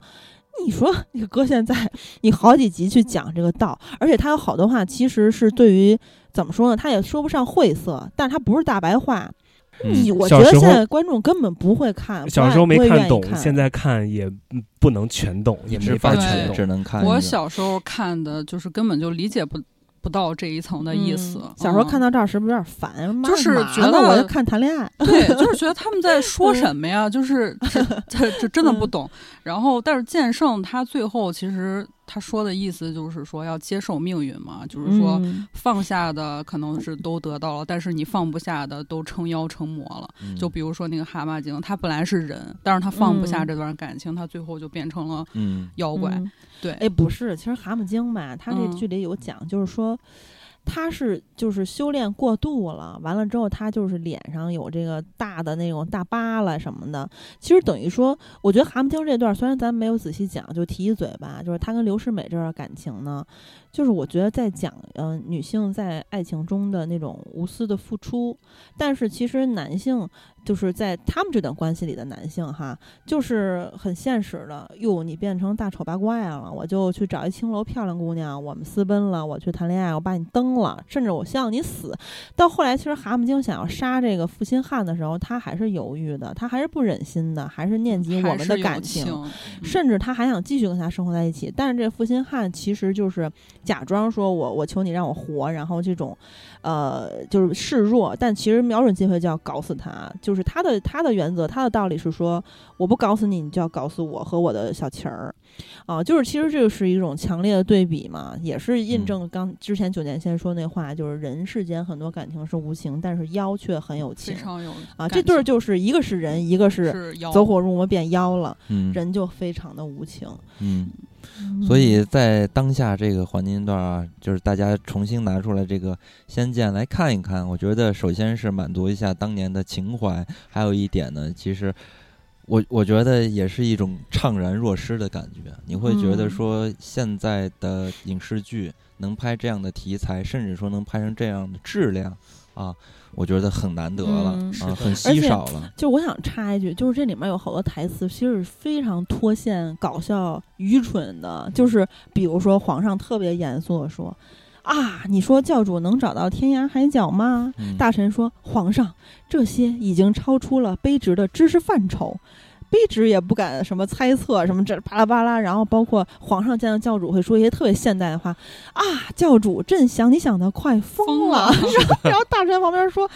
你说，你搁现在，你好几集去讲这个道，而且他有好多话其实是对于怎么说呢，他也说不上晦涩，但是他不是大白话。你嗯我觉得现在观众根本不会看，小时候没看懂，看现在看也嗯不能全懂，也没法对全懂。只能看我小时候看的就是根本就理解不不到这一层的意思。嗯小时候看到，这儿是不是有点烦？妈就是觉得我就看谈恋爱。对，就是觉得他们在说什么呀？就是 这这这真的不懂。然后，但是剑圣他最后其实他说的意思就是说要接受命运嘛，就是说嗯。放下的可能是都得到了，但是你放不下的都成妖成魔了。嗯。就比如说那个蛤蟆精，他本来是人，但是他放不下嗯。这段感情，他最后就变成了嗯。妖怪。嗯。对，哎，不是，其实蛤蟆精吧，他这嗯。剧里有讲，就是说，他是就是修炼过度了，完了之后他就是脸上有这个大的那种大疤了什么的。其实等于说，我觉得《蛤蟆精》这段虽然咱没有仔细讲，就提一嘴吧，就是他跟刘世美这段感情呢，就是我觉得在讲嗯、呃女性在爱情中的那种无私的付出，但是其实男性就是在他们这段关系里的男性哈，就是很现实的，哟，你变成大丑八怪了，我就去找一青楼漂亮姑娘，我们私奔了，我去谈恋爱，我把你蹬了，甚至我希望你死。到后来，其实蛤蟆精想要杀这个负心汉的时候，他还是犹豫的，他还是不忍心的，还是念及我们的感情。情，嗯甚至他还想继续跟他生活在一起，但是这负心汉其实就是假装说我我求你让我活，然后这种，呃，就是示弱，但其实瞄准机会就要搞死他。就是他的他的原则，他的道理是说，我不搞死你，你就要搞死我和我的小晴儿，啊，就是其实这个是一种强烈的对比嘛，也是印嗯证刚之前九年前说那话，就是人世间很多感情是无情，但是妖却很有情非常有啊。这对儿就是一个是人，一个是走火入魔变妖了，嗯人就非常的无情。嗯，所以在当下这个黄金段啊，就是大家重新拿出来这个《仙剑》来看一看，我觉得首先是满足一下当年的情怀，还有一点呢，其实我我觉得也是一种怅然若失的感觉。你会觉得说现在的影视剧能拍这样的题材，甚至说能拍成这样的质量啊，我觉得很难得了、嗯啊，很稀且少了。就我想插一句，就是这里面有好多台词，其实是非常脱线、搞笑、愚蠢的。就是比如说，皇上特别严肃的说：“啊，你说教主能找到天涯海角吗？”嗯大臣说：“皇上，这些已经超出了卑职的知识范畴。”卑职也不敢什么猜测什么这巴拉巴拉，然后包括皇上见到教主会说一些特别现代的话啊，教主朕想你想的快疯疯了，了！然后大臣旁边说，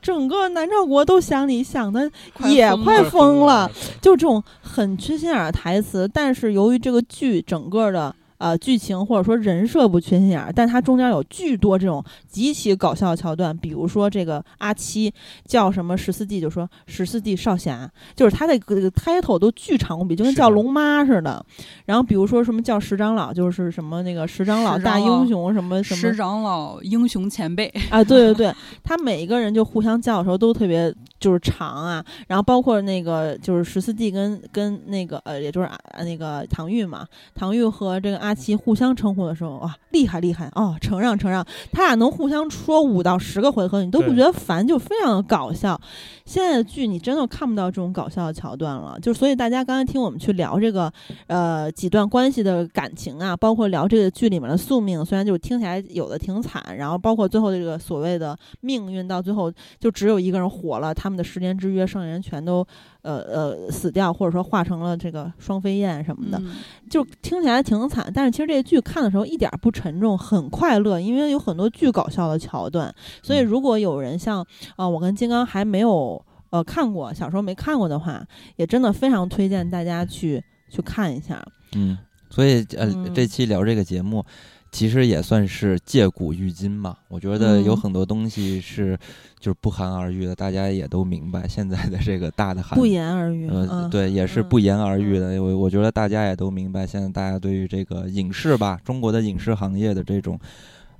整个南诏国都想你想的也快了疯了，就这种很缺心眼儿的台词，但是由于这个剧整个的呃剧情或者说人设不缺心眼儿，但它中间有巨多这种极其搞笑的桥段，比如说这个阿七叫什么十四弟，就说十四弟少侠，就是他的这个 title 都巨长无比，就跟叫龙妈似的。然后比如说什么叫十长老，就是什么那个十长老大英雄什么什么十长老英雄前辈，啊，对对对，他每一个人就互相叫的时候都特别就是长啊，然后包括那个就是十四弟跟跟那个呃，也就是啊那个唐钰嘛，唐钰和这个阿七互相称呼的时候，哇，厉害厉害哦，承让承让，他俩能互相说五到十个回合，你都不觉得烦，就非常的搞笑。现在的剧你真的看不到这种搞笑的桥段了，就所以大家刚才听我们去聊这个呃几段关系的感情啊，包括聊这个剧里面的宿命，虽然就听起来有的挺惨，然后包括最后这个所谓的命运，到最后就只有一个人活了，他们的十年之约，剩下人全都呃呃死掉，或者说化成了这个双飞燕什么的，嗯就听起来挺惨。但是其实这个剧看的时候一点儿不沉重，很快乐，因为有很多巨搞笑的桥段。所以嗯如果有人像啊、呃我跟金刚还没有呃看过，小时候没看过的话，也真的非常推荐大家去去看一下。嗯，所以呃，嗯这期聊这个节目，其实也算是借古喻今嘛。我觉得有嗯很多东西是就是不寒而喻的，大家也都明白现在的这个大的寒不言而喻，呃，嗯，对，也是嗯不言而喻的。我我觉得大家也都明白，现在大家对于这个影视吧，中国的影视行业的这种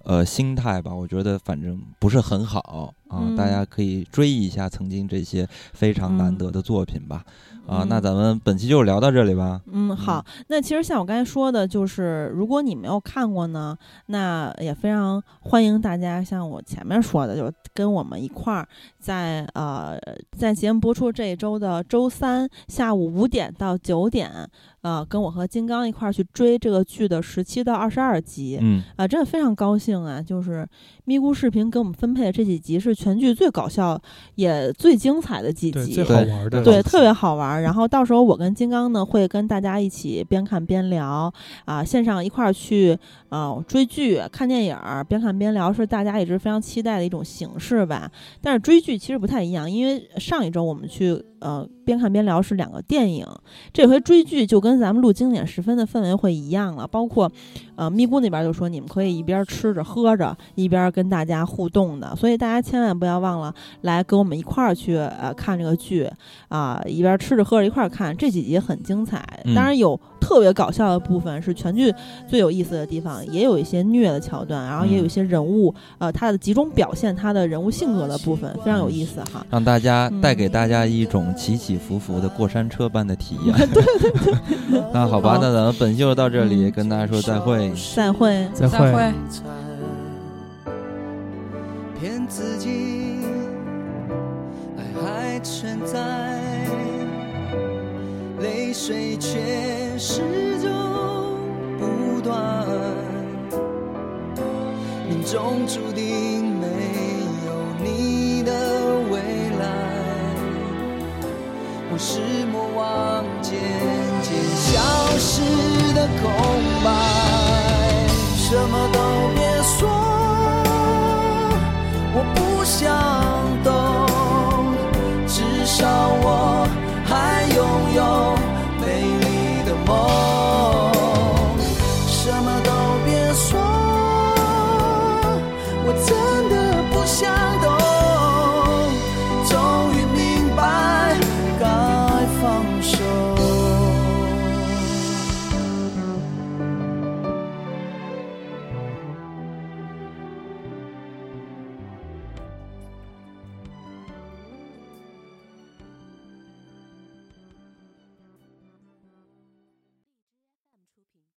呃心态吧，我觉得反正不是很好啊。嗯大家可以追忆一下曾经这些非常难嗯得的作品吧。啊，嗯那咱们本期就聊到这里吧。嗯，好。那其实像我刚才说的，就是如果你没有看过呢，那也非常欢迎大家像我前面说的，就是跟我们一块儿在呃在节目播出这一周的周三下午五点到九点，呃，跟我和金刚一块儿去追这个剧的十七到二十二集。嗯啊，真的非常高兴啊！就是咪咕视频给我们分配的这几集是全剧最搞笑也最精彩的几，集，最好玩的，对，特别好玩儿。然后到时候我跟金刚呢会跟大家一起边看边聊啊，线上一块儿去呃追剧、看电影儿，边看边聊是大家一直非常期待的一种形式吧。但是追剧其实不太一样，因为上一周我们去呃边看边聊是两个电影，这回追剧就跟咱们录经典十分的氛围会一样了。包括呃咪咕那边就说你们可以一边吃着喝着一边跟大家互动的，所以大家千万。不要忘了来跟我们一块儿去呃看这个剧啊、一边吃着喝着一块儿看，这几集很精彩。嗯当然有特别搞笑的部分，是全剧最有意思的地方，也有一些虐的桥段，然后也有一些人物、呃他的集中表现他的人物性格的部分，非常有意思哈。让大家嗯带给大家一种起起伏伏的过山车般的体验。对对对。那好吧，好那咱们本期就到这里，嗯跟大家说再会。再会。再再会。骗自己，爱还存在，泪水却始终不断命中注定没有你的未来。我是魔王渐渐消失的空白什么都别说我不想有